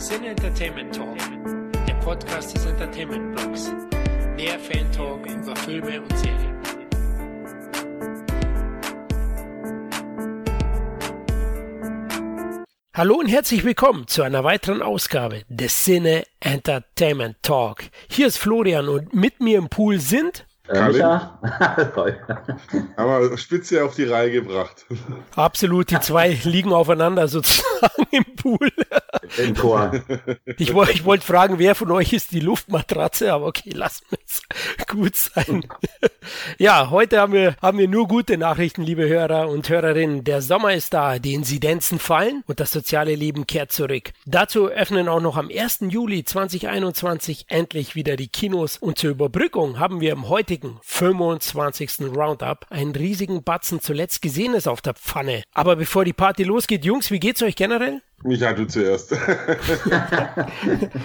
Sin Entertainment Talk, der Podcast des Entertainment Blogs. Der Fan Talk über Filme und Serien. Hallo und herzlich willkommen zu einer weiteren Ausgabe des Cine Entertainment Talk. Hier ist Florian und mit mir im Pool sind äh, Aber Spitze auf die Reihe gebracht. Absolut, die zwei liegen aufeinander sozusagen im Pool. Im Chor. Ich, ich wollte fragen, wer von euch ist die Luftmatratze, aber okay, lassen wir es gut sein. Ja, heute haben wir, haben wir nur gute Nachrichten, liebe Hörer und Hörerinnen. Der Sommer ist da, die Inzidenzen fallen und das soziale Leben kehrt zurück. Dazu öffnen auch noch am 1. Juli 2021 endlich wieder die Kinos und zur Überbrückung haben wir im heutigen 25. Roundup einen riesigen Batzen zuletzt Gesehenes auf der Pfanne. Aber bevor die Party losgeht, Jungs, wie geht's euch generell? Micha, du zuerst.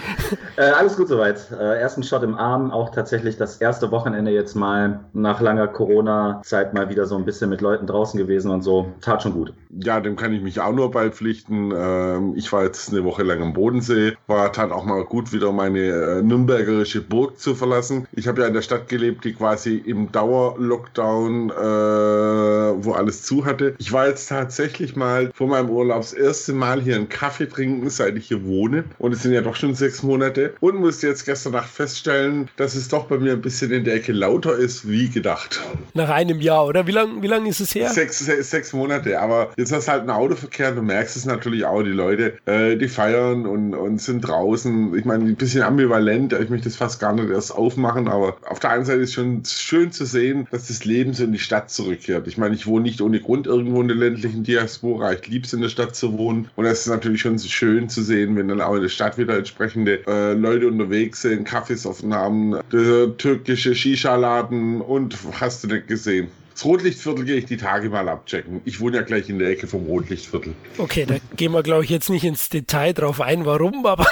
äh, alles gut soweit. Äh, ersten Shot im Arm, auch tatsächlich das erste Wochenende jetzt mal nach langer Corona-Zeit mal wieder so ein bisschen mit Leuten draußen gewesen und so. Tat schon gut. Ja, dem kann ich mich auch nur beipflichten. Ähm, ich war jetzt eine Woche lang am Bodensee, war tat auch mal gut, wieder meine äh, nürnbergerische Burg zu verlassen. Ich habe ja in der Stadt gelebt, die quasi im Dauer-Lockdown, äh, wo alles zu hatte. Ich war jetzt tatsächlich mal vor meinem Urlaub das erste Mal hier in einen Kaffee trinken, seit ich hier wohne. Und es sind ja doch schon sechs Monate. Und musste jetzt gestern Nacht feststellen, dass es doch bei mir ein bisschen in der Ecke lauter ist, wie gedacht. Nach einem Jahr, oder? Wie lange wie lang ist es her? Sechs, sechs, sechs Monate. Aber jetzt hast du halt einen Autoverkehr und du merkst es natürlich auch. Die Leute, äh, die feiern und, und sind draußen. Ich meine, ein bisschen ambivalent. Ich möchte das fast gar nicht erst aufmachen. Aber auf der einen Seite ist es schon schön zu sehen, dass das Leben so in die Stadt zurückkehrt. Ich meine, ich wohne nicht ohne Grund irgendwo in der ländlichen Diaspora. Ich liebe es, in der Stadt zu wohnen. Und das ist natürlich schon schön zu sehen, wenn dann auch in der Stadt wieder entsprechende äh, Leute unterwegs sind, Kaffees offen haben, der türkische Shisha-Laden und hast du nicht gesehen. Das Rotlichtviertel gehe ich die Tage mal abchecken. Ich wohne ja gleich in der Ecke vom Rotlichtviertel. Okay, da gehen wir, glaube ich, jetzt nicht ins Detail drauf ein, warum, aber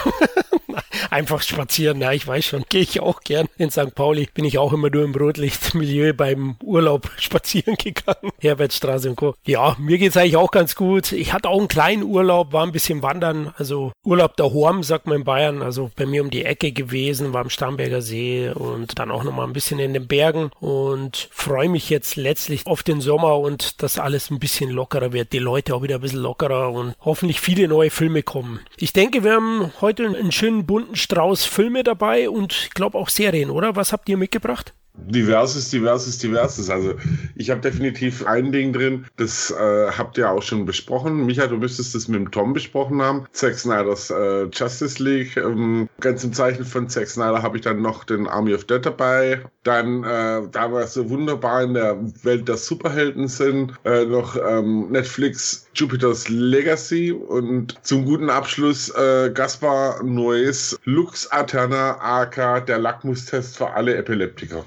einfach spazieren. Ja, ich weiß schon, gehe ich auch gern. In St. Pauli bin ich auch immer nur im Rotlichtmilieu beim Urlaub spazieren gegangen. Herbertstraße und Co. Ja, mir geht's eigentlich auch ganz gut. Ich hatte auch einen kleinen Urlaub, war ein bisschen wandern. Also Urlaub der Horm, sagt man in Bayern. Also bei mir um die Ecke gewesen, war am Starnberger See und dann auch nochmal ein bisschen in den Bergen und freue mich jetzt letztlich auf den Sommer und dass alles ein bisschen lockerer wird. Die Leute auch wieder ein bisschen lockerer und hoffentlich viele neue Filme kommen. Ich denke, wir haben heute einen schönen bunten Strauß Filme dabei und ich glaube auch Serien, oder? Was habt ihr mitgebracht? Diverses, diverses, diverses. Also ich habe definitiv ein Ding drin, das äh, habt ihr auch schon besprochen. Micha, du müsstest das mit dem Tom besprochen haben. Zack Snyder's äh, Justice League. Ähm, ganz im Zeichen von Zack Snyder habe ich dann noch den Army of Dead dabei. Dann, äh, da wir so wunderbar in der Welt der Superhelden sind, äh, noch ähm, Netflix Jupiter's Legacy und zum guten Abschluss äh, Gaspar Noes Lux Aterna AK, der Lackmustest für alle Epileptiker.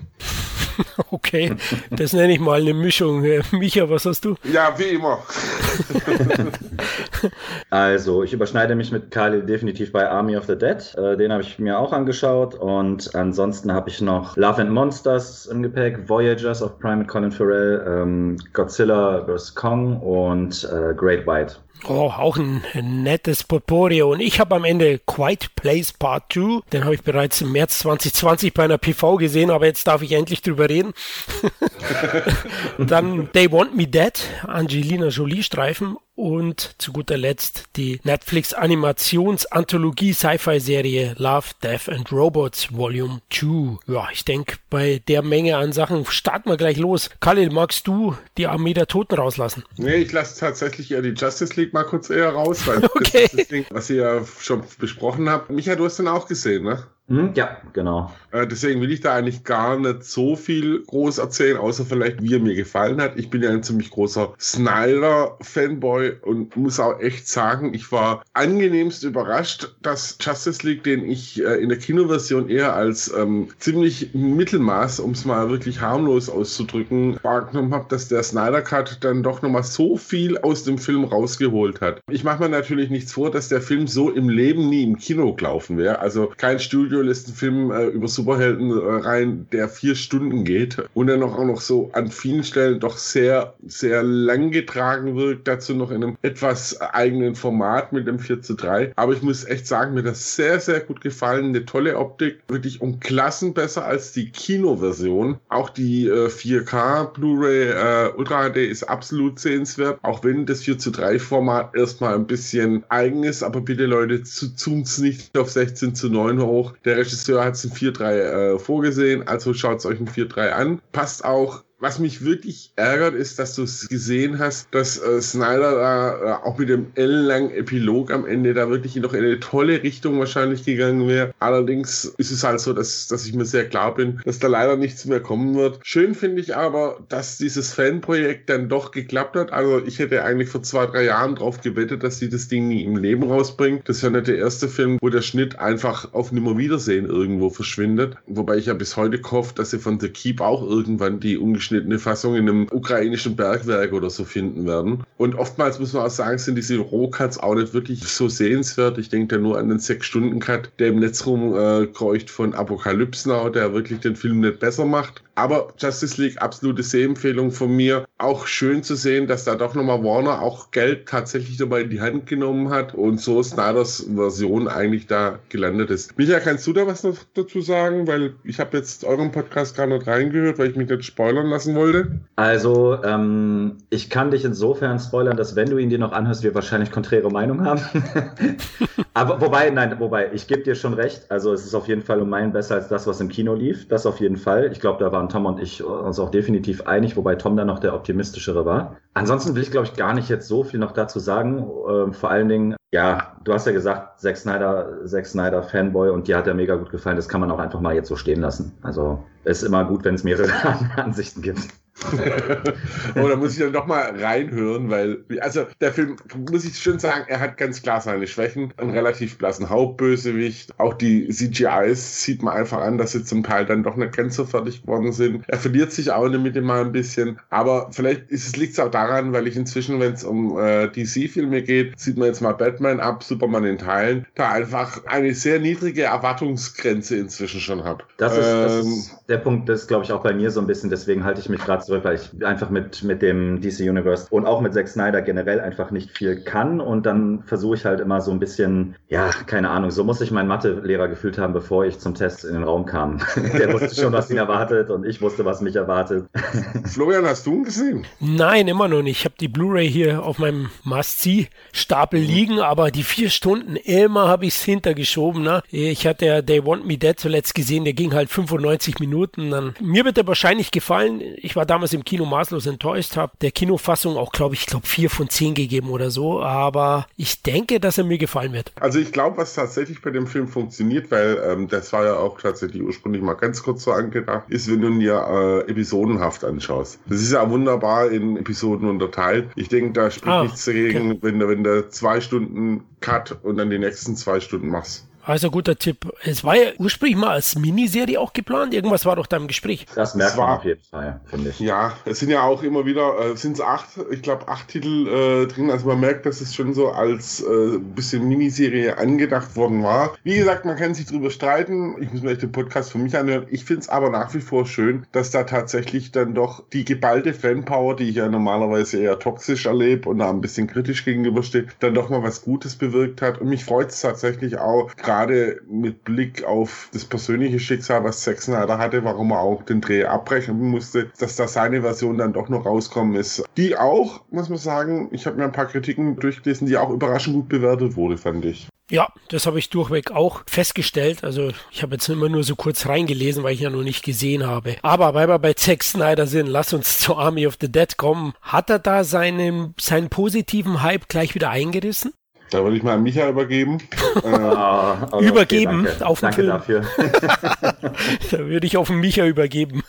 Okay, das nenne ich mal eine Mischung. Micha, was hast du? Ja, wie immer. also, ich überschneide mich mit Kali definitiv bei Army of the Dead. Äh, den habe ich mir auch angeschaut. Und ansonsten habe ich noch Love and Monsters im Gepäck, Voyagers of Prime mit Colin Farrell, ähm, Godzilla vs. Kong und äh, Great White. Oh, auch ein, nettes Potpourri. Und ich habe am Ende Quiet Place Part 2. Den habe ich bereits im März 2020 bei einer PV gesehen, aber jetzt darf ich endlich drüber reden. Dann They Want Me Dead, Angelina Jolie Streifen und zu guter Letzt die Netflix Animations-Anthologie Sci-Fi-Serie Love, Death and Robots Volume 2. Ja, ich denke, bei der Menge an Sachen starten wir gleich los. Khalil, magst du die Armee der Toten rauslassen? Nee, ich lasse tatsächlich eher die Justice League mal kurz eher raus, weil okay. das ist das Ding, was ihr ja schon besprochen habt. Micha, du hast den auch gesehen, ne? Hm, ja, genau. Äh, deswegen will ich da eigentlich gar nicht so viel groß erzählen, außer vielleicht, wie er mir gefallen hat. Ich bin ja ein ziemlich großer Snyder-Fanboy und muss auch echt sagen, ich war angenehmst überrascht, dass Justice League, den ich äh, in der Kinoversion eher als ähm, ziemlich Mittelmaß, um es mal wirklich harmlos auszudrücken, wahrgenommen habe, dass der Snyder Cut dann doch nochmal so viel aus dem Film rausgeholt hat. Ich mache mir natürlich nichts vor, dass der Film so im Leben nie im Kino gelaufen wäre. Also kein Studio Studio lässt einen Film äh, über Superhelden äh, rein, der vier Stunden geht und dann auch noch so an vielen Stellen doch sehr, sehr lang getragen wirkt. Dazu noch in einem etwas eigenen Format mit dem 4 zu 3. Aber ich muss echt sagen, mir das sehr, sehr gut gefallen. Eine tolle Optik, wirklich um Klassen besser als die Kinoversion. Auch die äh, 4K Blu-ray äh, Ultra HD ist absolut sehenswert, auch wenn das 4 zu 3 Format erstmal ein bisschen eigen ist. Aber bitte Leute, zoomt's nicht auf 16 zu 9 hoch. Der Regisseur hat es in 4.3 äh, vorgesehen, also schaut es euch in 4.3 an. Passt auch was mich wirklich ärgert, ist, dass du es gesehen hast, dass äh, Snyder da äh, auch mit dem ellenlangen Epilog am Ende da wirklich noch in eine tolle Richtung wahrscheinlich gegangen wäre. Allerdings ist es halt so, dass, dass ich mir sehr klar bin, dass da leider nichts mehr kommen wird. Schön finde ich aber, dass dieses Fanprojekt dann doch geklappt hat. Also ich hätte eigentlich vor zwei, drei Jahren drauf gewettet, dass sie das Ding nie im Leben rausbringen. Das ja nicht der erste Film, wo der Schnitt einfach auf Nimmerwiedersehen irgendwo verschwindet. Wobei ich ja bis heute hoffe, dass sie von The Keep auch irgendwann die ungeschnittene ungeschnittene Fassung in einem ukrainischen Bergwerk oder so finden werden. Und oftmals muss man auch sagen, sind diese Rohcuts auch nicht wirklich so sehenswert. Ich denke da nur an den 6-Stunden-Cut, der im Netz rumkreucht äh, von Apokalypse Now, der wirklich den Film nicht besser macht. Aber Justice League, absolute Sehempfehlung von mir. Auch schön zu sehen, dass da doch nochmal Warner auch Geld tatsächlich dabei in die Hand genommen hat und so Snyders Version eigentlich da gelandet ist. Micha, kannst du da was noch dazu sagen? Weil ich habe jetzt euren Podcast gar nicht reingehört, weil ich mich nicht spoilern lassen wollte. Also, ähm, ich kann dich insofern spoilern, dass wenn du ihn dir noch anhörst, wir wahrscheinlich konträre Meinung haben. Aber wobei, nein, wobei, ich gebe dir schon recht. Also es ist auf jeden Fall um meinen besser als das, was im Kino lief. Das auf jeden Fall. Ich glaube, da waren Tom und ich uns auch definitiv einig, wobei Tom da noch der optimistischere war. Ansonsten will ich, glaube ich, gar nicht jetzt so viel noch dazu sagen. Ähm, vor allen Dingen, ja, du hast ja gesagt, Zack Snyder, Zack Snyder Fanboy und dir hat er mega gut gefallen. Das kann man auch einfach mal jetzt so stehen lassen. Also ist immer gut, wenn es mehrere Ansichten gibt. oh, da muss ich dann doch mal reinhören, weil, also der Film, muss ich schon sagen, er hat ganz klar seine Schwächen. Einen relativ blassen Hauptbösewicht. Auch die CGIs sieht man einfach an, dass sie zum Teil dann doch nicht ganz so fertig geworden sind. Er verliert sich auch in der Mitte mal ein bisschen. Aber vielleicht liegt es auch daran, weil ich inzwischen, wenn es um äh, DC-Filme geht, sieht man jetzt mal Batman ab, Superman in Teilen, da einfach eine sehr niedrige Erwartungsgrenze inzwischen schon habe. Das, ähm, das ist der Punkt, das glaube ich auch bei mir so ein bisschen, deswegen halte ich mich gerade zurück, weil ich einfach mit, mit dem DC Universe und auch mit Zack Snyder generell einfach nicht viel kann und dann versuche ich halt immer so ein bisschen, ja, keine Ahnung, so muss ich meinen Mathelehrer gefühlt haben, bevor ich zum Test in den Raum kam. Der wusste schon, was ihn erwartet und ich wusste, was mich erwartet. Florian, hast du ihn gesehen? Nein, immer noch nicht. Ich habe die Blu-ray hier auf meinem Must-See-Stapel liegen, aber die vier Stunden, immer habe ich es hintergeschoben. Ne? Ich hatte ja They Want Me Dead zuletzt gesehen, der ging halt 95 Minuten. Dann, mir wird er wahrscheinlich gefallen. Ich war damals im Kino maßlos enttäuscht, habe der Kinofassung auch, glaube ich, glaube vier von zehn gegeben oder so. Aber ich denke, dass er mir gefallen wird. Also ich glaube, was tatsächlich bei dem Film funktioniert, weil ähm, das war ja auch tatsächlich ursprünglich mal ganz kurz so angedacht, ist, wenn du ihn ja äh, episodenhaft anschaust. Das ist ja wunderbar in Episoden unterteilt. Ich denke, da spricht ah, nichts dagegen, okay. wenn, wenn du zwei Stunden Cut und dann die nächsten zwei Stunden machst. Also guter Tipp. Es war ja ursprünglich mal als Miniserie auch geplant. Irgendwas war doch da im Gespräch. Das merkt man auf jeden Fall, finde ich. Ja, es sind ja auch immer wieder, äh, sind es acht, ich glaube acht Titel äh, drin. Also man merkt, dass es schon so als äh, bisschen Miniserie angedacht worden war. Wie gesagt, man kann sich drüber streiten. Ich muss mir echt den Podcast für mich anhören. Ich finde es aber nach wie vor schön, dass da tatsächlich dann doch die geballte Fanpower, die ich ja normalerweise eher toxisch erlebe und da ein bisschen kritisch gegenüberstehe, dann doch mal was Gutes bewirkt hat. Und mich freut es tatsächlich auch, gerade gerade mit Blick auf das persönliche Schicksal, was Zack Snyder hatte, warum er auch den Dreh abbrechen musste, dass da seine Version dann doch noch rauskommen ist. Die auch, muss man sagen, ich habe mir ein paar Kritiken durchgelesen, die auch überraschend gut bewertet wurde, fand ich. Ja, das habe ich durchweg auch festgestellt. Also ich habe jetzt immer nur so kurz reingelesen, weil ich ja noch nicht gesehen habe. Aber weil wir bei Zack Snyder sind, lass uns zur Army of the Dead kommen. Hat er da seinen, seinen positiven Hype gleich wieder eingerissen? Da würde ich mal an Micha übergeben. Ah, oh, übergeben okay, auf den danke Film. dafür. da würde ich auf den Micha übergeben.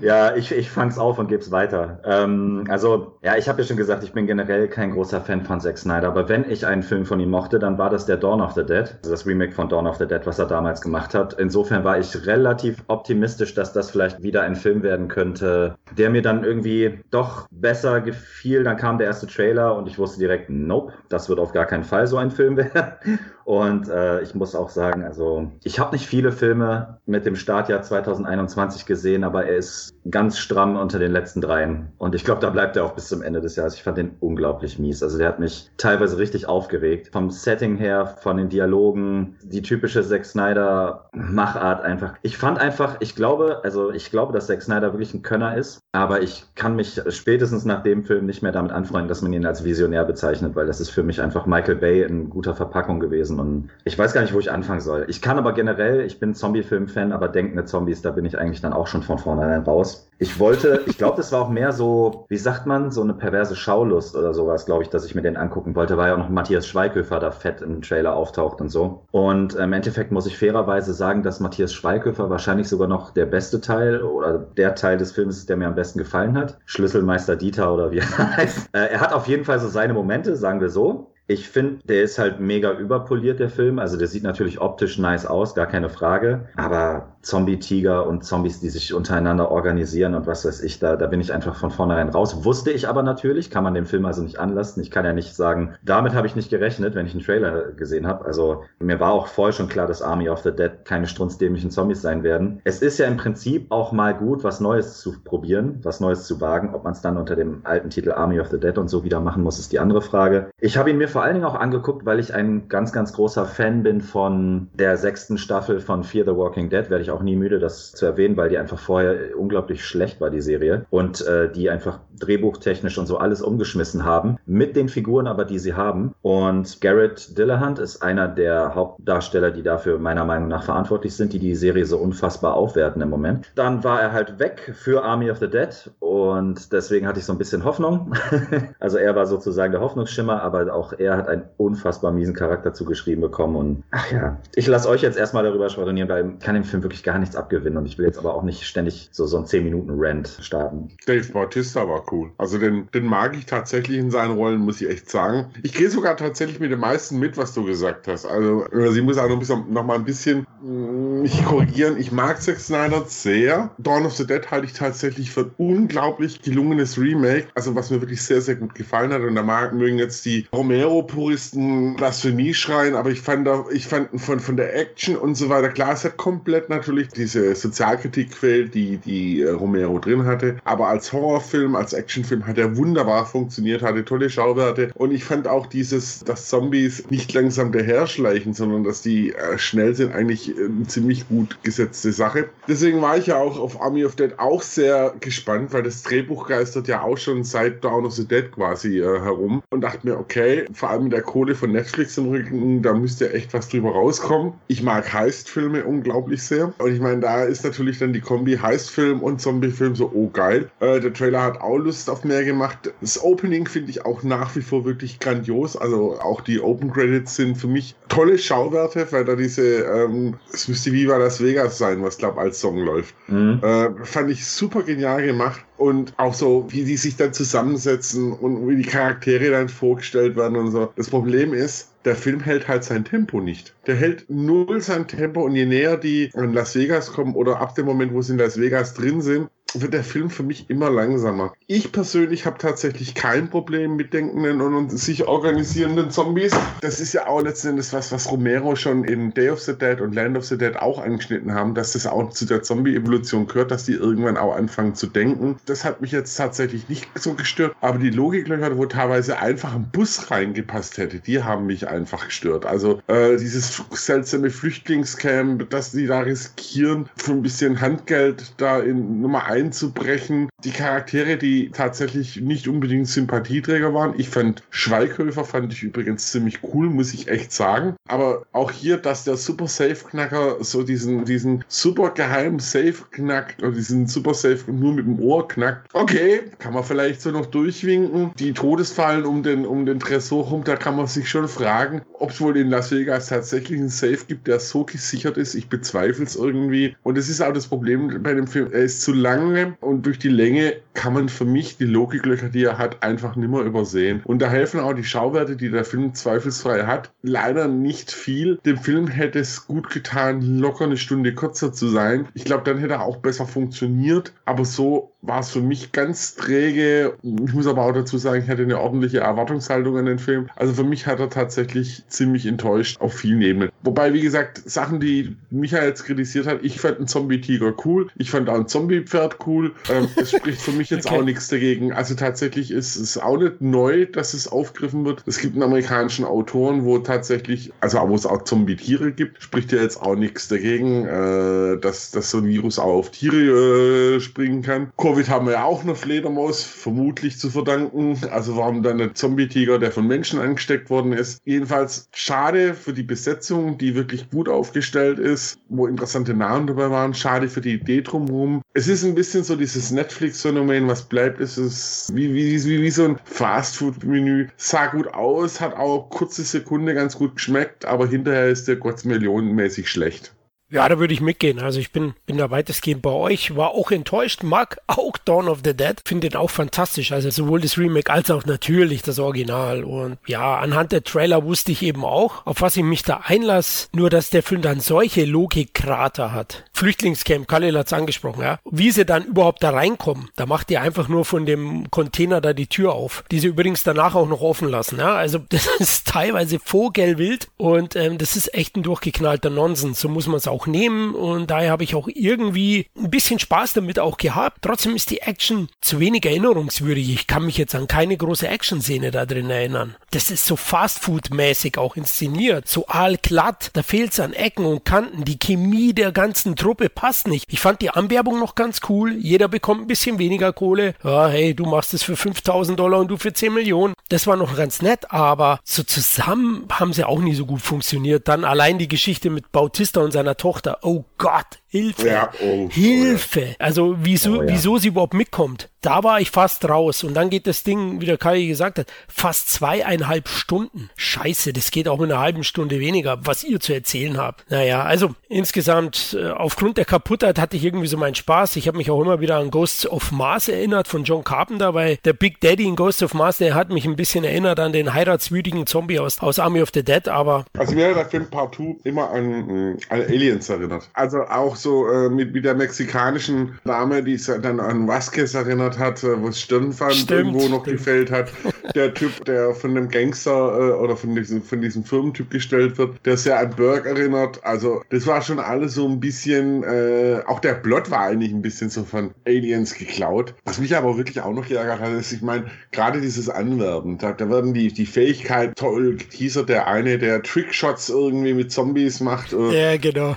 Ja, ich, ich fang's auf und gebe es weiter. Ähm, also, ja, ich habe ja schon gesagt, ich bin generell kein großer Fan von Zack Snyder, aber wenn ich einen Film von ihm mochte, dann war das der Dawn of the Dead, also das Remake von Dawn of the Dead, was er damals gemacht hat. Insofern war ich relativ optimistisch, dass das vielleicht wieder ein Film werden könnte, der mir dann irgendwie doch besser gefiel. Dann kam der erste Trailer und ich wusste direkt, nope, das wird auf gar keinen Fall so ein Film werden. Und äh, ich muss auch sagen, also ich habe nicht viele Filme mit dem Startjahr 2021 gesehen, aber er ist ganz stramm unter den letzten dreien. Und ich glaube, da bleibt er auch bis zum Ende des Jahres. Ich fand den unglaublich mies. Also der hat mich teilweise richtig aufgeregt. Vom Setting her, von den Dialogen, die typische Zack Snyder Machart einfach. Ich fand einfach, ich glaube, also ich glaube, dass Zack Snyder wirklich ein Könner ist, aber ich kann mich spätestens nach dem Film nicht mehr damit anfreunden, dass man ihn als Visionär bezeichnet, weil das ist für mich einfach Michael Bay in guter Verpackung gewesen und ich weiß gar nicht, wo ich anfangen soll. Ich kann aber generell, ich bin Zombie-Film-Fan, aber denkende Zombies, da bin ich eigentlich dann auch schon von vornherein raus. Ich wollte, ich glaube, das war auch mehr so, wie sagt man, so eine perverse Schaulust oder sowas, glaube ich, dass ich mir den angucken wollte, weil ja auch noch Matthias Schweighöfer da fett im Trailer auftaucht und so. Und im Endeffekt muss ich fairerweise sagen, dass Matthias Schweighöfer wahrscheinlich sogar noch der beste Teil oder der Teil des Films ist, der mir am besten gefallen hat. Schlüsselmeister Dieter oder wie er heißt. Äh, er hat auf jeden Fall so seine Momente, sagen wir so. Ich finde, der ist halt mega überpoliert, der Film. Also der sieht natürlich optisch nice aus, gar keine Frage. Aber Zombie-Tiger und Zombies, die sich untereinander organisieren und was weiß ich, da, da bin ich einfach von vornherein raus. Wusste ich aber natürlich, kann man den Film also nicht anlassen. Ich kann ja nicht sagen, damit habe ich nicht gerechnet, wenn ich einen Trailer gesehen habe. Also mir war auch vorher schon klar, dass Army of the Dead keine strunzdämlichen Zombies sein werden. Es ist ja im Prinzip auch mal gut, was Neues zu probieren, was Neues zu wagen. Ob man es dann unter dem alten Titel Army of the Dead und so wieder machen muss, ist die andere Frage. Ich habe ihn mir vor allen Dingen auch angeguckt, weil ich ein ganz, ganz großer Fan bin von der sechsten Staffel von Fear the Walking Dead, werde ich auch nie müde, das zu erwähnen, weil die einfach vorher unglaublich schlecht war, die Serie. Und äh, die einfach drehbuchtechnisch und so alles umgeschmissen haben. Mit den Figuren aber, die sie haben. Und Garrett Dillahunt ist einer der Hauptdarsteller, die dafür meiner Meinung nach verantwortlich sind, die die Serie so unfassbar aufwerten im Moment. Dann war er halt weg für Army of the Dead und deswegen hatte ich so ein bisschen Hoffnung. also er war sozusagen der Hoffnungsschimmer, aber auch er hat einen unfassbar miesen Charakter zugeschrieben bekommen. Und ach ja, ich lasse euch jetzt erstmal darüber schwadronieren, weil ich kann dem Film wirklich gar nichts abgewinnen und ich will jetzt aber auch nicht ständig so, so ein 10-Minuten-Rant starten. Dave Bautista war cool. Also den, den mag ich tatsächlich in seinen Rollen, muss ich echt sagen. Ich gehe sogar tatsächlich mit den meisten mit, was du gesagt hast. Also sie muss auch noch, ein bisschen, noch mal ein bisschen mich korrigieren. Ich mag Zack Snyder sehr. Dawn of the Dead halte ich tatsächlich für ein unglaublich gelungenes Remake. Also was mir wirklich sehr, sehr gut gefallen hat. Und da mögen jetzt die Romero-Puristen Blasphemie schreien, aber ich fand, ich fand von, von der Action und so weiter, klar, es hat komplett natürlich diese Sozialkritik quält, die, die äh, Romero drin hatte. Aber als Horrorfilm, als Actionfilm hat er wunderbar funktioniert, hatte tolle Schauwerte. Und ich fand auch dieses, dass Zombies nicht langsam daherschleichen, sondern dass die äh, schnell sind, eigentlich äh, eine ziemlich gut gesetzte Sache. Deswegen war ich ja auch auf Army of Dead auch sehr gespannt, weil das Drehbuch geistert ja auch schon seit Dawn of the Dead quasi äh, herum und dachte mir, okay, vor allem mit der Kohle von Netflix im Rücken, da müsste echt was drüber rauskommen. Ich mag Heist-Filme unglaublich sehr. Und ich meine, da ist natürlich dann die Kombi Heist-Film und Zombie-Film so, oh geil. Äh, der Trailer hat auch Lust auf mehr gemacht. Das Opening finde ich auch nach wie vor wirklich grandios. Also auch die Open Credits sind für mich tolle Schauwerte, weil da diese, ähm, es müsste Viva Las Vegas sein, was glaube als Song läuft. Mhm. Äh, fand ich super genial gemacht und auch so, wie die sich dann zusammensetzen und wie die Charaktere dann vorgestellt werden und so. Das Problem ist, der Film hält halt sein Tempo nicht. Der hält null sein Tempo und je näher die in Las Vegas kommen oder ab dem Moment, wo sie in Las Vegas drin sind, wird der Film für mich immer langsamer. Ich persönlich habe tatsächlich kein Problem mit denkenden und sich organisierenden Zombies. Das ist ja auch letztendlich was, was Romero schon in Day of the Dead und Land of the Dead auch angeschnitten haben, dass das auch zu der Zombie-Evolution gehört, dass die irgendwann auch anfangen zu denken. Das hat mich jetzt tatsächlich nicht so gestört, aber die Logiklöcher, wo teilweise einfach ein Bus reingepasst hätte, die haben mich einfach gestört. Also äh, dieses seltsame Flüchtlingscamp, dass die da riskieren, für ein bisschen Handgeld da in Nummer 1 einzubrechen. Die Charaktere, die tatsächlich nicht unbedingt Sympathieträger waren. Ich fand Schweighöfer fand ich übrigens ziemlich cool, muss ich echt sagen. Aber auch hier, dass der Super Safe Knacker so diesen, diesen super geheimen Safe knackt oder diesen Super Safe nur mit dem Ohr knackt. Okay, kann man vielleicht so noch durchwinken. Die Todesfallen um den, um den Tresor rum, da kann man sich schon fragen, ob es wohl in Las Vegas tatsächlich einen Safe gibt, der so gesichert ist. Ich bezweifle es irgendwie. Und das ist auch das Problem bei dem Film. Er ist zu lang Länge und durch die Länge kann man für mich die Logiklöcher, die er hat, einfach nimmer übersehen. Und da helfen auch die Schauwerte, die der Film zweifelsfrei hat, leider nicht viel. Dem Film hätte es gut getan, locker eine Stunde kürzer zu sein. Ich glaube, dann hätte er auch besser funktioniert. Aber so war es für mich ganz träge. Ich muss aber auch dazu sagen, ich hatte eine ordentliche Erwartungshaltung an den Film. Also für mich hat er tatsächlich ziemlich enttäuscht auf vielen Ebenen. Wobei, wie gesagt, Sachen, die Michael jetzt kritisiert hat, ich fand einen Zombie-Tiger cool. Ich fand auch ein Zombie-Pferd cool. Ähm, es spricht für mich jetzt okay. auch nichts dagegen. Also tatsächlich ist es auch nicht neu, dass es aufgegriffen wird. Es gibt einen amerikanischen Autoren, wo tatsächlich, also wo es auch Zombie-Tiere gibt, spricht ja jetzt auch nichts dagegen, äh, dass, dass so ein Virus auch auf Tiere äh, springen kann. Covid haben wir ja auch eine Fledermaus vermutlich zu verdanken. Also warum dann ein Zombie-Tiger, der von Menschen angesteckt worden ist. Jedenfalls schade für die Besetzung, die wirklich gut aufgestellt ist, wo interessante Namen dabei waren. Schade für die Idee drumherum. Es ist ein bisschen so dieses Netflix-Phänomen, was bleibt, ist es wie, wie, wie, wie so ein Fast-Food-Menü. Sah gut aus, hat auch kurze Sekunde ganz gut geschmeckt, aber hinterher ist der Gott millionenmäßig schlecht. Ja, da würde ich mitgehen. Also ich bin, bin da weitestgehend bei euch, war auch enttäuscht, mag auch Dawn of the Dead, finde den auch fantastisch. Also sowohl das Remake als auch natürlich das Original. Und ja, anhand der Trailer wusste ich eben auch, auf was ich mich da einlasse, nur dass der Film dann solche Logikkrater hat. Flüchtlingscamp, Khalil hat's angesprochen, ja. Wie sie dann überhaupt da reinkommen, da macht ihr einfach nur von dem Container da die Tür auf, die sie übrigens danach auch noch offen lassen, ja. Also das ist teilweise vogelwild und ähm, das ist echt ein durchgeknallter Nonsens. So muss man es auch auch nehmen und daher habe ich auch irgendwie ein bisschen Spaß damit auch gehabt. Trotzdem ist die Action zu wenig erinnerungswürdig. Ich kann mich jetzt an keine große Action-Szene da drin erinnern. Das ist so Fastfood-mäßig auch inszeniert, so aalglatt. Da fehlt es an Ecken und Kanten. Die Chemie der ganzen Truppe passt nicht. Ich fand die Anwerbung noch ganz cool. Jeder bekommt ein bisschen weniger Kohle. Ja, hey, du machst es für 5000 Dollar und du für 10 Millionen. Das war noch ganz nett, aber so zusammen haben sie auch nie so gut funktioniert. Dann allein die Geschichte mit Bautista und seiner Tochter Tochter, oh Gott, Hilfe, ja, oh, Hilfe. Oh ja. Also wieso, oh, ja. wieso sie überhaupt mitkommt. Da war ich fast raus. Und dann geht das Ding, wie der Kai gesagt hat, fast zweieinhalb Stunden. Scheiße, das geht auch mit einer halben Stunde weniger, was ihr zu erzählen habt. Naja, also insgesamt, äh, aufgrund der Kaputtheit hatte ich irgendwie so meinen Spaß. Ich habe mich auch immer wieder an Ghosts of Mars erinnert von John Carpenter, weil der Big Daddy in Ghosts of Mars, der hat mich ein bisschen erinnert an den heiratswütigen Zombie aus, aus Army of the Dead, aber... Also mir hat der Film Part 2 immer an, an Aliens erinnert. Also auch so äh, mit, mit der mexikanischen Dame, die dann an Vasquez erinnert hat, äh, wo es Stirnfand stimmt, irgendwo noch stimmt. gefällt hat. Der Typ, der von dem Gangster äh, oder von diesem, von diesem Firmentyp gestellt wird, der sehr an Burke erinnert. Also das war schon alles so ein bisschen, äh, auch der Plot war eigentlich ein bisschen so von Aliens geklaut. Was mich aber wirklich auch noch geärgert hat, ist, ich meine, gerade dieses Anwerben, da, da werden die, die Fähigkeit toll geteasert, der eine, der Trickshots irgendwie mit Zombies macht. Äh, ja, genau.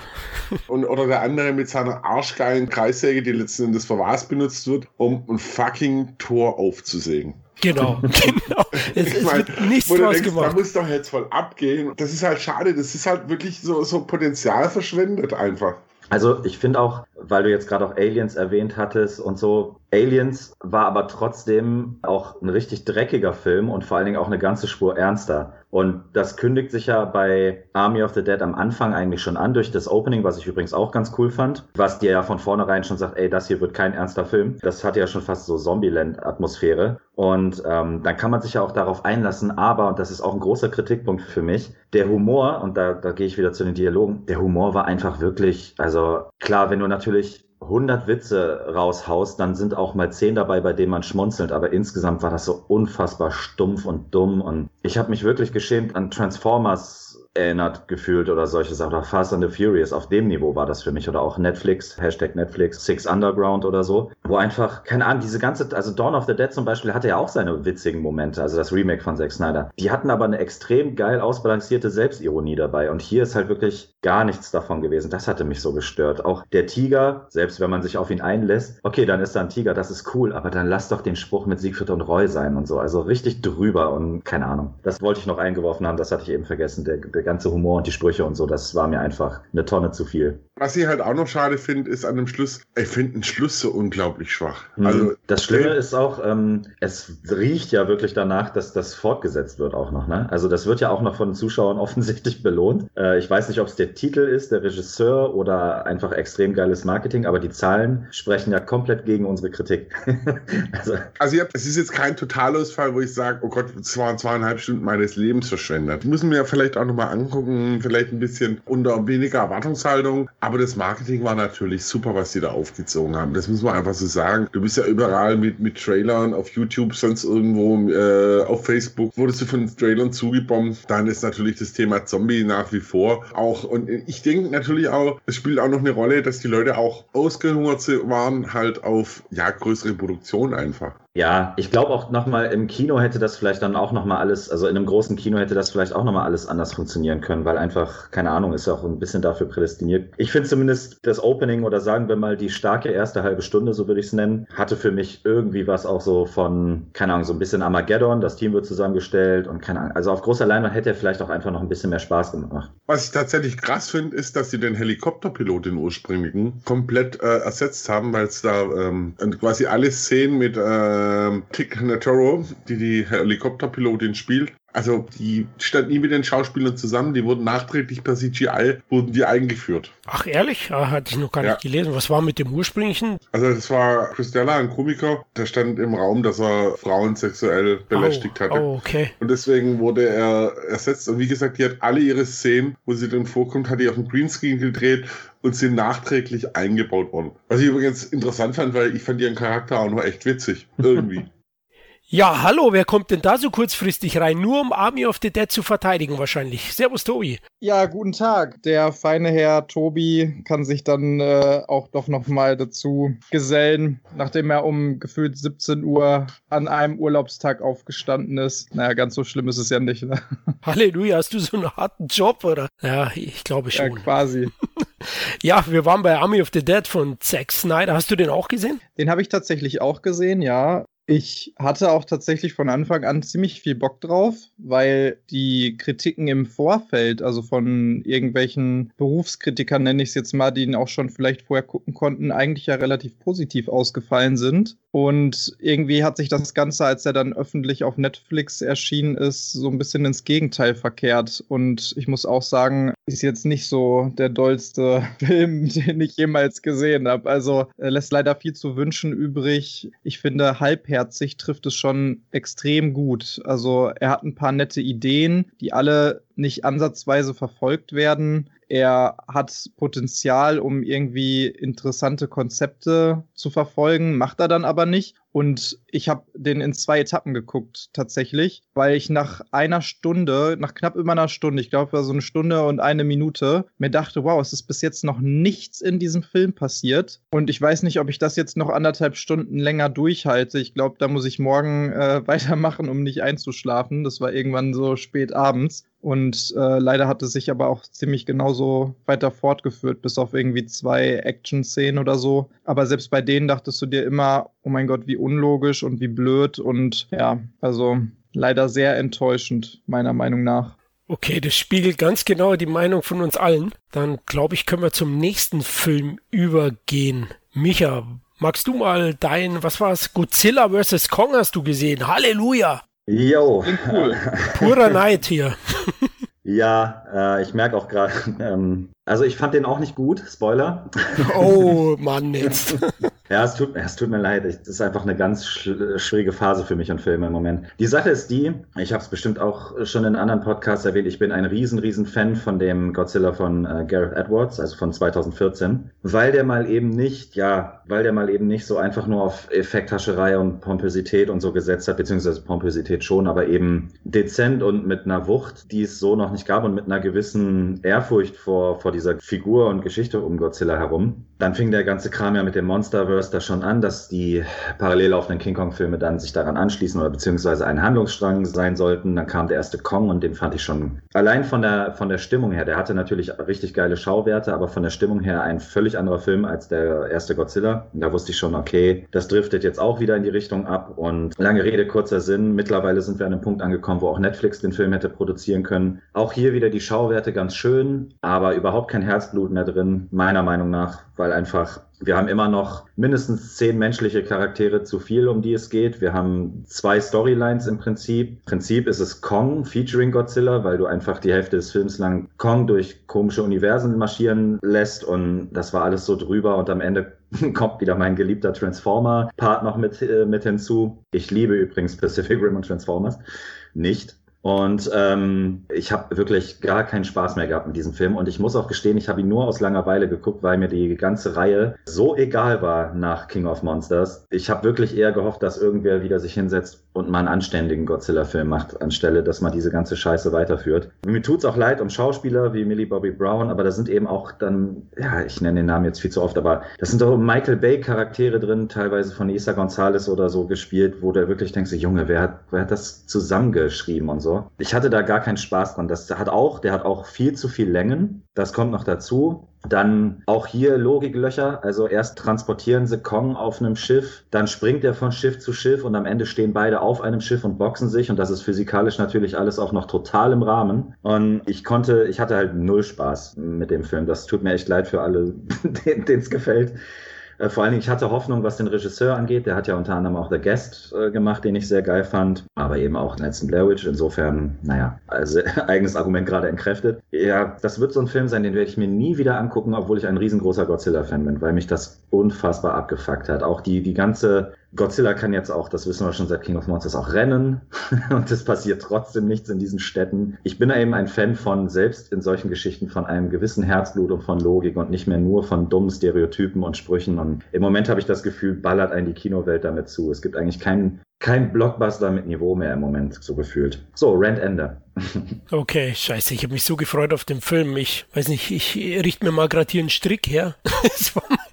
Und, oder der andere mit seiner arschgeilen Kreissäge, die letzten Endes für was benutzt wird, um ein fucking Tor aufzusägen. Genau, genau. Es, ich mein, wird nichts draus denkst, gemacht. Da muss doch jetzt voll abgehen. Das ist halt schade. Das ist halt wirklich so, so Potenzial verschwendet einfach. Also ich finde auch, weil du jetzt gerade auch Aliens erwähnt hattest und so, Aliens war aber trotzdem auch ein richtig dreckiger Film und vor allen Dingen auch eine ganze Spur ernster. Und das kündigt sich ja bei Army of the Dead am Anfang eigentlich schon an durch das Opening, was ich übrigens auch ganz cool fand, was dir ja von vornherein schon sagt, ey, das hier wird kein ernster Film. Das hat ja schon fast so Zombieland-Atmosphäre. Und ähm, dann kann man sich ja auch darauf einlassen, aber, und das ist auch ein großer Kritikpunkt für mich, der Humor, und da, da gehe ich wieder zu den Dialogen, der Humor war einfach wirklich, also klar, wenn du natürlich 100 Witze raushaust, dann sind auch mal 10 dabei, bei denen man schmunzelt. Aber insgesamt war das so unfassbar stumpf und dumm. Und ich habe mich wirklich geschämt an Transformers erinnert gefühlt oder solche Sachen. Oder Fast and the Furious, auf dem Niveau war das für mich. Oder auch Netflix, Hashtag Netflix, Six Underground oder so. Wo einfach, keine Ahnung, diese ganze, also Dawn of the Dead zum Beispiel hatte ja auch seine witzigen Momente, also das Remake von Zack Snyder. Die hatten aber eine extrem geil ausbalancierte Selbstironie dabei. Und hier ist halt wirklich gar nichts davon gewesen. Das hatte mich so gestört. Auch der Tiger, selbst wenn man sich auf ihn einlässt, okay, dann ist da ein Tiger, das ist cool, aber dann lass doch den Spruch mit Siegfried und Roy sein und so. Also richtig drüber und keine Ahnung. Das wollte ich noch eingeworfen haben, das hatte ich eben vergessen. Der, der ganze Humor und die Sprüche und so, das war mir einfach eine Tonne zu viel. Was ich halt auch noch schade finde, ist an dem Schluss, ich finde den Schluss so unglaublich schwach. Mhm. Also, das Schlimme ist auch, ähm, es riecht ja wirklich danach, dass das fortgesetzt wird auch noch. Ne? Also das wird ja auch noch von den Zuschauern offensichtlich belohnt. Äh, ich weiß nicht, ob es der Titel ist, der Regisseur oder einfach extrem geiles Marketing, aber die Zahlen sprechen ja komplett gegen unsere Kritik. also, also es ist jetzt kein Totalausfall, wo ich sage, oh Gott, es waren zweieinhalb Stunden meines Lebens verschwendet. Müssen wir ja vielleicht auch nochmal angucken, vielleicht ein bisschen unter weniger Erwartungshaltung. Aber das Marketing war natürlich super, was sie da aufgezogen haben. Das muss man einfach so sagen. Du bist ja überall mit, mit Trailern auf YouTube, sonst irgendwo äh, auf Facebook, wurdest du von Trailern zugebombt. Dann ist natürlich das Thema Zombie nach wie vor auch. Und ich denke natürlich auch, es spielt auch noch eine Rolle, dass die Leute auch ausgehungert waren, halt auf ja, größere Produktion einfach. Ja, ich glaube auch nochmal im Kino hätte das vielleicht dann auch nochmal alles, also in einem großen Kino hätte das vielleicht auch nochmal alles anders funktionieren können, weil einfach, keine Ahnung, ist ja auch ein bisschen dafür prädestiniert. Ich finde zumindest das Opening oder sagen wir mal die starke erste halbe Stunde, so würde ich es nennen, hatte für mich irgendwie was auch so von, keine Ahnung, so ein bisschen Armageddon, das Team wird zusammengestellt und keine Ahnung, also auf großer Leinwand hätte er vielleicht auch einfach noch ein bisschen mehr Spaß gemacht. Was ich tatsächlich krass finde, ist, dass sie den Helikopterpilot, den ursprünglichen, komplett äh, ersetzt haben, weil es da ähm, quasi alle Szenen mit äh, Tick Notaro, die die Helikopterpilotin spielt, also die stand nie mit den Schauspielern zusammen, die wurden nachträglich per CGI, wurden die eingeführt. Ach ehrlich? Ah, hatte ich noch gar ja. nicht gelesen. Was war mit dem ursprünglichen? Also das war Christella, ein Komiker, der stand im Raum, dass er Frauen sexuell belästigt oh, hatte. Oh, okay. Und deswegen wurde er ersetzt. Und wie gesagt, die hat alle ihre Szenen, wo sie dann vorkommt, hat die auf dem Greenscreen gedreht und sind nachträglich eingebaut worden. Was ich übrigens interessant fand, weil ich fand ihren Charakter auch noch echt witzig. Irgendwie. Ja, hallo, wer kommt denn da so kurzfristig rein? Nur um Army of the Dead zu verteidigen wahrscheinlich. Servus, Tobi. Ja, guten Tag. Der feine Herr Tobi kann sich dann äh, auch doch nochmal dazu gesellen, nachdem er um gefühlt 17 Uhr an einem Urlaubstag aufgestanden ist. Naja, ganz so schlimm ist es ja nicht. Ne? Halleluja, hast du so einen harten Job, oder? Ja, ich glaube schon. Ja, quasi. ja, wir waren bei Army of the Dead von Zack Snyder. Hast du den auch gesehen? Den habe ich tatsächlich auch gesehen, ja. Ich hatte auch tatsächlich von Anfang an ziemlich viel Bock drauf, weil die Kritiken im Vorfeld, also von irgendwelchen Berufskritikern nenne ich es jetzt mal, die ihn auch schon vielleicht vorher gucken konnten, eigentlich ja relativ positiv ausgefallen sind. Und irgendwie hat sich das Ganze, als er dann öffentlich auf Netflix erschienen ist, so ein bisschen ins Gegenteil verkehrt. Und ich muss auch sagen, ist jetzt nicht so der dollste Film, den ich jemals gesehen habe. Also er lässt leider viel zu wünschen übrig. Ich finde, halbherzig trifft es schon extrem gut. Also er hat ein paar nette Ideen, die alle nicht ansatzweise verfolgt werden. Er hat Potenzial, um irgendwie interessante Konzepte zu verfolgen, macht er dann aber nicht. Und ich habe den in zwei Etappen geguckt, tatsächlich, weil ich nach einer Stunde, nach knapp über einer Stunde, ich glaube, so eine Stunde und eine Minute, mir dachte, wow, es ist bis jetzt noch nichts in diesem Film passiert. Und ich weiß nicht, ob ich das jetzt noch anderthalb Stunden länger durchhalte. Ich glaube, da muss ich morgen äh, weitermachen, um nicht einzuschlafen. Das war irgendwann so spät abends. Und äh, leider hat es sich aber auch ziemlich genauso weiter fortgeführt, bis auf irgendwie zwei Action-Szenen oder so. Aber selbst bei denen dachtest du dir immer, oh mein Gott, wie unlogisch und wie blöd. Und ja, also leider sehr enttäuschend, meiner Meinung nach. Okay, das spiegelt ganz genau die Meinung von uns allen. Dann glaube ich, können wir zum nächsten Film übergehen. Micha, magst du mal dein, was war es, Godzilla vs. Kong hast du gesehen? Halleluja! Jo. Cool. Purer Neid hier. ja, äh, ich merke auch gerade, ähm, also ich fand den auch nicht gut, Spoiler. Oh Mann, jetzt. Ja, es tut, es tut mir leid. Es ist einfach eine ganz schwierige Phase für mich und Filme im Moment. Die Sache ist die, ich habe es bestimmt auch schon in anderen Podcasts erwähnt, ich bin ein riesen, riesen Fan von dem Godzilla von äh, Gareth Edwards, also von 2014, weil der mal eben nicht, ja, weil der mal eben nicht so einfach nur auf Effekthascherei und Pompösität und so gesetzt hat, beziehungsweise Pompösität schon, aber eben dezent und mit einer Wucht, die es so noch nicht gab und mit einer gewissen Ehrfurcht vor, vor dieser Figur und Geschichte um Godzilla herum. Dann fing der ganze Kram ja mit dem Monsterverse da schon an, dass die parallel laufenden King Kong-Filme dann sich daran anschließen oder beziehungsweise ein Handlungsstrang sein sollten. Dann kam der erste Kong und den fand ich schon allein von der, von der Stimmung her, der hatte natürlich richtig geile Schauwerte, aber von der Stimmung her ein völlig anderer Film als der erste Godzilla. Da wusste ich schon, okay, das driftet jetzt auch wieder in die Richtung ab und lange Rede, kurzer Sinn. Mittlerweile sind wir an einem Punkt angekommen, wo auch Netflix den Film hätte produzieren können. Auch hier wieder die Schauwerte ganz schön, aber überhaupt kein Herzblut mehr drin, meiner Meinung nach, weil einfach wir haben immer noch mindestens zehn menschliche Charaktere zu viel, um die es geht. Wir haben zwei Storylines im Prinzip. Im Prinzip ist es Kong featuring Godzilla, weil du einfach die Hälfte des Films lang Kong durch komische Universen marschieren lässt und das war alles so drüber und am Ende kommt wieder mein geliebter Transformer-Part noch mit, äh, mit hinzu. Ich liebe übrigens Pacific Rim und Transformers. Nicht. Und ähm, ich habe wirklich gar keinen Spaß mehr gehabt mit diesem Film. Und ich muss auch gestehen, ich habe ihn nur aus Langeweile geguckt, weil mir die ganze Reihe so egal war nach King of Monsters. Ich habe wirklich eher gehofft, dass irgendwer wieder sich hinsetzt und mal einen anständigen Godzilla-Film macht, anstelle, dass man diese ganze Scheiße weiterführt. Mir tut's auch leid um Schauspieler wie Millie Bobby Brown, aber da sind eben auch dann, ja, ich nenne den Namen jetzt viel zu oft, aber das sind doch Michael Bay-Charaktere drin, teilweise von Isa Gonzalez oder so gespielt, wo du wirklich denkst, Junge, wer hat, wer hat das zusammengeschrieben und so. Ich hatte da gar keinen Spaß dran. Das hat auch, der hat auch viel zu viel Längen. Das kommt noch dazu. Dann auch hier Logiklöcher. Also erst transportieren sie Kong auf einem Schiff, dann springt er von Schiff zu Schiff und am Ende stehen beide auf einem Schiff und boxen sich und das ist physikalisch natürlich alles auch noch total im Rahmen. Und ich konnte, ich hatte halt null Spaß mit dem Film. Das tut mir echt leid für alle, denen es gefällt. Äh, vor allen Dingen, ich hatte Hoffnung, was den Regisseur angeht. Der hat ja unter anderem auch The Guest äh, gemacht, den ich sehr geil fand, aber eben auch Nelson Blair Witch. Insofern, naja, also eigenes Argument gerade entkräftet. Ja, das wird so ein Film sein, den werde ich mir nie wieder angucken, obwohl ich ein riesengroßer Godzilla-Fan bin, weil mich das unfassbar abgefuckt hat. Auch die, die ganze Godzilla kann jetzt auch, das wissen wir schon seit King of Monsters, auch rennen und es passiert trotzdem nichts in diesen Städten. Ich bin eben ein Fan von, selbst in solchen Geschichten, von einem gewissen Herzblut und von Logik und nicht mehr nur von dummen Stereotypen und Sprüchen. Und im Moment habe ich das Gefühl, ballert einen die Kinowelt damit zu. Es gibt eigentlich keinen kein Blockbuster mit Niveau mehr im Moment, so gefühlt. So, Rand Ender. okay, scheiße, ich habe mich so gefreut auf den Film. Ich weiß nicht, ich richte mir mal gerade hier einen Strick her.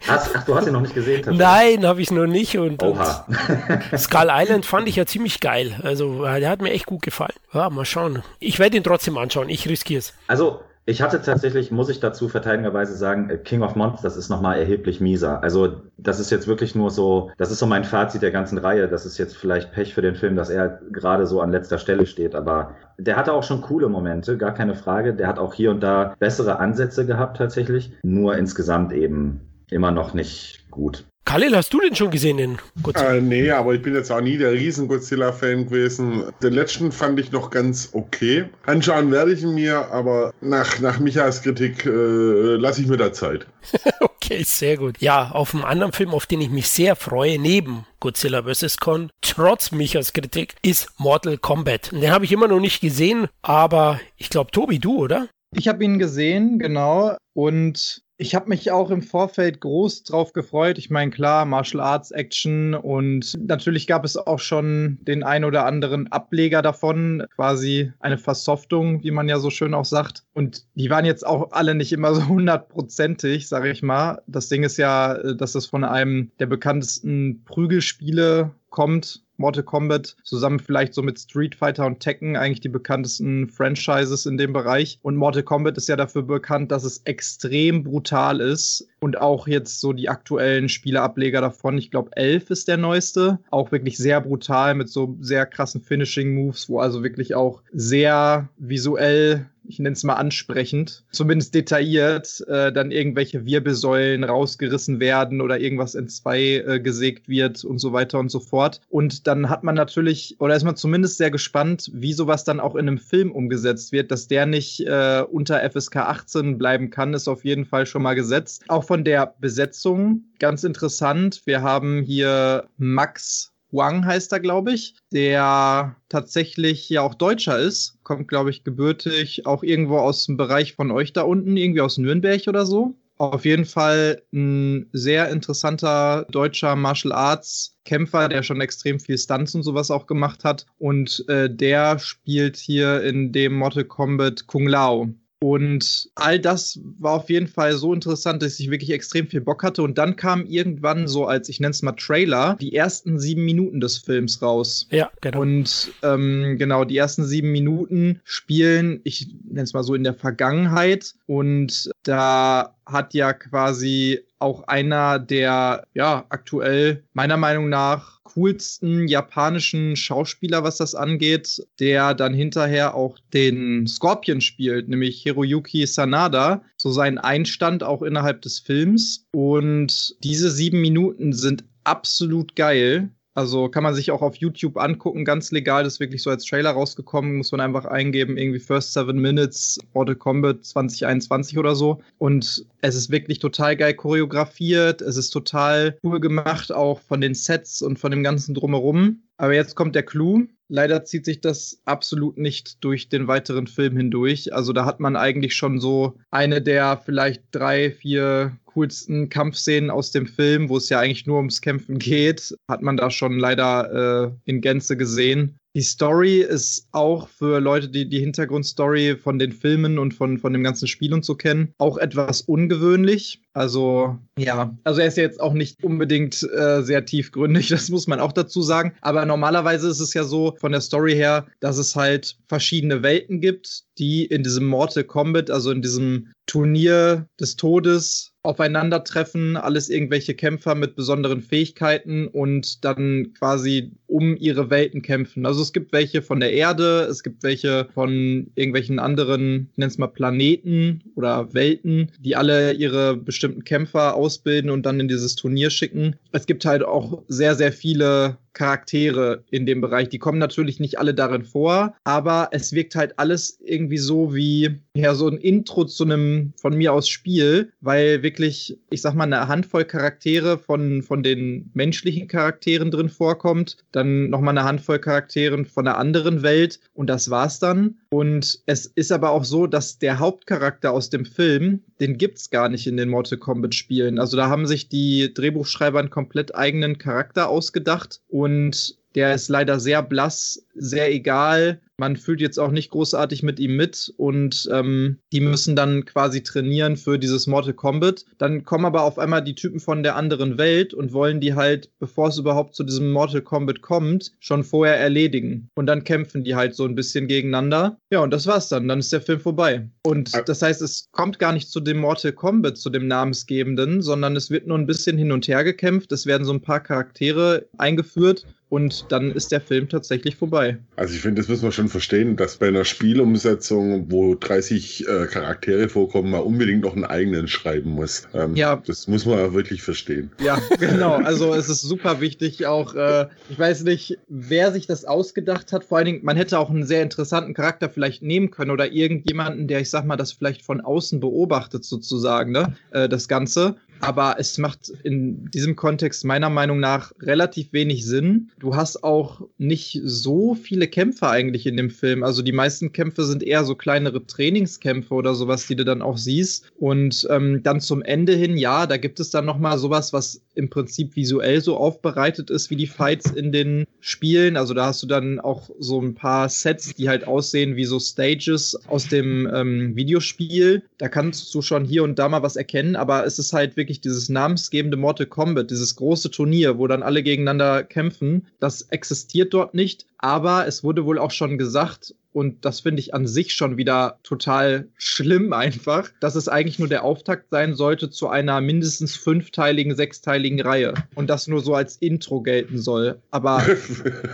Hast, ach, du hast ihn noch nicht gesehen? Nein, habe ich noch nicht. Und, Oha. und Skull Island fand ich ja ziemlich geil. Also, der hat mir echt gut gefallen. Ja, mal schauen. Ich werde ihn trotzdem anschauen. Ich riskiere es. Also, ich hatte tatsächlich, muss ich dazu verteidigenderweise sagen, äh, King of Monsters das ist nochmal erheblich mieser. Also das ist jetzt wirklich nur so, das ist so mein Fazit der ganzen Reihe. Das ist jetzt vielleicht Pech für den Film, dass er gerade so an letzter Stelle steht. Aber der hatte auch schon coole Momente, gar keine Frage. Der hat auch hier und da bessere Ansätze gehabt tatsächlich. Nur insgesamt eben immer noch nicht gut. Khalil, hast du den schon gesehen, den Godzilla? Äh, nee, aber ich bin jetzt auch nie der riesen Godzilla-Fan gewesen. Den letzten fand ich noch ganz okay. Anschauen werde ich ihn mir, aber nach, nach Michas Kritik äh, lasse ich mir da Zeit. okay, sehr gut. Ja, auf einem anderen Film, auf den ich mich sehr freue, neben Godzilla vs. Kong, trotz Michas Kritik, ist Mortal Kombat. Den habe ich immer noch nicht gesehen, aber ich glaube, Tobi, du, oder? Ich habe ihn gesehen, genau. Und ich habe mich auch im Vorfeld groß drauf gefreut. Ich meine, klar, Martial Arts Action und natürlich gab es auch schon den ein oder anderen Ableger davon, quasi eine Versoftung, wie man ja so schön auch sagt. Und die waren jetzt auch alle nicht immer so hundertprozentig, sage ich mal. Das Ding ist ja, äh, dass es von einem der bekanntesten Prügelspiele kommt Mortal Kombat, zusammen vielleicht so mit Street Fighter und Tekken, eigentlich die bekanntesten Franchises in dem Bereich. Und Mortal Kombat ist ja dafür bekannt, dass es extrem brutal ist. Und auch jetzt so die aktuellen Spieleableger davon, ich glaube, 11 ist der neueste, auch wirklich sehr brutal mit so sehr krassen Finishing-Moves, wo also wirklich auch sehr visuell ich nenne es mal ansprechend, zumindest detailliert, äh, dann irgendwelche Wirbelsäulen rausgerissen werden oder irgendwas in zwei äh, gesägt wird und so weiter und so fort. Und dann hat man natürlich, oder ist man zumindest sehr gespannt, wie sowas dann auch in einem Film umgesetzt wird, dass der nicht äh, unter FSK 18 bleiben kann, ist auf jeden Fall schon mal gesetzt. Auch von der Besetzung ganz interessant. Wir haben hier Max Wang heißt er, glaube ich, der tatsächlich ja auch Deutscher ist. Kommt, glaube ich, gebürtig auch irgendwo aus dem Bereich von euch da unten, irgendwie aus Nürnberg oder so. Auf jeden Fall ein sehr interessanter deutscher Martial Arts Kämpfer, der schon extrem viel Stunts und sowas auch gemacht hat. Und äh, der spielt hier in dem Mortal Kombat Kung Lao. Und all das war auf jeden Fall so interessant, dass ich wirklich extrem viel Bock hatte. Und dann kam irgendwann so als, ich nenne es mal Trailer, die ersten sieben Minuten des Films raus. Ja, genau. Und ähm, genau, die ersten sieben Minuten spielen, ich nenne es mal so in der Vergangenheit. Und da hat ja quasi auch einer der, ja, aktuell meiner Meinung nach coolsten japanischen Schauspieler, was das angeht, der dann hinterher auch den Scorpion spielt, nämlich Hiroyuki Sanada, so sein Einstand auch innerhalb des Films. Und diese sieben Minuten sind absolut geil. Also kann man sich auch auf YouTube angucken, ganz legal. Das ist wirklich so als Trailer rausgekommen. Muss man einfach eingeben, irgendwie First Seven Minutes, Mortal Kombat 2021 oder so. Und es ist wirklich total geil choreografiert. Es ist total cool gemacht, auch von den Sets und von dem ganzen Drumherum. Aber jetzt kommt der Clou. Leider zieht sich das absolut nicht durch den weiteren Film hindurch. Also da hat man eigentlich schon so eine der vielleicht drei, vier coolsten Kampfszenen aus dem Film, wo es ja eigentlich nur ums Kämpfen geht, hat man da schon leider äh, in Gänze gesehen. Die Story ist auch für Leute, die die Hintergrundstory von den Filmen und von, von dem ganzen Spiel und so kennen, auch etwas ungewöhnlich. Also, ja, also er ist jetzt auch nicht unbedingt äh, sehr tiefgründig, das muss man auch dazu sagen. Aber normalerweise ist es ja so von der Story her, dass es halt verschiedene Welten gibt, die in diesem Mortal Kombat, also in diesem Turnier des Todes, aufeinandertreffen, alles irgendwelche Kämpfer mit besonderen Fähigkeiten und dann quasi um ihre Welten kämpfen. Also es gibt welche von der Erde, es gibt welche von irgendwelchen anderen, ich nenne es mal Planeten oder Welten, die alle ihre bestimmten Kämpfer ausbilden und dann in dieses Turnier schicken. Es gibt halt auch sehr, sehr viele Charaktere in dem Bereich. Die kommen natürlich nicht alle darin vor, aber es wirkt halt alles irgendwie so wie ja so ein Intro zu einem von mir aus Spiel, weil wirklich, ich sag mal, eine Handvoll Charaktere von, von den menschlichen Charakteren drin vorkommt, dann nochmal eine Handvoll Charakteren von einer anderen Welt und das war's dann. Und es ist aber auch so, dass der Hauptcharakter aus dem Film, den gibt's gar nicht in den Mortal Kombat Spielen. Also da haben sich die Drehbuchschreiber einen komplett eigenen Charakter ausgedacht und der ist leider sehr blass, sehr egal. Man fühlt jetzt auch nicht großartig mit ihm mit und ähm, die müssen dann quasi trainieren für dieses Mortal Kombat. Dann kommen aber auf einmal die Typen von der anderen Welt und wollen die halt, bevor es überhaupt zu diesem Mortal Kombat kommt, schon vorher erledigen. Und dann kämpfen die halt so ein bisschen gegeneinander. Ja, und das war's dann. Dann ist der Film vorbei. Und das heißt, es kommt gar nicht zu dem Mortal Kombat, zu dem namensgebenden, sondern es wird nur ein bisschen hin und her gekämpft. Es werden so ein paar Charaktere eingeführt und dann ist der Film tatsächlich vorbei. Also ich finde, das müssen wir schon verstehen, dass bei einer Spielumsetzung, wo 30 äh, Charaktere vorkommen, man unbedingt noch einen eigenen schreiben muss. Ähm, ja. Das muss man wirklich verstehen. Ja, genau. Also es ist super wichtig auch, äh, ich weiß nicht, wer sich das ausgedacht hat. Vor allen Dingen, man hätte auch einen sehr interessanten Charakter vielleicht nehmen können oder irgendjemanden, der, ich sag mal, das vielleicht von außen beobachtet sozusagen, ne? Äh, das Ganze aber es macht in diesem Kontext meiner Meinung nach relativ wenig Sinn. Du hast auch nicht so viele Kämpfe eigentlich in dem Film. Also die meisten Kämpfe sind eher so kleinere Trainingskämpfe oder sowas, die du dann auch siehst. Und ähm, dann zum Ende hin, ja, da gibt es dann noch mal sowas, was im Prinzip visuell so aufbereitet ist wie die Fights in den Spielen. Also da hast du dann auch so ein paar Sets, die halt aussehen wie so Stages aus dem ähm, Videospiel. Da kannst du schon hier und da mal was erkennen, aber es ist halt wirklich dieses namensgebende Mortal Kombat, dieses große Turnier, wo dann alle gegeneinander kämpfen. Das existiert dort nicht, aber es wurde wohl auch schon gesagt, und das finde ich an sich schon wieder total schlimm einfach, dass es eigentlich nur der Auftakt sein sollte zu einer mindestens fünfteiligen, sechsteiligen Reihe. Und das nur so als Intro gelten soll. Aber.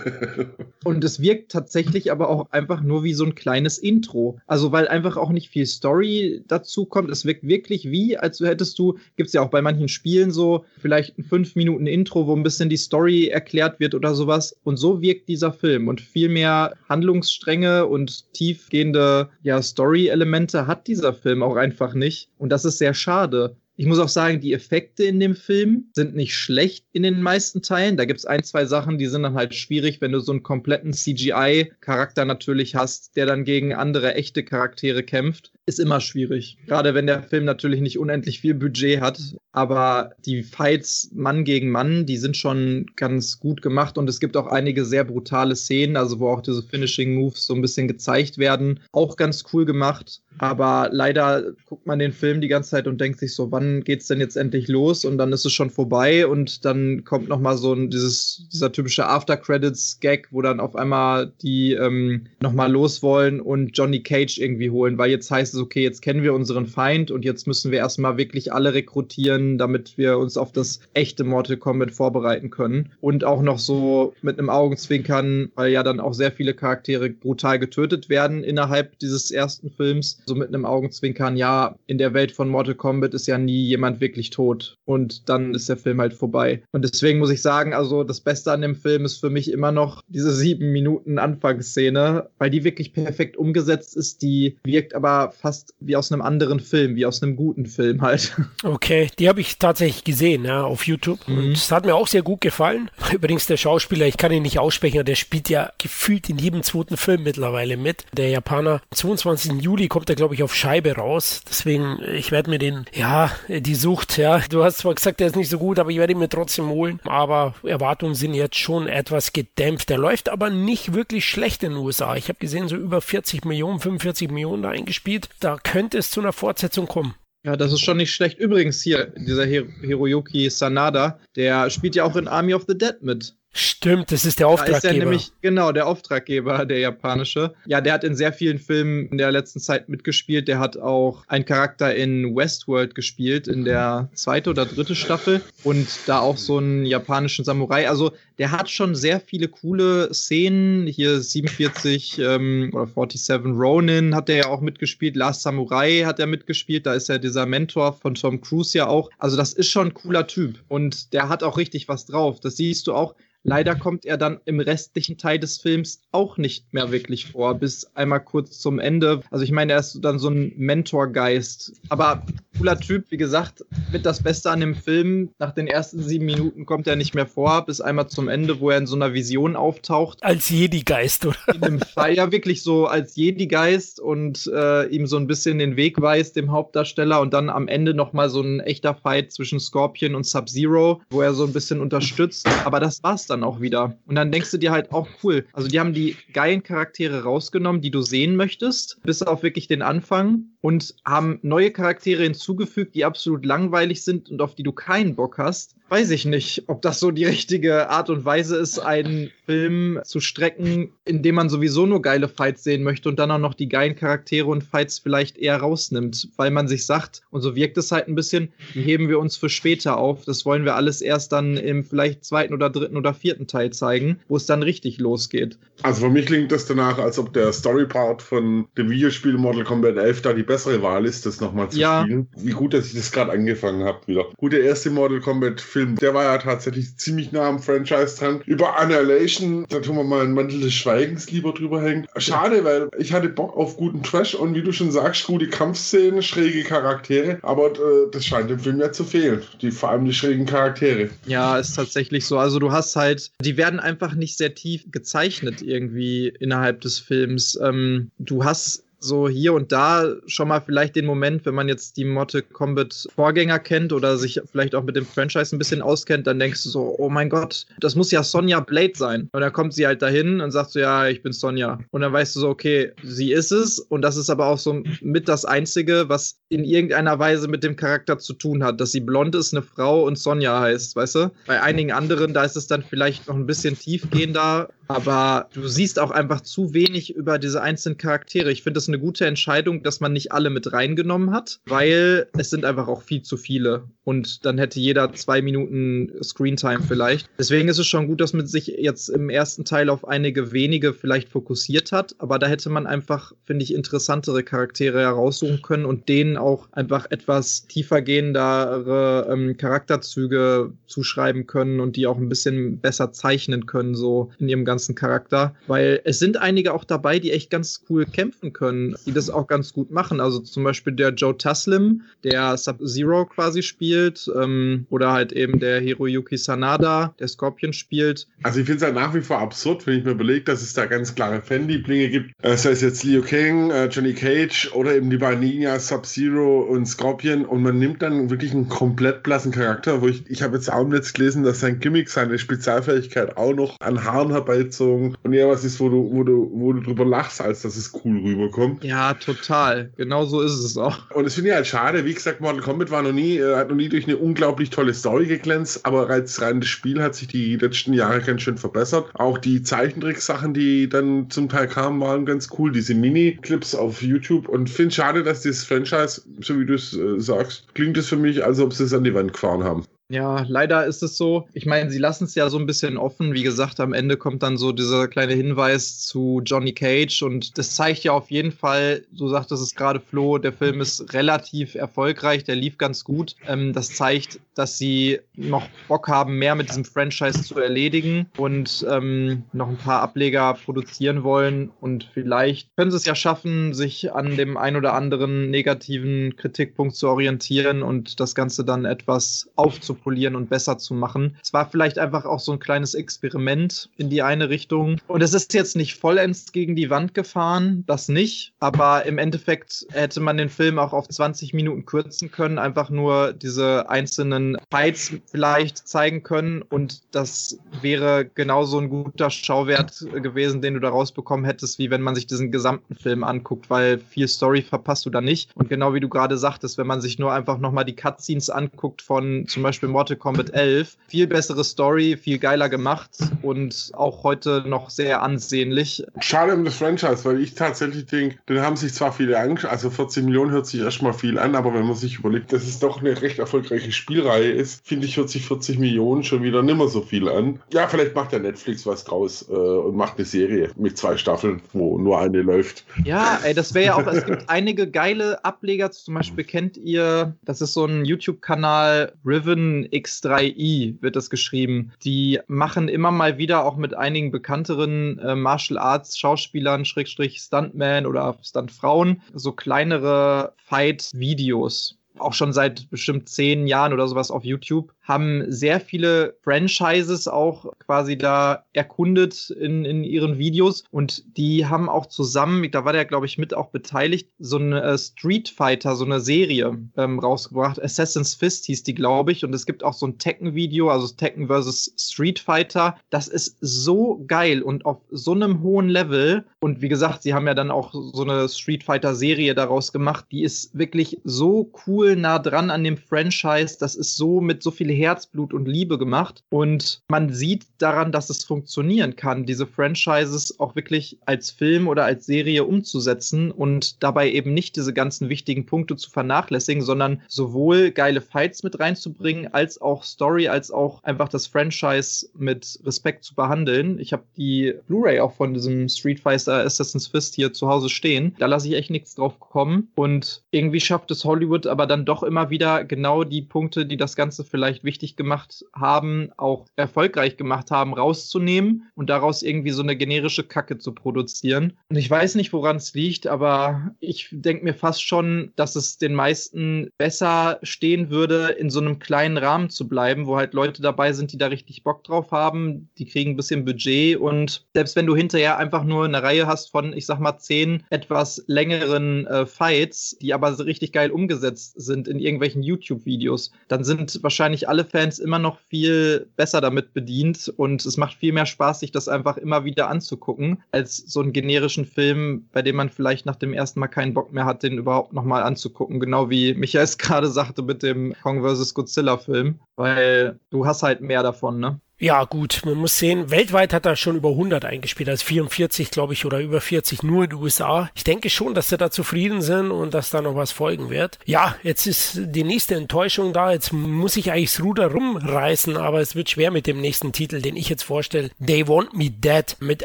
und es wirkt tatsächlich aber auch einfach nur wie so ein kleines Intro. Also, weil einfach auch nicht viel Story dazu kommt. Es wirkt wirklich wie, als hättest du, gibt es ja auch bei manchen Spielen so, vielleicht ein fünf Minuten Intro, wo ein bisschen die Story erklärt wird oder sowas. Und so wirkt dieser Film. Und viel mehr Handlungsstränge und tiefgehende ja, Story-Elemente hat dieser Film auch einfach nicht. Und das ist sehr schade. Ich muss auch sagen, die Effekte in dem Film sind nicht schlecht in den meisten Teilen. Da gibt es ein, zwei Sachen, die sind dann halt schwierig, wenn du so einen kompletten CGI-Charakter natürlich hast, der dann gegen andere echte Charaktere kämpft. Ist immer schwierig. Gerade wenn der Film natürlich nicht unendlich viel Budget hat. Aber die Fights Mann gegen Mann, die sind schon ganz gut gemacht und es gibt auch einige sehr brutale Szenen, also wo auch diese Finishing Moves so ein bisschen gezeigt werden. Auch ganz cool gemacht. Aber leider guckt man den Film die ganze Zeit und denkt sich so, wann geht's denn jetzt endlich los? Und dann ist es schon vorbei und dann kommt noch mal so ein, dieses, dieser typische After-Credits-Gag, wo dann auf einmal die ähm, noch los wollen und Johnny Cage irgendwie holen, weil jetzt heißt es, okay, jetzt kennen wir unseren Feind und jetzt müssen wir erstmal wirklich alle rekrutieren, damit wir uns auf das echte Mortal Kombat vorbereiten können. Und auch noch so mit einem Augenzwinkern, weil ja dann auch sehr viele Charaktere brutal getötet werden innerhalb dieses ersten Films so mit einem Augenzwinkern, ja, in der Welt von Mortal Kombat ist ja nie jemand wirklich tot. Und dann ist der Film halt vorbei. Und deswegen muss ich sagen, also das Beste an dem Film ist für mich immer noch diese sieben Minuten Anfangsszene, weil die wirklich perfekt umgesetzt ist. Die wirkt aber fast fast wie aus einem anderen Film, wie aus einem guten Film halt. Okay, die habe ich tatsächlich gesehen ja, auf YouTube mhm. und es hat mir auch sehr gut gefallen. Übrigens der Schauspieler, ich kann ihn nicht aussprechen, der spielt ja gefühlt in jedem zweiten Film mittlerweile mit. Der Japaner, 22. Juli kommt er glaube ich auf Scheibe raus. Deswegen, ich werde mir den, ja, die Sucht, ja. Du hast zwar gesagt, der ist nicht so gut, aber ich werde ihn mir trotzdem holen. Aber Erwartungen sind jetzt schon etwas gedämpft. Der läuft aber nicht wirklich schlecht in den USA. Ich habe gesehen, so über 40 Millionen, 45 Millionen da eingespielt. Da könnte es zu einer Fortsetzung kommen. Ja, das ist schon nicht schlecht. Übrigens hier, dieser Hiro Hiroyuki Sanada, der spielt ja auch in Army of the Dead mit. Stimmt, das ist der Auftraggeber. Da ist er nämlich, genau, der Auftraggeber, der japanische. Ja, der hat in sehr vielen Filmen in der letzten Zeit mitgespielt. Der hat auch einen Charakter in Westworld gespielt, in der zweite oder dritte Staffel. Und da auch so einen japanischen Samurai. Also, der hat schon sehr viele coole Szenen. Hier 47 ähm, oder 47 Ronin hat er ja auch mitgespielt. Last Samurai hat er mitgespielt. Da ist er dieser Mentor von Tom Cruise ja auch. Also, das ist schon ein cooler Typ. Und der hat auch richtig was drauf. Das siehst du auch Leider kommt er dann im restlichen Teil des Films auch nicht mehr wirklich vor, bis einmal kurz zum Ende. Also ich meine, er ist dann so ein Mentorgeist. Aber cooler Typ, wie gesagt, mit das Beste an dem Film. Nach den ersten sieben Minuten kommt er nicht mehr vor, bis einmal zum Ende, wo er in so einer Vision auftaucht. Als Jedi-Geist, oder? In dem Fall ja wirklich so als Jedi-Geist und äh, ihm so ein bisschen den Weg weist, dem Hauptdarsteller. Und dann am Ende nochmal so ein echter Fight zwischen Scorpion und Sub-Zero, wo er so ein bisschen unterstützt. Aber das war's dann auch wieder. Und dann denkst du dir halt auch cool. Also die haben die geilen Charaktere rausgenommen, die du sehen möchtest, bis auf wirklich den Anfang und haben neue Charaktere hinzugefügt, die absolut langweilig sind und auf die du keinen Bock hast weiß ich nicht, ob das so die richtige Art und Weise ist, einen Film zu strecken, in dem man sowieso nur geile Fights sehen möchte und dann auch noch die geilen Charaktere und Fights vielleicht eher rausnimmt, weil man sich sagt, und so wirkt es halt ein bisschen, die heben wir uns für später auf. Das wollen wir alles erst dann im vielleicht zweiten oder dritten oder vierten Teil zeigen, wo es dann richtig losgeht. Also für mich klingt das danach, als ob der Story-Part von dem Videospiel Mortal Kombat 11 da die bessere Wahl ist, das nochmal zu ja. spielen. Wie gut, dass ich das gerade angefangen habe wieder. Gut, der erste Mortal Kombat Film Film, der war ja tatsächlich ziemlich nah am Franchise dran. Über Annihilation, da tun wir mal einen Mantel des Schweigens lieber drüber hängen. Schade, weil ich hatte Bock auf guten Trash und wie du schon sagst, gute Kampfszenen, schräge Charaktere, aber äh, das scheint dem Film ja zu fehlen. Die, vor allem die schrägen Charaktere. Ja, ist tatsächlich so. Also du hast halt, die werden einfach nicht sehr tief gezeichnet irgendwie innerhalb des Films. Ähm, du hast so hier und da schon mal vielleicht den Moment, wenn man jetzt die Mortal Kombat Vorgänger kennt oder sich vielleicht auch mit dem Franchise ein bisschen auskennt, dann denkst du so, oh mein Gott, das muss ja Sonja Blade sein. Und dann kommt sie halt dahin und sagt so, ja, ich bin Sonja. Und dann weißt du so, okay, sie ist es und das ist aber auch so mit das Einzige, was in irgendeiner Weise mit dem Charakter zu tun hat, dass sie blond ist, eine Frau und Sonja heißt, weißt du? Bei einigen anderen, da ist es dann vielleicht noch ein bisschen tiefgehender, aber du siehst auch einfach zu wenig über diese einzelnen Charaktere. Ich finde es eine gute Entscheidung, dass man nicht alle mit reingenommen hat, weil es sind einfach auch viel zu viele. Und dann hätte jeder zwei Minuten Screentime vielleicht. Deswegen ist es schon gut, dass man sich jetzt im ersten Teil auf einige wenige vielleicht fokussiert hat. Aber da hätte man einfach, finde ich, interessantere Charaktere heraussuchen können und denen auch einfach etwas tiefergehendere ähm, Charakterzüge zuschreiben können und die auch ein bisschen besser zeichnen können, so in ihrem ganzen ganzen Charakter, weil es sind einige auch dabei, die echt ganz cool kämpfen können, die das auch ganz gut machen. Also zum Beispiel der Joe Taslim, der Sub-Zero quasi spielt, ähm, oder halt eben der Hiroyuki Sanada, der Scorpion spielt. Also ich finde es halt nach wie vor absurd, wenn ich mir überlege, dass es da ganz klare Fanlieblinge gibt. Äh, sei es jetzt Liu Kang, äh, Johnny Cage oder eben die beiden Ninjas Sub-Zero und Scorpion und man nimmt dann wirklich einen komplett blassen Charakter, wo ich, ich habe jetzt auch im Netz gelesen, dass sein Gimmick, seine Spezialfähigkeit auch noch an Haaren herbei Umsetzung und eher was ist, wo du, wo du, wo du drüber lachst, als dass es cool rüberkommt. Ja, total. Genau so ist es auch. Und das finde ich halt schade. Wie gesagt, Mortal Kombat war noch nie, äh, hat noch nie durch eine unglaublich tolle Story geglänzt, aber als rein das Spiel hat sich die letzten Jahre ganz schön verbessert. Auch die Zeichentricksachen, die dann zum Teil kamen, waren ganz cool. Diese Mini-Clips auf YouTube und finde schade, dass dieses Franchise, so wie du es äh, sagst, klingt es für mich, als ob sie es an die Wand gefahren haben. Ja, leider ist es so. Ich meine, sie lassen es ja so ein bisschen offen. Wie gesagt, am Ende kommt dann so dieser kleine Hinweis zu Johnny Cage und das zeigt ja auf jeden Fall, so sagt es gerade Flo, der Film ist relativ erfolgreich, der lief ganz gut. Ähm, das zeigt, dass sie noch Bock haben, mehr mit diesem Franchise zu erledigen und ähm, noch ein paar Ableger produzieren wollen und vielleicht können sie es ja schaffen, sich an dem ein oder anderen negativen Kritikpunkt zu orientieren und das Ganze dann etwas aufzubauen polieren und besser zu machen. Es war vielleicht einfach auch so ein kleines Experiment in die eine Richtung. Und es ist jetzt nicht vollends gegen die Wand gefahren, das nicht. Aber im Endeffekt hätte man den Film auch auf 20 Minuten kürzen können, einfach nur diese einzelnen Fights vielleicht zeigen können. Und das wäre genauso ein guter Schauwert gewesen, den du da rausbekommen hättest, wie wenn man sich diesen gesamten Film anguckt, weil viel Story verpasst du da nicht. Und genau wie du gerade sagtest, wenn man sich nur einfach nochmal die Cutscenes anguckt von zum Beispiel für Mortal Kombat 11. Viel bessere Story, viel geiler gemacht und auch heute noch sehr ansehnlich. Schade um das Franchise, weil ich tatsächlich denke, den haben sich zwar viele angeschaut, also 40 Millionen hört sich erstmal viel an, aber wenn man sich überlegt, dass es doch eine recht erfolgreiche Spielreihe ist, finde ich, hört sich 40 Millionen schon wieder nimmer so viel an. Ja, vielleicht macht der Netflix was draus äh, und macht eine Serie mit zwei Staffeln, wo nur eine läuft. Ja, ey, das wäre ja auch, es gibt einige geile Ableger, zum Beispiel kennt ihr, das ist so ein YouTube-Kanal, Riven X3i wird das geschrieben. Die machen immer mal wieder auch mit einigen bekannteren äh, Martial Arts Schauspielern, Schrägstrich Stuntman oder Stuntfrauen, so kleinere Fight-Videos auch schon seit bestimmt zehn Jahren oder sowas auf YouTube haben sehr viele Franchises auch quasi da erkundet in, in ihren Videos. Und die haben auch zusammen, da war der glaube ich mit auch beteiligt, so eine äh, Street Fighter, so eine Serie ähm, rausgebracht. Assassin's Fist hieß die glaube ich. Und es gibt auch so ein Tekken-Video, also Tekken versus Street Fighter. Das ist so geil und auf so einem hohen Level. Und wie gesagt, sie haben ja dann auch so eine Street Fighter Serie daraus gemacht, die ist wirklich so cool nah dran an dem Franchise, das ist so mit so viel Herzblut und Liebe gemacht. Und man sieht daran, dass es funktionieren kann, diese Franchises auch wirklich als Film oder als Serie umzusetzen und dabei eben nicht diese ganzen wichtigen Punkte zu vernachlässigen, sondern sowohl geile Fights mit reinzubringen, als auch Story, als auch einfach das Franchise mit Respekt zu behandeln. Ich habe die Blu-ray auch von diesem Street Fighter Assassin's Fist hier zu Hause stehen. Da lasse ich echt nichts drauf kommen. Und irgendwie schafft es Hollywood aber dann doch immer wieder genau die Punkte, die das Ganze vielleicht wichtig gemacht haben, auch erfolgreich gemacht haben, rauszunehmen und daraus irgendwie so eine generische Kacke zu produzieren. Und ich weiß nicht, woran es liegt, aber ich denke mir fast schon, dass es den meisten besser stehen würde, in so einem kleinen Rahmen zu bleiben, wo halt Leute dabei sind, die da richtig Bock drauf haben, die kriegen ein bisschen Budget und selbst wenn du hinterher einfach nur eine Reihe hast von, ich sag mal, zehn etwas längeren äh, Fights, die aber richtig geil umgesetzt sind in irgendwelchen YouTube-Videos, dann sind wahrscheinlich alle Fans Fans immer noch viel besser damit bedient und es macht viel mehr Spaß, sich das einfach immer wieder anzugucken, als so einen generischen Film, bei dem man vielleicht nach dem ersten Mal keinen Bock mehr hat, den überhaupt nochmal anzugucken. Genau wie Michael es gerade sagte mit dem Kong vs. Godzilla Film, weil du hast halt mehr davon, ne? Ja, gut, man muss sehen, weltweit hat er schon über 100 eingespielt, also 44, glaube ich, oder über 40 nur in den USA. Ich denke schon, dass sie da zufrieden sind und dass da noch was folgen wird. Ja, jetzt ist die nächste Enttäuschung da. Jetzt muss ich eigentlich das Ruder rumreißen, aber es wird schwer mit dem nächsten Titel, den ich jetzt vorstelle. They Want Me Dead mit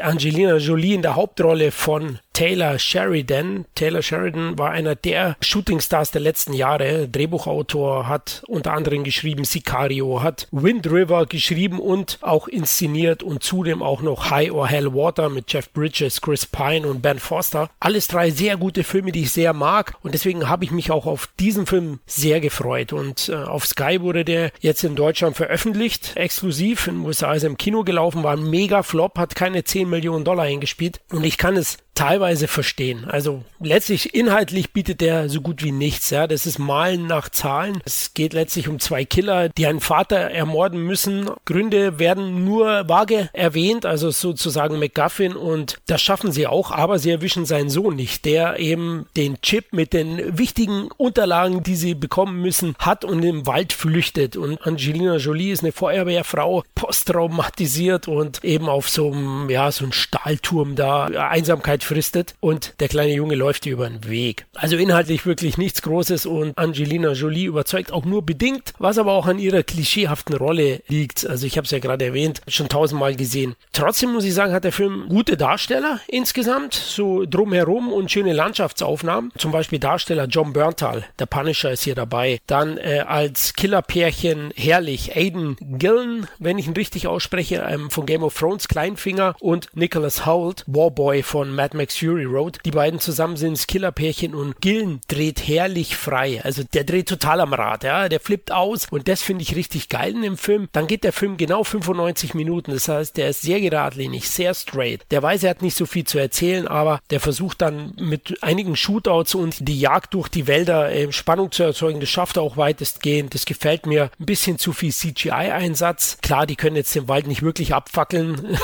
Angelina Jolie in der Hauptrolle von Taylor Sheridan. Taylor Sheridan war einer der Shootingstars der letzten Jahre. Drehbuchautor, hat unter anderem geschrieben Sicario, hat Wind River geschrieben und auch inszeniert und zudem auch noch High or Hell Water mit Jeff Bridges, Chris Pine und Ben Foster. Alles drei sehr gute Filme, die ich sehr mag und deswegen habe ich mich auch auf diesen Film sehr gefreut und äh, auf Sky wurde der jetzt in Deutschland veröffentlicht, exklusiv. In den USA ist er im Kino gelaufen, war ein mega Flop, hat keine 10 Millionen Dollar eingespielt und ich kann es teilweise verstehen. Also letztlich inhaltlich bietet der so gut wie nichts. Ja, das ist Malen nach Zahlen. Es geht letztlich um zwei Killer, die einen Vater ermorden müssen. Gründe werden nur vage erwähnt, also sozusagen McGuffin und das schaffen sie auch, aber sie erwischen seinen Sohn nicht, der eben den Chip mit den wichtigen Unterlagen, die sie bekommen müssen, hat und im Wald flüchtet. Und Angelina Jolie ist eine Feuerwehrfrau, posttraumatisiert und eben auf so einem, ja, so einem Stahlturm da Einsamkeit fristet und der kleine Junge läuft ihr über den Weg. Also inhaltlich wirklich nichts Großes und Angelina Jolie überzeugt auch nur bedingt, was aber auch an ihrer klischeehaften Rolle liegt. Also ich habe es ja gerade erwähnt, schon tausendmal gesehen. Trotzdem muss ich sagen, hat der Film gute Darsteller insgesamt, so drumherum und schöne Landschaftsaufnahmen. Zum Beispiel Darsteller John Berntal, der Punisher ist hier dabei. Dann äh, als Killerpärchen herrlich Aiden Gillen, wenn ich ihn richtig ausspreche, ähm, von Game of Thrones, Kleinfinger und Nicholas Hoult, Warboy von Mad Max Fury Road. Die beiden zusammen sind das Killerpärchen und Gillen dreht herrlich frei. Also der dreht total am Rad, ja, der flippt aus und das finde ich richtig geil in dem Film. Dann geht der Film genau 95 Minuten, das heißt, der ist sehr geradlinig, sehr straight. Der weiß, er hat nicht so viel zu erzählen, aber der versucht dann mit einigen Shootouts und die Jagd durch die Wälder äh, Spannung zu erzeugen. Das schafft er auch weitestgehend. Das gefällt mir. Ein bisschen zu viel CGI-Einsatz. Klar, die können jetzt den Wald nicht wirklich abfackeln.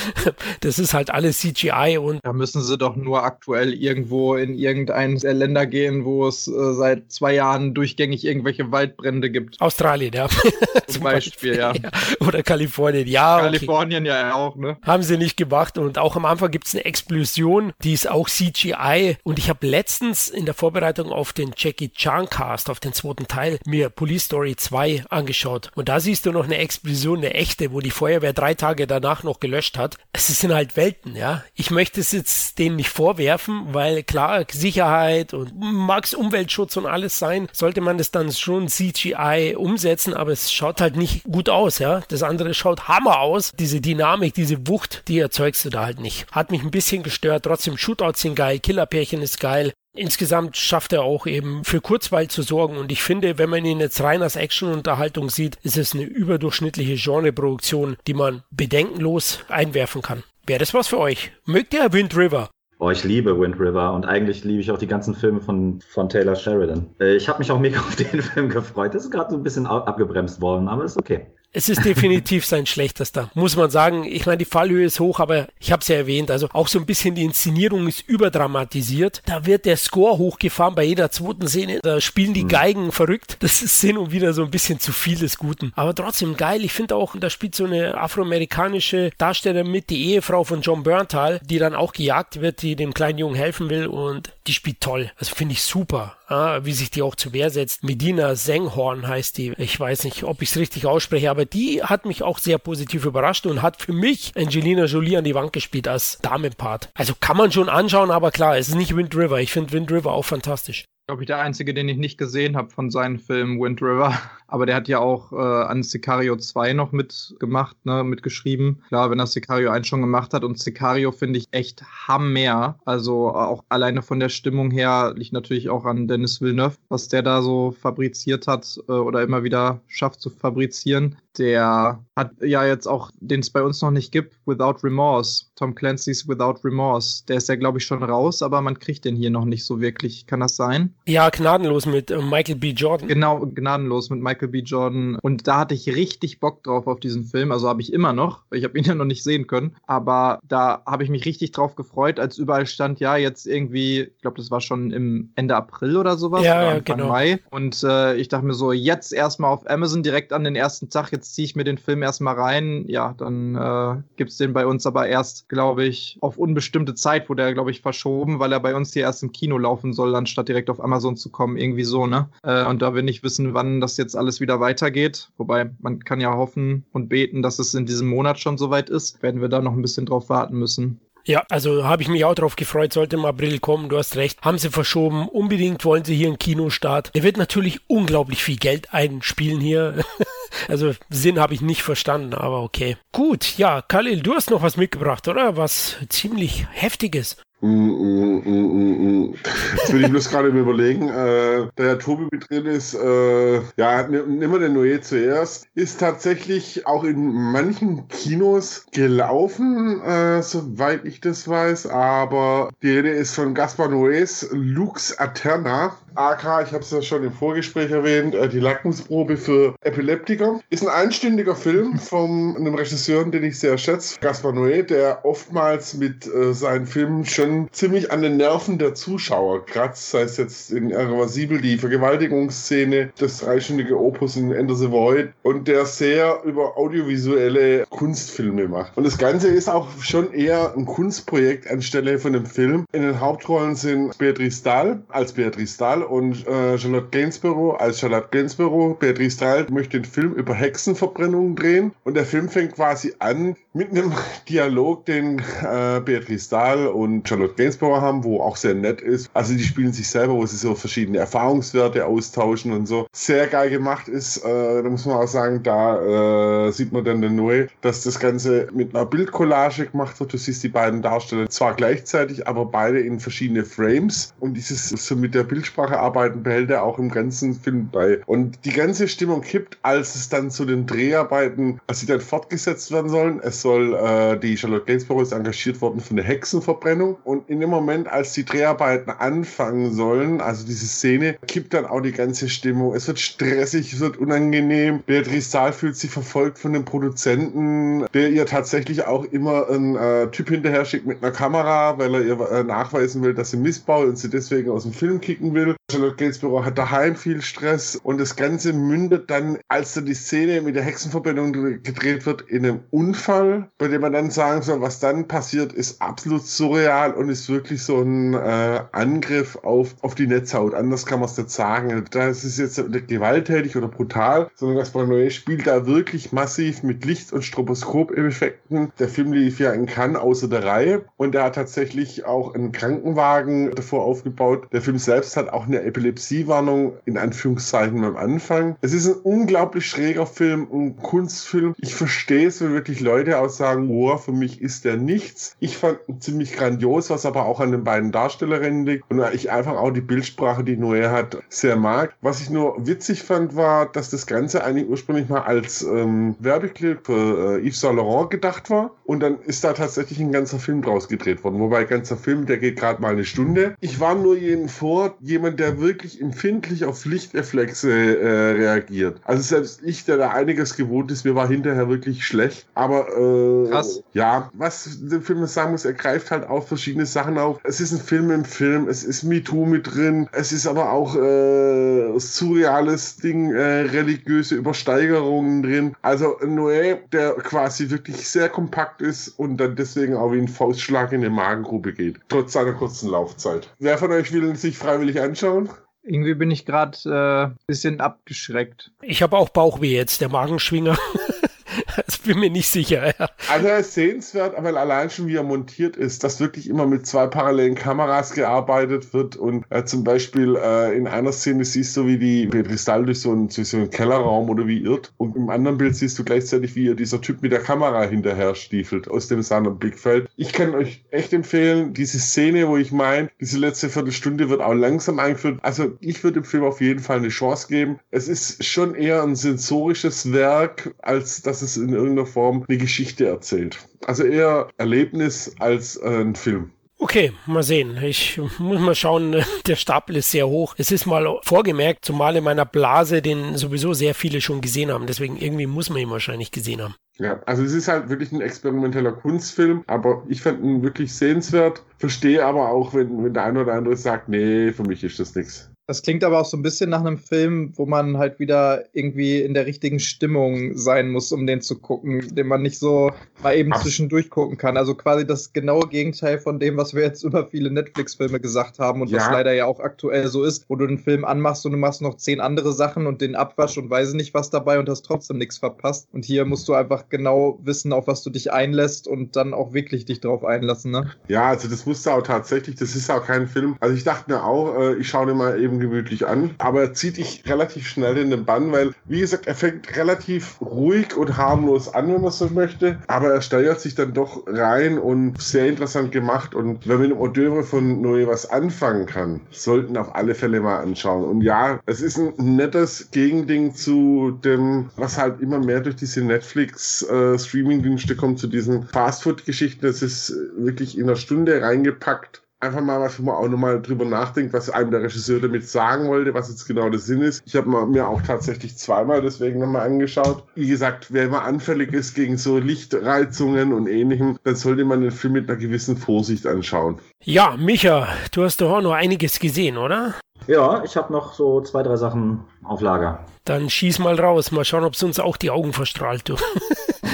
das ist halt alles CGI und. Müssen sie doch nur aktuell irgendwo in irgendein der Länder gehen, wo es äh, seit zwei Jahren durchgängig irgendwelche Waldbrände gibt. Australien, ja. Zum Beispiel, ja. ja. Oder Kalifornien, ja. Kalifornien okay. ja auch, ne? Haben sie nicht gemacht und auch am Anfang gibt es eine Explosion, die ist auch CGI und ich habe letztens in der Vorbereitung auf den Jackie Chan Cast, auf den zweiten Teil, mir Police Story 2 angeschaut und da siehst du noch eine Explosion, eine echte, wo die Feuerwehr drei Tage danach noch gelöscht hat. Es sind halt Welten, ja. Ich möchte es jetzt denen nicht vorwerfen, weil klar, Sicherheit und mag's Umweltschutz und alles sein, sollte man das dann schon CGI umsetzen, aber es schaut halt nicht gut aus, ja. Das andere schaut Hammer aus. Diese Dynamik, diese Wucht, die erzeugst du da halt nicht. Hat mich ein bisschen gestört. Trotzdem Shootouts sind geil, Killerpärchen ist geil. Insgesamt schafft er auch eben für Kurzweil zu sorgen und ich finde, wenn man ihn jetzt rein als Action-Unterhaltung sieht, ist es eine überdurchschnittliche Genreproduktion, die man bedenkenlos einwerfen kann. Wäre das was für euch? Mögt ihr Wind River? Oh, ich liebe Wind River und eigentlich liebe ich auch die ganzen Filme von, von Taylor Sheridan. Äh, ich habe mich auch mega auf den Film gefreut. Das ist gerade so ein bisschen abgebremst worden, aber ist okay. Es ist definitiv sein schlechtester, muss man sagen. Ich meine, die Fallhöhe ist hoch, aber ich habe es ja erwähnt, also auch so ein bisschen die Inszenierung ist überdramatisiert. Da wird der Score hochgefahren bei jeder zweiten Szene. Da spielen die mhm. Geigen verrückt. Das ist Sinn und wieder so ein bisschen zu viel des Guten. Aber trotzdem geil. Ich finde auch, da spielt so eine afroamerikanische Darstellerin mit, die Ehefrau von John Berntal, die dann auch gejagt wird, die dem kleinen Jungen helfen will und die spielt toll. Also finde ich super ah, wie sich die auch zur Wehr setzt. Medina Senghorn heißt die. Ich weiß nicht, ob ich es richtig ausspreche, aber die hat mich auch sehr positiv überrascht und hat für mich Angelina Jolie an die Wand gespielt als Damenpart. Also kann man schon anschauen, aber klar, es ist nicht Wind River. Ich finde Wind River auch fantastisch glaube ich, der einzige, den ich nicht gesehen habe von seinen Filmen Wind River. Aber der hat ja auch äh, an Sicario 2 noch mitgemacht, ne, mitgeschrieben. Klar, wenn er Sicario 1 schon gemacht hat. Und Sicario finde ich echt hammer. Also auch alleine von der Stimmung her liegt natürlich auch an Dennis Villeneuve, was der da so fabriziert hat äh, oder immer wieder schafft zu fabrizieren. Der hat ja jetzt auch, den es bei uns noch nicht gibt, Without Remorse. Tom Clancy's Without Remorse. Der ist ja, glaube ich, schon raus, aber man kriegt den hier noch nicht so wirklich. Kann das sein? Ja, gnadenlos mit äh, Michael B. Jordan. Genau, gnadenlos mit Michael B. Jordan. Und da hatte ich richtig Bock drauf auf diesen Film. Also habe ich immer noch. Ich habe ihn ja noch nicht sehen können. Aber da habe ich mich richtig drauf gefreut, als überall stand, ja, jetzt irgendwie, ich glaube, das war schon im Ende April oder sowas. Ja, oder ja genau. Mai. Und äh, ich dachte mir so, jetzt erstmal auf Amazon direkt an den ersten Tag. Jetzt jetzt ziehe ich mir den Film erstmal rein. Ja, dann äh, gibt es den bei uns aber erst, glaube ich, auf unbestimmte Zeit, wo der, glaube ich, verschoben, weil er bei uns hier erst im Kino laufen soll, anstatt direkt auf Amazon zu kommen. Irgendwie so, ne? Äh, und da will ich wissen, wann das jetzt alles wieder weitergeht. Wobei man kann ja hoffen und beten, dass es in diesem Monat schon soweit ist. Werden wir da noch ein bisschen drauf warten müssen. Ja, also habe ich mich auch drauf gefreut, sollte im April kommen, du hast recht. Haben sie verschoben, unbedingt wollen sie hier einen Kinostart. Der wird natürlich unglaublich viel Geld einspielen hier. also Sinn habe ich nicht verstanden, aber okay. Gut, ja, Khalil, du hast noch was mitgebracht, oder? Was ziemlich heftiges. Mm, mm, mm, Jetzt bin ich bloß gerade Überlegen, äh, der Tobi mit drin ist, äh, ja, nimm wir den Noé zuerst, ist tatsächlich auch in manchen Kinos gelaufen, äh, soweit ich das weiß, aber die Rede ist von Gaspar Noés Lux Aterna. AK, ich habe es ja schon im Vorgespräch erwähnt, äh, die Lackmusprobe für Epileptiker. Ist ein einstündiger Film von einem Regisseur, den ich sehr schätze, Gaspar Noé, der oftmals mit äh, seinen Filmen schon ziemlich an den Nerven der Zuschauer kratzt, sei es jetzt in Irreversibel die Vergewaltigungsszene, das dreistündige Opus in Enter the Void und der sehr über audiovisuelle Kunstfilme macht. Und das Ganze ist auch schon eher ein Kunstprojekt anstelle von einem Film. In den Hauptrollen sind Beatrice Dahl als Beatrice Dahl und äh, Charlotte Gainsborough als Charlotte Gainsborough. Beatrice Dahl möchte den Film über Hexenverbrennung drehen und der Film fängt quasi an mit einem Dialog, den äh, Beatrice Dahl und Charlotte Gainsborough haben, wo auch sehr nett ist. Also die spielen sich selber, wo sie so verschiedene Erfahrungswerte austauschen und so. Sehr geil gemacht ist, äh, da muss man auch sagen, da äh, sieht man dann den Noé, dass das Ganze mit einer Bildcollage gemacht wird. Du siehst die beiden Darsteller zwar gleichzeitig, aber beide in verschiedene Frames und dieses so mit der Bildsprache arbeiten behält er auch im ganzen Film bei. Und die ganze Stimmung kippt, als es dann zu den Dreharbeiten, als sie dann fortgesetzt werden sollen. Es soll, äh, die Charlotte Gainsborough ist engagiert worden für eine Hexenverbrennung und in dem Moment, als die Dreharbeiten anfangen sollen, also diese Szene, kippt dann auch die ganze Stimmung. Es wird stressig, es wird unangenehm. Beatrice Saal fühlt sich verfolgt von dem Produzenten, der ihr tatsächlich auch immer einen äh, Typ hinterher schickt mit einer Kamera, weil er ihr äh, nachweisen will, dass sie missbaut und sie deswegen aus dem Film kicken will. Charlotte Gainsborough hat daheim viel Stress und das Ganze mündet dann, als dann die Szene mit der Hexenverbrennung gedreht wird, in einem Unfall, bei dem man dann sagen soll, was dann passiert, ist absolut surreal und ist wirklich so ein äh, Angriff auf, auf die Netzhaut. Anders kann man es nicht sagen. Das ist jetzt nicht gewalttätig oder brutal, sondern Gaspar Noé spielt da wirklich massiv mit Licht- und Stroboskop-Effekten. Der Film lief ja in Cannes außer der Reihe und er hat tatsächlich auch einen Krankenwagen davor aufgebaut. Der Film selbst hat auch eine Epilepsiewarnung in Anführungszeichen am Anfang. Es ist ein unglaublich schräger Film, ein Kunstfilm. Ich verstehe es, wenn wirklich Leute auch sagen, wow, für mich ist der nichts. Ich fand ihn ziemlich grandios, was aber auch an den beiden Darstellerinnen liegt und ich einfach auch die Bildsprache, die Noé hat, sehr mag. Was ich nur witzig fand, war, dass das Ganze eigentlich ursprünglich mal als ähm, Werbeclip für äh, Yves Saint Laurent gedacht war und dann ist da tatsächlich ein ganzer Film draus gedreht worden. Wobei ganzer Film, der geht gerade mal eine Stunde. Ich war nur jeden vor, jemand, der wirklich empfindlich auf Lichtreflexe äh, reagiert. Also selbst ich, der da einiges gewohnt ist, mir war hinterher wirklich schlecht. Aber äh, Krass. ja, was der Film sagen muss, er greift halt auch verschiedene Sachen auf. Es ist ein Film im Film, es ist MeToo mit drin, es ist aber auch äh, surreales Ding, äh, religiöse Übersteigerungen drin. Also Noé, der quasi wirklich sehr kompakt ist und dann deswegen auch wie ein Faustschlag in die Magengrube geht, trotz seiner kurzen Laufzeit. Wer von euch will sich freiwillig anschauen? Irgendwie bin ich gerade äh, bisschen abgeschreckt. Ich habe auch Bauchweh jetzt, der Magenschwinger. das bin mir nicht sicher. Ja. Also er ist sehenswert, aber allein schon wie er montiert ist, dass wirklich immer mit zwei parallelen Kameras gearbeitet wird und äh, zum Beispiel äh, in einer Szene siehst du, wie die Dahl durch so einen, durch so einen Kellerraum oder wie irrt und im anderen Bild siehst du gleichzeitig, wie ihr dieser Typ mit der Kamera hinterher stiefelt aus dem seinem Blickfeld. Ich kann euch echt empfehlen, diese Szene, wo ich meine, diese letzte Viertelstunde wird auch langsam eingeführt. Also ich würde dem Film auf jeden Fall eine Chance geben. Es ist schon eher ein sensorisches Werk, als dass es in irgendeiner Form eine Geschichte erzählt. Also eher Erlebnis als äh, ein Film. Okay, mal sehen. Ich muss mal schauen, der Stapel ist sehr hoch. Es ist mal vorgemerkt, zumal in meiner Blase, den sowieso sehr viele schon gesehen haben. Deswegen irgendwie muss man ihn wahrscheinlich gesehen haben. Ja, also es ist halt wirklich ein experimenteller Kunstfilm, aber ich fand ihn wirklich sehenswert. Verstehe aber auch, wenn, wenn der eine oder andere sagt, nee, für mich ist das nichts. Das klingt aber auch so ein bisschen nach einem Film, wo man halt wieder irgendwie in der richtigen Stimmung sein muss, um den zu gucken, den man nicht so mal eben Ach. zwischendurch gucken kann. Also quasi das genaue Gegenteil von dem, was wir jetzt über viele Netflix-Filme gesagt haben und Ja. was leider ja auch aktuell so ist, wo du den Film anmachst und du machst noch zehn andere Sachen und den Abwasch und weiß nicht was dabei und hast trotzdem nichts verpasst. Und hier musst du einfach genau wissen, auf was du dich einlässt und dann auch wirklich dich drauf einlassen, ne? Ja, also das wusste auch tatsächlich, das ist auch kein Film. Also ich dachte mir auch, äh, ich schaue den mal eben gemütlich an, aber er zieht dich relativ schnell in den Bann, weil, wie gesagt, er fängt relativ ruhig und harmlos an, wenn man so möchte, aber er steigert sich dann doch rein und sehr interessant gemacht und wenn man mit dem d'oeuvre von Noé was anfangen kann, sollten auf alle Fälle mal anschauen. Und ja, es ist ein nettes Gegending zu dem, was halt immer mehr durch diese Netflix-Streaming-Dienste kommt, zu diesen Fastfood-Geschichten. Das ist wirklich in einer Stunde reingepackt. Einfach mal was, wo man auch nochmal drüber nachdenkt, was einem der Regisseur damit sagen wollte, was jetzt genau der Sinn ist. Ich habe mir auch tatsächlich zweimal deswegen nochmal angeschaut. Wie gesagt, wer immer anfällig ist gegen so Lichtreizungen und ähnlichem, dann sollte man den Film mit einer gewissen Vorsicht anschauen. Ja, Micha, du hast doch auch noch einiges gesehen, oder? Ja, ich habe noch so zwei, drei Sachen auf Lager. Dann schieß mal raus, mal schauen, ob es uns auch die Augen verstrahlt. Du.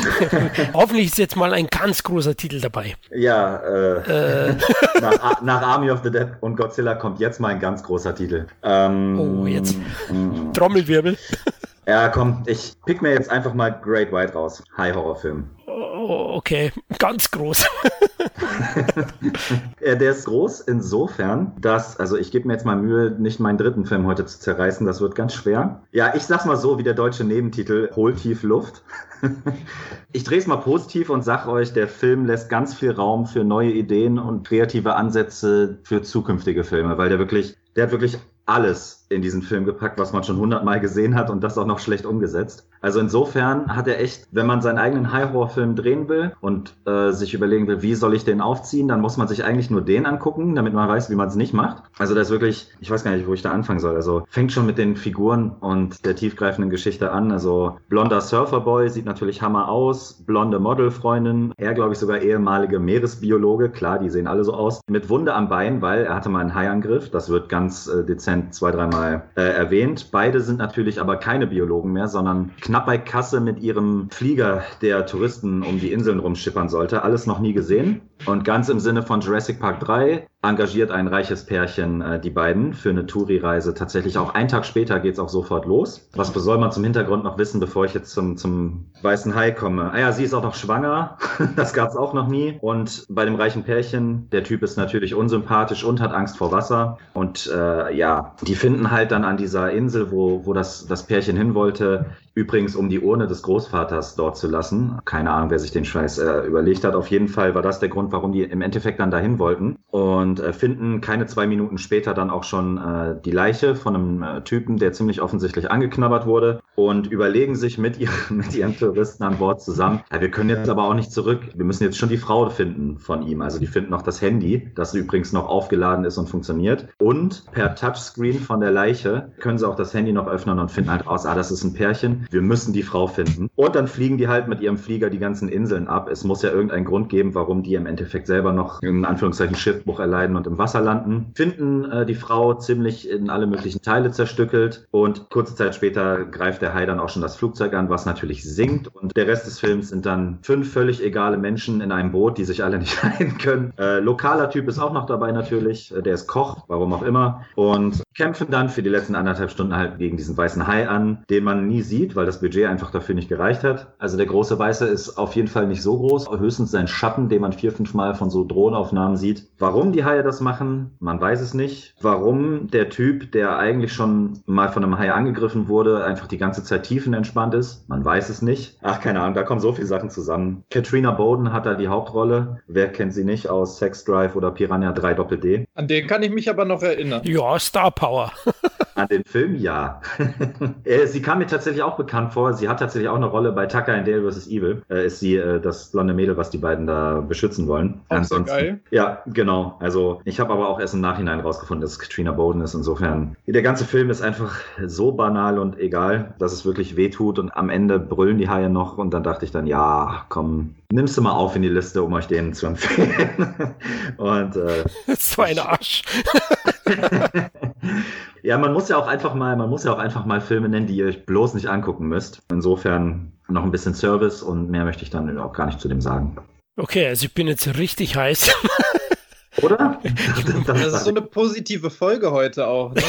Hoffentlich ist jetzt mal ein ganz großer Titel dabei. Ja, äh, äh. nach, nach, Army of the Dead und Godzilla kommt jetzt mal ein ganz großer Titel. Ähm, oh, jetzt. Trommelwirbel. Ja, komm, ich pick mir jetzt einfach mal Great White raus. High-Horror-Film. Oh, okay, ganz groß. der ist groß insofern, dass, also ich gebe mir jetzt mal Mühe, nicht meinen dritten Film heute zu zerreißen, das wird ganz schwer. Ja, ich sag's mal so, wie der deutsche Nebentitel, Hol tief Luft. ich drehe es mal positiv und sag euch, der Film lässt ganz viel Raum für neue Ideen und kreative Ansätze für zukünftige Filme, weil der wirklich, der hat wirklich alles in diesen Film gepackt, was man schon hundertmal gesehen hat und das auch noch schlecht umgesetzt. Also insofern hat er echt, wenn man seinen eigenen High-Horror-Film drehen will und äh, sich überlegen will, wie soll ich den aufziehen, dann muss man sich eigentlich nur den angucken, damit man weiß, wie man es nicht macht. Also das ist wirklich, ich weiß gar nicht, wo ich da anfangen soll. Also fängt schon mit den Figuren und der tiefgreifenden Geschichte an. Also blonder Surferboy sieht natürlich Hammer aus, blonde Modelfreundin, er glaube ich sogar ehemalige Meeresbiologe, klar, die sehen alle so aus, mit Wunde am Bein, weil er hatte mal einen Haiangriff, das wird ganz äh, dezent zwei, dreimal äh, erwähnt. Beide sind natürlich aber keine Biologen mehr, sondern knapp bei Kasse mit ihrem Flieger, der Touristen um die Inseln rumschippern sollte. Alles noch nie gesehen. Und ganz im Sinne von Jurassic Park 3 engagiert ein reiches Pärchen äh, die beiden für eine Touri-Reise. Tatsächlich auch einen Tag später geht's auch sofort los. Was soll man zum Hintergrund noch wissen, bevor ich jetzt zum, zum weißen Hai komme? Ah ja, sie ist auch noch schwanger. das gab's auch noch nie. Und bei dem reichen Pärchen, der Typ ist natürlich unsympathisch und hat Angst vor Wasser. Und äh, ja, die finden halt dann an dieser Insel, wo, wo das, das Pärchen hin wollte, übrigens um die Urne des Großvaters dort zu lassen. Keine Ahnung, wer sich den Scheiß äh, überlegt hat. Auf jeden Fall war das der Grund, warum die im Endeffekt dann dahin wollten. Und äh, finden keine zwei Minuten später dann auch schon äh, die Leiche von einem äh, Typen, der ziemlich offensichtlich angeknabbert wurde. Und überlegen sich mit, ihr, mit ihren Touristen an Bord zusammen, ja, wir können jetzt aber auch nicht zurück. Wir müssen jetzt schon die Frau finden von ihm. Also die finden noch das Handy, das übrigens noch aufgeladen ist und funktioniert. Und per Touchscreen von der Leiche können sie auch das Handy noch öffnen und finden halt aus, ah, das ist ein Pärchen wir müssen die Frau finden. Und dann fliegen die halt mit ihrem Flieger die ganzen Inseln ab. Es muss ja irgendeinen Grund geben, warum die im Endeffekt selber noch in Anführungszeichen Schiffbruch erleiden und im Wasser landen. Finden äh, die Frau ziemlich in alle möglichen Teile zerstückelt und kurze Zeit später greift der Hai dann auch schon das Flugzeug an, was natürlich sinkt. Und der Rest des Films sind dann fünf völlig egale Menschen in einem Boot, die sich alle nicht leiden können. Äh, lokaler Typ ist auch noch dabei natürlich. Äh, der ist Koch, warum auch immer. Und kämpfen dann für die letzten anderthalb Stunden halt gegen diesen weißen Hai an, den man nie sieht, weil das Budget einfach dafür nicht gereicht hat. Also der große Weiße ist auf jeden Fall nicht so groß, höchstens sein Schatten, den man vier, fünf Mal von so Drohnenaufnahmen sieht. Warum die Haie das machen, man weiß es nicht. Warum der Typ, der eigentlich schon mal von einem Hai angegriffen wurde, einfach die ganze Zeit tiefenentspannt ist, man weiß es nicht. Ach, keine Ahnung, da kommen so viele Sachen zusammen. Katrina Bowden hat da die Hauptrolle. Wer kennt sie nicht aus Sex Drive oder Piranha 3 Doppel D? An den kann ich mich aber noch erinnern. Ja, Star Power. An den Film, ja. Äh, sie kam mir tatsächlich auch bekannt vor. Sie hat tatsächlich auch eine Rolle bei Tucker and Dale vs. Evil. Äh, ist sie äh, das blonde Mädel, was die beiden da beschützen wollen. Auch Ansonsten, geil. Ja, genau. Also ich habe aber auch erst im Nachhinein rausgefunden, dass Katrina Bowden ist. Insofern, der ganze Film ist einfach so banal und egal, dass es wirklich wehtut. Und am Ende brüllen die Haie noch. Und dann dachte ich dann, ja, komm, nimmst du mal auf in die Liste, um euch den zu empfehlen. und äh, so ein Arsch. Ja, man muss ja auch einfach mal, man muss ja auch einfach mal Filme nennen, die ihr euch bloß nicht angucken müsst. Insofern noch ein bisschen Service und mehr möchte ich dann auch gar nicht zu dem sagen. Okay, also ich bin jetzt richtig heiß. Oder? Das, ist so eine positive Folge heute auch. Ne?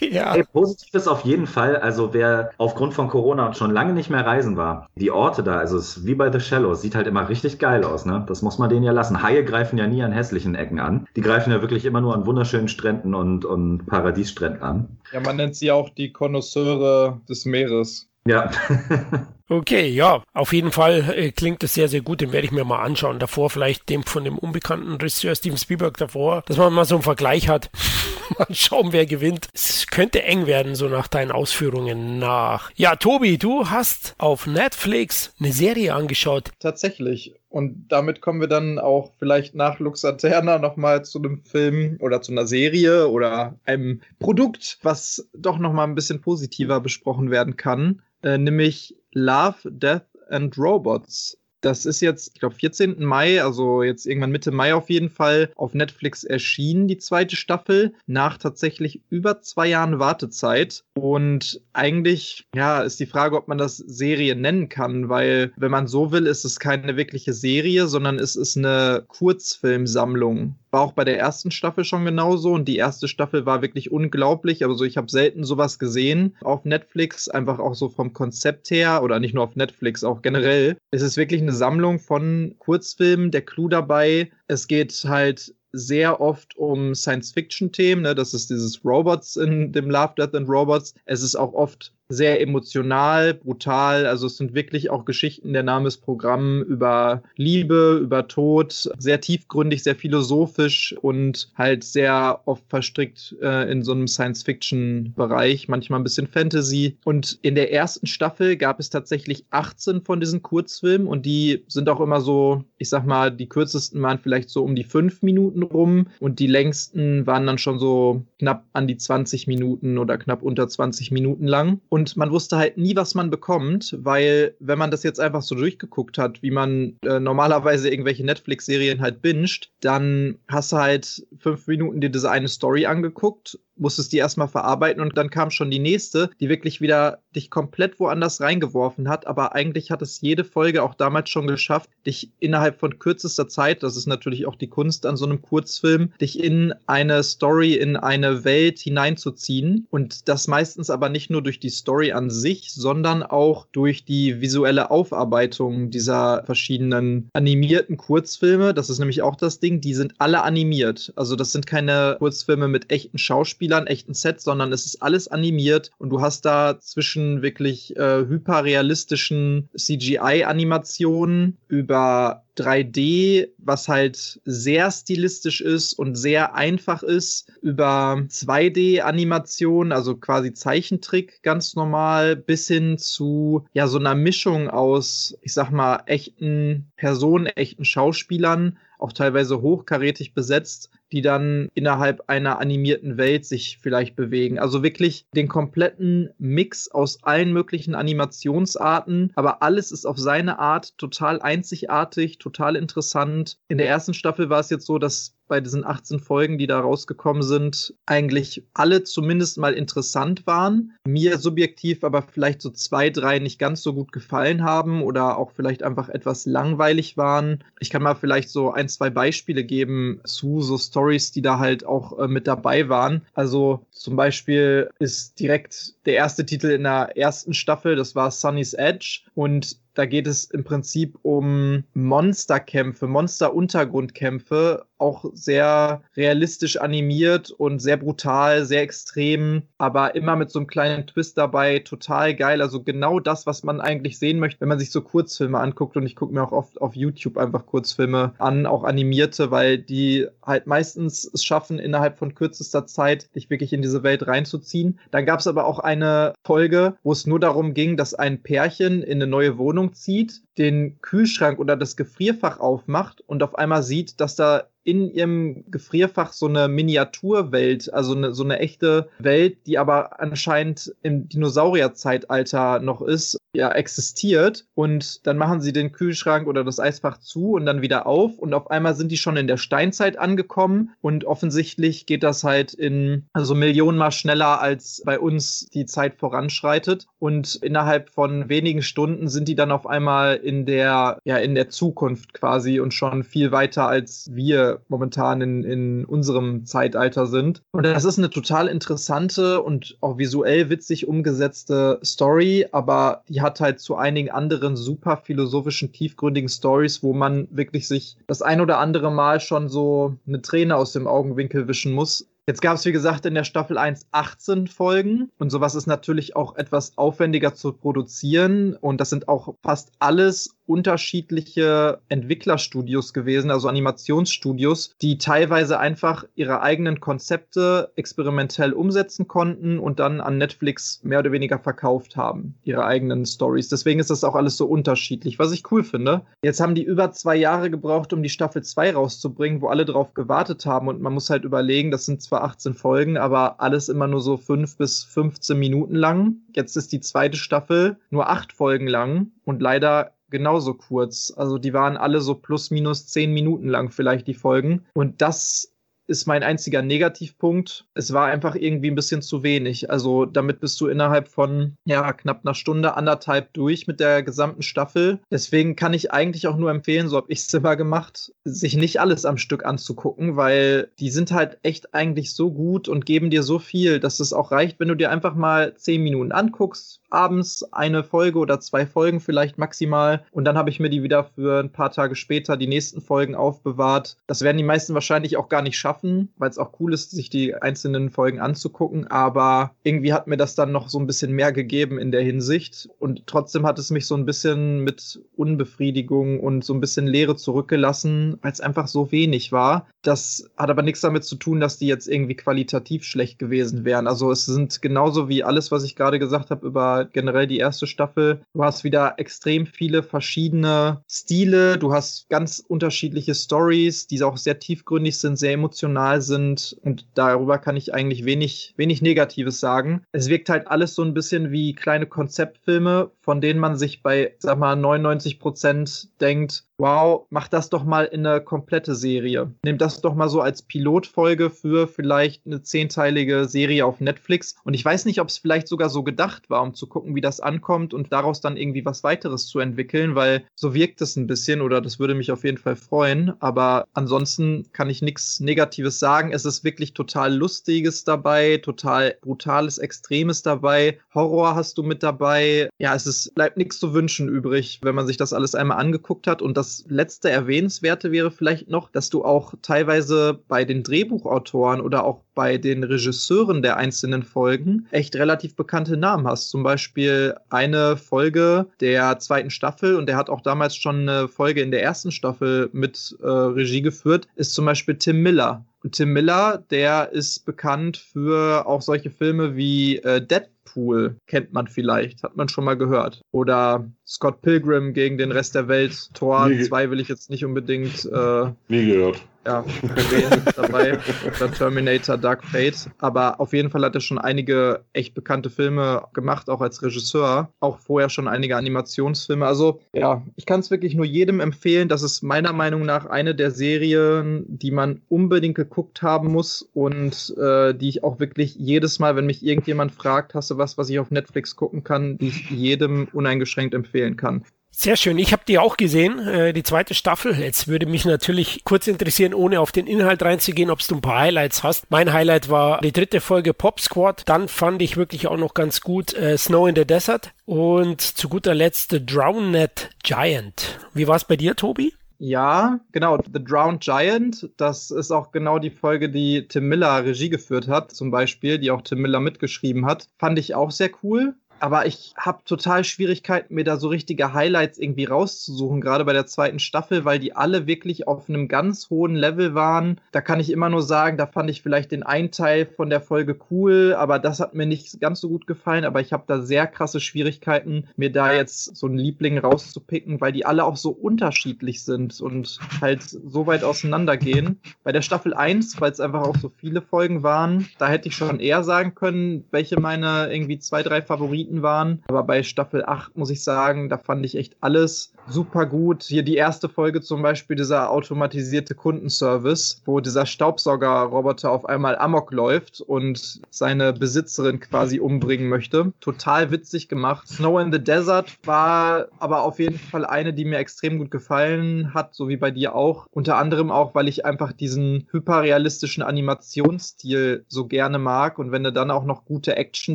ja. Hey, positiv ist auf jeden Fall, also wer aufgrund von Corona schon lange nicht mehr reisen war, die Orte da, also es ist wie bei The Shallows, sieht halt immer richtig geil aus, ne? Das muss man denen ja lassen. Haie greifen ja nie an hässlichen Ecken an. Die greifen ja wirklich immer nur an wunderschönen Stränden und, und Paradiesstränden an. Ja, man nennt sie auch die Konnoisseure des Meeres. Ja. okay, ja, auf jeden Fall äh, klingt das sehr, sehr gut. Den werde ich mir mal anschauen. Davor vielleicht dem von dem unbekannten Regisseur Steven Spielberg davor, dass man mal so einen Vergleich hat. Mal schauen, wer gewinnt. Es könnte eng werden, so nach deinen Ausführungen nach. Ja, Tobi, du hast auf Netflix eine Serie angeschaut. Tatsächlich. Und damit kommen wir dann auch vielleicht nach Luxaterna nochmal zu einem Film oder zu einer Serie oder einem Produkt, was doch nochmal ein bisschen positiver besprochen werden kann, äh, nämlich Love, Death and Robots. Das ist jetzt, ich glaube, 14. Mai, also jetzt irgendwann Mitte Mai auf jeden Fall, auf Netflix erschienen, die zweite Staffel, nach tatsächlich über zwei Jahren Wartezeit. Und eigentlich, ja, ist die Frage, ob man das Serie nennen kann, weil, wenn man so will, ist es keine wirkliche Serie, sondern es ist eine Kurzfilmsammlung. War auch bei der ersten Staffel schon genauso und die erste Staffel war wirklich unglaublich. Also ich habe selten sowas gesehen auf Netflix, einfach auch so vom Konzept her oder nicht nur auf Netflix, auch generell. Es ist wirklich eine Sammlung von Kurzfilmen. Der Clou dabei, es geht halt sehr oft um Science-Fiction-Themen. Ne? Das ist dieses Robots in dem Love, Death and Robots. Es ist auch oft sehr emotional, brutal. Also es sind wirklich auch Geschichten, der Name ist Programm über Liebe, über Tod, sehr tiefgründig, sehr philosophisch und halt sehr oft verstrickt äh, in so einem Science-Fiction-Bereich, manchmal ein bisschen Fantasy. Und in der ersten Staffel gab es tatsächlich 18 von diesen Kurzfilmen und die sind auch immer so, ich sag mal, die kürzesten waren vielleicht so um die fünf Minuten rum und die längsten waren dann schon so knapp an die 20 Minuten oder knapp unter 20 Minuten lang. Und und man wusste halt nie, was man bekommt, weil wenn man das jetzt einfach so durchgeguckt hat, wie man äh, normalerweise irgendwelche Netflix-Serien halt binscht, dann hast du halt fünf Minuten dir diese eine Story angeguckt musstest die erstmal verarbeiten und dann kam schon die nächste, die wirklich wieder dich komplett woanders reingeworfen hat. Aber eigentlich hat es jede Folge auch damals schon geschafft, dich innerhalb von kürzester Zeit, das ist natürlich auch die Kunst an so einem Kurzfilm, dich in eine Story, in eine Welt hineinzuziehen. Und das meistens aber nicht nur durch die Story an sich, sondern auch durch die visuelle Aufarbeitung dieser verschiedenen animierten Kurzfilme. Das ist nämlich auch das Ding, die sind alle animiert. Also das sind keine Kurzfilme mit echten Schauspielern Schauspielern, echten Sets, sondern es ist alles animiert und du hast da zwischen wirklich äh, hyperrealistischen CGI-Animationen über 3D, was halt sehr stilistisch ist und sehr einfach ist, über 2D-Animation, also quasi Zeichentrick ganz normal, bis hin zu ja so einer Mischung aus, ich sag mal, echten Personen, echten Schauspielern, auch teilweise hochkarätig besetzt, die dann innerhalb einer animierten Welt sich vielleicht bewegen. Also wirklich den kompletten Mix aus allen möglichen Animationsarten, aber alles ist auf seine Art total einzigartig, total interessant. In der ersten Staffel war es jetzt so, dass bei diesen 18 Folgen, die da rausgekommen sind, eigentlich alle zumindest mal interessant waren. Mir subjektiv aber vielleicht so zwei, drei nicht ganz so gut gefallen haben oder auch vielleicht einfach etwas langweilig waren. Ich kann mal vielleicht so ein, zwei Beispiele geben zu so Stories, die da halt auch äh, mit dabei waren. Also zum Beispiel ist direkt der erste Titel in der ersten Staffel, das war Sunny's Edge und da geht es im Prinzip um Monsterkämpfe, Monster-Untergrundkämpfe, auch sehr realistisch animiert und sehr brutal, sehr extrem, aber immer mit so einem kleinen Twist dabei, total geil. Also genau das, was man eigentlich sehen möchte, wenn man sich so Kurzfilme anguckt. Und ich gucke mir auch oft auf YouTube einfach Kurzfilme an, auch animierte, weil die halt meistens es schaffen, innerhalb von kürzester Zeit dich wirklich in diese Welt reinzuziehen. Dann gab es aber auch eine Folge, wo es nur darum ging, dass ein Pärchen in eine neue Wohnung zieht, den Kühlschrank oder das Gefrierfach aufmacht und auf einmal sieht, dass da in ihrem Gefrierfach so eine Miniaturwelt, also eine, so eine echte Welt, die aber anscheinend im Dinosaurierzeitalter noch ist, ja, existiert. Und dann machen sie den Kühlschrank oder das Eisfach zu und dann wieder auf. Und auf einmal sind die schon in der Steinzeit angekommen. Und offensichtlich geht das halt in, also Millionenmal schneller als bei uns die Zeit voranschreitet. Und innerhalb von wenigen Stunden sind die dann auf einmal in der, ja, in der Zukunft quasi und schon viel weiter als wir momentan in, in unserem Zeitalter sind. Und das ist eine total interessante und auch visuell witzig umgesetzte Story, aber die hat halt zu einigen anderen super philosophischen, tiefgründigen Stories, wo man wirklich sich das ein oder andere Mal schon so eine Träne aus dem Augenwinkel wischen muss. Jetzt gab es, wie gesagt, in der Staffel 1 18 Folgen und sowas ist natürlich auch etwas aufwendiger zu produzieren und das sind auch fast alles unterschiedliche Entwicklerstudios gewesen, also Animationsstudios, die teilweise einfach ihre eigenen Konzepte experimentell umsetzen konnten und dann an Netflix mehr oder weniger verkauft haben, ihre eigenen Stories. Deswegen ist das auch alles so unterschiedlich, was ich cool finde. Jetzt haben die über zwei Jahre gebraucht, um die Staffel 2 rauszubringen, wo alle drauf gewartet haben und man muss halt überlegen, das sind zwar 18 Folgen, aber alles immer nur so 5 bis 15 Minuten lang. Jetzt ist die zweite Staffel nur 8 Folgen lang und leider genauso kurz. Also die waren alle so plus minus zehn Minuten lang vielleicht die Folgen. Und das ist mein einziger Negativpunkt. Es war einfach irgendwie ein bisschen zu wenig. Also damit bist du innerhalb von ja knapp einer Stunde, anderthalb durch mit der gesamten Staffel. Deswegen kann ich eigentlich auch nur empfehlen, so habe ich es immer gemacht, sich nicht alles am Stück anzugucken, weil die sind halt echt eigentlich so gut und geben dir so viel, dass es auch reicht, wenn du dir einfach mal zehn Minuten anguckst, abends eine Folge oder zwei Folgen vielleicht maximal und dann habe ich mir die wieder für ein paar Tage später die nächsten Folgen aufbewahrt. Das werden die meisten wahrscheinlich auch gar nicht schaffen, weil es auch cool ist, sich die einzelnen Folgen anzugucken, aber irgendwie hat mir das dann noch so ein bisschen mehr gegeben in der Hinsicht und trotzdem hat es mich so ein bisschen mit Unbefriedigung und so ein bisschen Leere zurückgelassen, weil es einfach so wenig war. Das hat aber nichts damit zu tun, dass die jetzt irgendwie qualitativ schlecht gewesen wären. Also es sind genauso wie alles, was ich gerade gesagt habe über generell die erste Staffel. Du hast wieder extrem viele verschiedene Stile, du hast ganz unterschiedliche Stories, die auch sehr tiefgründig sind, sehr emotional sind und darüber kann ich eigentlich wenig, wenig Negatives sagen. Es wirkt halt alles so ein bisschen wie kleine Konzeptfilme, von denen man sich bei, sag mal, 99 Prozent denkt, wow, mach das doch mal in eine komplette Serie. Nimm das doch mal so als Pilotfolge für vielleicht eine zehnteilige Serie auf Netflix. Und ich weiß nicht, ob es vielleicht sogar so gedacht war, um zu gucken, wie das ankommt und daraus dann irgendwie was weiteres zu entwickeln, weil so wirkt es ein bisschen oder das würde mich auf jeden Fall freuen. Aber ansonsten kann ich nichts Negatives sagen. Es ist wirklich total Lustiges dabei, total brutales, Extremes dabei. Horror hast du mit dabei. Ja, es ist, bleibt nichts zu wünschen übrig, wenn man sich das alles einmal angeguckt hat und das letzte Erwähnenswerte wäre vielleicht noch, dass du auch teilweise bei den Drehbuchautoren oder auch bei den Regisseuren der einzelnen Folgen echt relativ bekannte Namen hast. Zum Beispiel eine Folge der zweiten Staffel und der hat auch damals schon eine Folge in der ersten Staffel mit äh, Regie geführt, ist zum Beispiel Tim Miller. Und Tim Miller, der ist bekannt für auch solche Filme wie äh, Deadpool, kennt man vielleicht, hat man schon mal gehört. Oder Scott Pilgrim gegen den Rest der Welt. Tor 2 will ich jetzt nicht unbedingt. Äh, Nie gehört ja, erwähnen dabei. Der Terminator Dark Fate. Aber auf jeden Fall hat er schon einige echt bekannte Filme gemacht, auch als Regisseur. Auch vorher schon einige Animationsfilme. Also, ja, ich kann es wirklich nur jedem empfehlen. Das ist meiner Meinung nach eine der Serien, die man unbedingt geguckt haben muss und äh, die ich auch wirklich jedes Mal, wenn mich irgendjemand fragt, hast du was, was ich auf Netflix gucken kann, die ich jedem uneingeschränkt empfehlen kann. Sehr schön. Ich habe die auch gesehen, äh, die zweite Staffel. Jetzt würde mich natürlich kurz interessieren, ohne auf den Inhalt reinzugehen, ob du ein paar Highlights hast. Mein Highlight war die dritte Folge Pop Squad. Dann fand ich wirklich auch noch ganz gut äh, Snow in the Desert. Und zu guter Letzt The Drowned Giant. Wie war es bei dir, Tobi? Ja, genau. The Drowned Giant, das ist auch genau die Folge, die Tim Miller Regie geführt hat, zum Beispiel, die auch Tim Miller mitgeschrieben hat. Fand ich auch sehr cool aber ich habe total Schwierigkeiten, mir da so richtige Highlights irgendwie rauszusuchen, gerade bei der zweiten Staffel, weil die alle wirklich auf einem ganz hohen Level waren. Da kann ich immer nur sagen, da fand ich vielleicht den einen Teil von der Folge cool, aber das hat mir nicht ganz so gut gefallen. Aber ich habe da sehr krasse Schwierigkeiten, mir da jetzt so einen Liebling rauszupicken, weil die alle auch so unterschiedlich sind und halt so weit auseinandergehen. Bei der Staffel 1, weil es einfach auch so viele Folgen waren, da hätte ich schon eher sagen können, welche meine irgendwie zwei, drei Favoriten Favoriten waren. Aber bei Staffel 8 muss ich sagen, da fand ich echt alles super gut. Hier die erste Folge zum Beispiel, dieser automatisierte Kundenservice, wo dieser Staubsaugerroboter auf einmal amok läuft und seine Besitzerin quasi umbringen möchte. Total witzig gemacht. Snow in the Desert war aber auf jeden Fall eine, die mir extrem gut gefallen hat, so wie bei dir auch. Unter anderem auch, weil ich einfach diesen hyperrealistischen Animationsstil so gerne mag und wenn du dann auch noch gute Action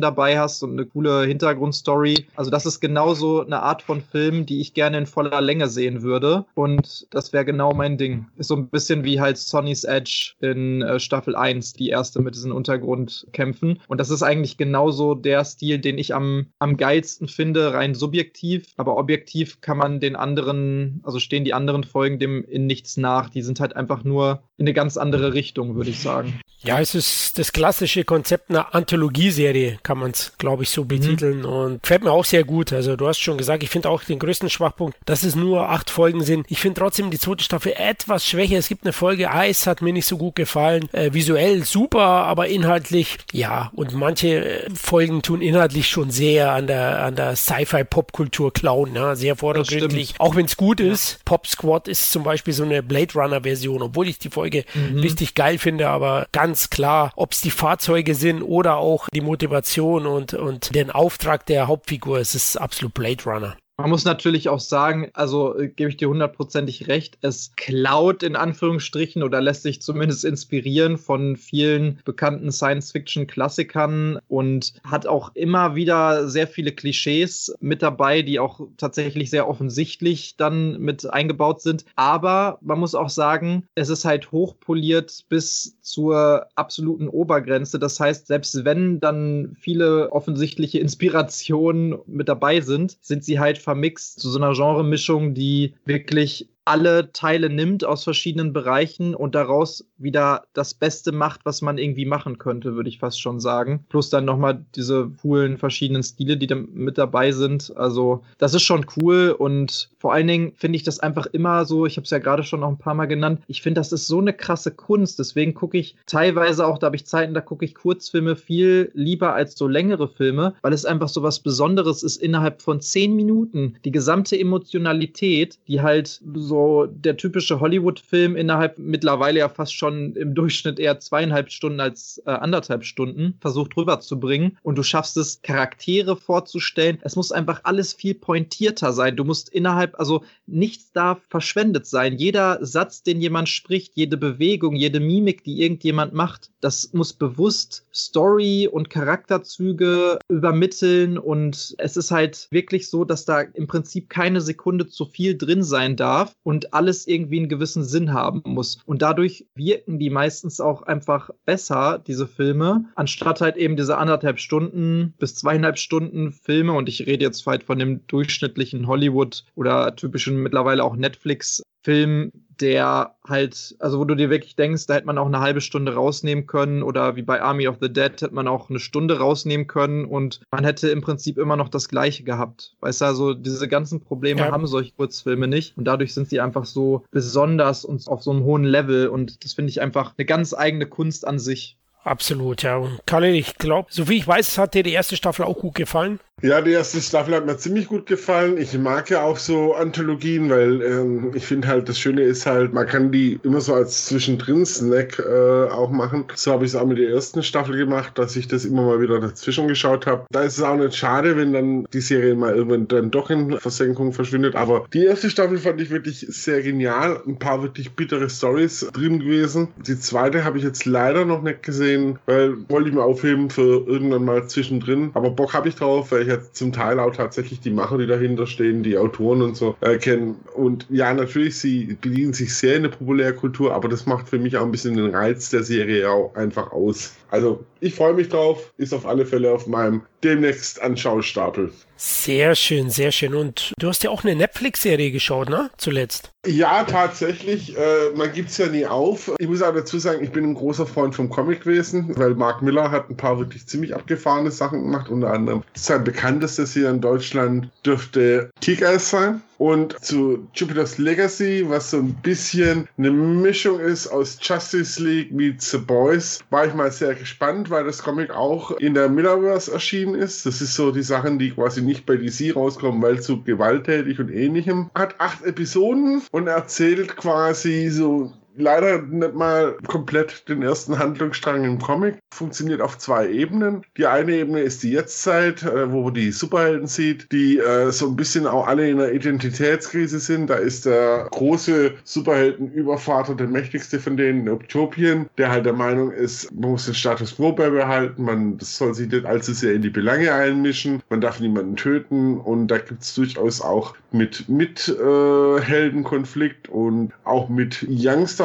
dabei hast und eine coole Hintergrundstory. Also das ist genauso eine Art von Film, die ich gerne in voller Länge sehen würde. Und das wäre genau mein Ding. Ist so ein bisschen wie halt Sonny's Edge in äh, Staffel 1, die erste mit diesen Untergrundkämpfen. Und das ist eigentlich genauso der Stil, den ich am, am geilsten finde, rein subjektiv. Aber objektiv kann man den anderen, also stehen die anderen Folgen dem in nichts nach. Die sind halt einfach nur in eine ganz andere Richtung, würde ich sagen. Ja, es ist das klassische Konzept einer Anthologieserie, kann man es, glaube ich, so betiteln. Mhm. Und gefällt mir auch sehr gut. Also du hast schon gesagt, ich finde auch den größten Schwachpunkt, dass es nur acht Folgen sind. Ich finde trotzdem die zweite Staffel etwas schwächer. Es gibt eine Folge Eis, hat mir nicht so gut gefallen. Äh, visuell super, aber inhaltlich, ja. Und manche äh, Folgen tun inhaltlich schon sehr an der, an der Sci-Fi-Popkultur klauen. Ja? Sehr vordergründig. Auch wenn es gut ja. ist. Pop Squad ist zum Beispiel so eine Blade Runner-Version, obwohl ich die Folge mhm. richtig geil finde, aber ganz klar, ob es die Fahrzeuge sind oder auch die Motivation und, und den Auftrag der Hauptfigur, es ist absolut Blade Runner. Man muss natürlich auch sagen, also äh, gebe ich dir hundertprozentig recht, es klaut in Anführungsstrichen oder lässt sich zumindest inspirieren von vielen bekannten Science-Fiction-Klassikern und hat auch immer wieder sehr viele Klischees mit dabei, die auch tatsächlich sehr offensichtlich dann mit eingebaut sind. Aber man muss auch sagen, es ist halt hochpoliert bis zur absoluten Obergrenze. Das heißt, selbst wenn dann viele offensichtliche Inspirationen mit dabei sind, sind sie halt vermixt zu so einer Genremischung, die wirklich alle Teile nimmt aus verschiedenen Bereichen und daraus wieder das Beste macht, was man irgendwie machen könnte, würde ich fast schon sagen. Plus dann nochmal diese coolen verschiedenen Stile, die da mit dabei sind. Also das ist schon cool und vor allen Dingen finde ich das einfach immer so, ich habe es ja gerade schon noch ein paar Mal genannt, ich finde, das ist so eine krasse Kunst. Deswegen gucke ich teilweise auch, da habe ich Zeiten, da gucke ich Kurzfilme viel lieber als so längere Filme, weil es einfach so was Besonderes ist, innerhalb von zehn Minuten die gesamte Emotionalität, die halt so der typische Hollywood-Film innerhalb mittlerweile ja fast schon im Durchschnitt eher zweieinhalb Stunden als äh, anderthalb Stunden versucht rüberzubringen. Und du schaffst es, Charaktere vorzustellen. Es muss einfach alles viel pointierter sein. Du musst innerhalb, also nichts darf verschwendet sein. Jeder Satz, den jemand spricht, jede Bewegung, jede Mimik, die irgendjemand macht, das muss bewusst Story und Charakterzüge übermitteln. Und es ist halt wirklich so, dass da im Prinzip keine Sekunde zu viel drin sein darf und alles irgendwie einen gewissen Sinn haben muss. Und dadurch wirken die meistens auch einfach besser, diese Filme, anstatt halt eben diese anderthalb Stunden bis zweieinhalb Stunden Filme. Und ich rede jetzt halt von dem durchschnittlichen Hollywood oder typischen mittlerweile auch Netflix Film, der halt, also wo du dir wirklich denkst, da hätte man auch eine halbe Stunde rausnehmen können oder wie bei Army of the Dead hätte man auch eine Stunde rausnehmen können und man hätte im Prinzip immer noch das Gleiche gehabt. Weißt du, also diese ganzen Probleme ja. haben solche Kurzfilme nicht und dadurch sind sie einfach so besonders und auf so einem hohen Level und das finde ich einfach eine ganz eigene Kunst an sich. Absolut, ja. Und Kalle, ich glaube, so wie ich weiß, hat dir die erste Staffel auch gut gefallen. Ja, die erste Staffel hat mir ziemlich gut gefallen. Ich mag ja auch so Anthologien, weil ähm, ich finde halt, das Schöne ist halt, man kann die immer so als Zwischendrin-Snack äh, auch machen. So habe ich es auch mit der ersten Staffel gemacht, dass ich das immer mal wieder dazwischen geschaut habe. Da ist es auch nicht schade, wenn dann die Serie mal irgendwann dann doch in Versenkung verschwindet. Aber die erste Staffel fand ich wirklich sehr genial. Ein paar wirklich bittere Stories drin gewesen. Die zweite habe ich jetzt leider noch nicht gesehen, weil wollte ich mir aufheben für irgendwann mal zwischendrin. Aber Bock habe ich drauf, weil ich jetzt zum Teil auch tatsächlich die Macher, die dahinter stehen, die Autoren und so äh, kennen. Und ja, natürlich, sie bedienen sich sehr in der Populärkultur, aber das macht für mich auch ein bisschen den Reiz der Serie auch einfach aus. Also ich freue mich drauf, ist auf alle Fälle auf meinem demnächst Anschaustapel. Sehr schön, sehr schön. Und du hast ja auch eine Netflix-Serie geschaut, ne? Zuletzt. Ja, tatsächlich. Äh, man gibt es ja nie auf. Ich muss auch dazu sagen, ich bin ein großer Freund vom Comicwesen, weil Mark Miller hat ein paar wirklich ziemlich abgefahrene Sachen gemacht. Unter anderem sein bekanntestes hier in Deutschland dürfte kick sein. Und zu Jupiter's Legacy, was so ein bisschen eine Mischung ist aus Justice League meets The Boys, war ich mal sehr gespannt, weil das Comic auch in der Millerverse erschienen ist. Das ist so die Sachen, die quasi nicht bei DC rauskommen, weil zu gewalttätig und ähnlichem. Hat acht Episoden und erzählt quasi so leider nicht mal komplett den ersten Handlungsstrang im Comic. Funktioniert auf zwei Ebenen. Die eine Ebene ist die Jetztzeit, äh, wo man die Superhelden sieht, die äh, so ein bisschen auch alle in einer Identitätskrise sind. Da ist der große Superheldenübervater, der mächtigste von denen, Utopien, der halt der Meinung ist, man muss den Status quo beibehalten, man soll sich nicht allzu sehr in die Belange einmischen. man darf niemanden töten und da gibt es durchaus auch mit, mit äh, und auch mit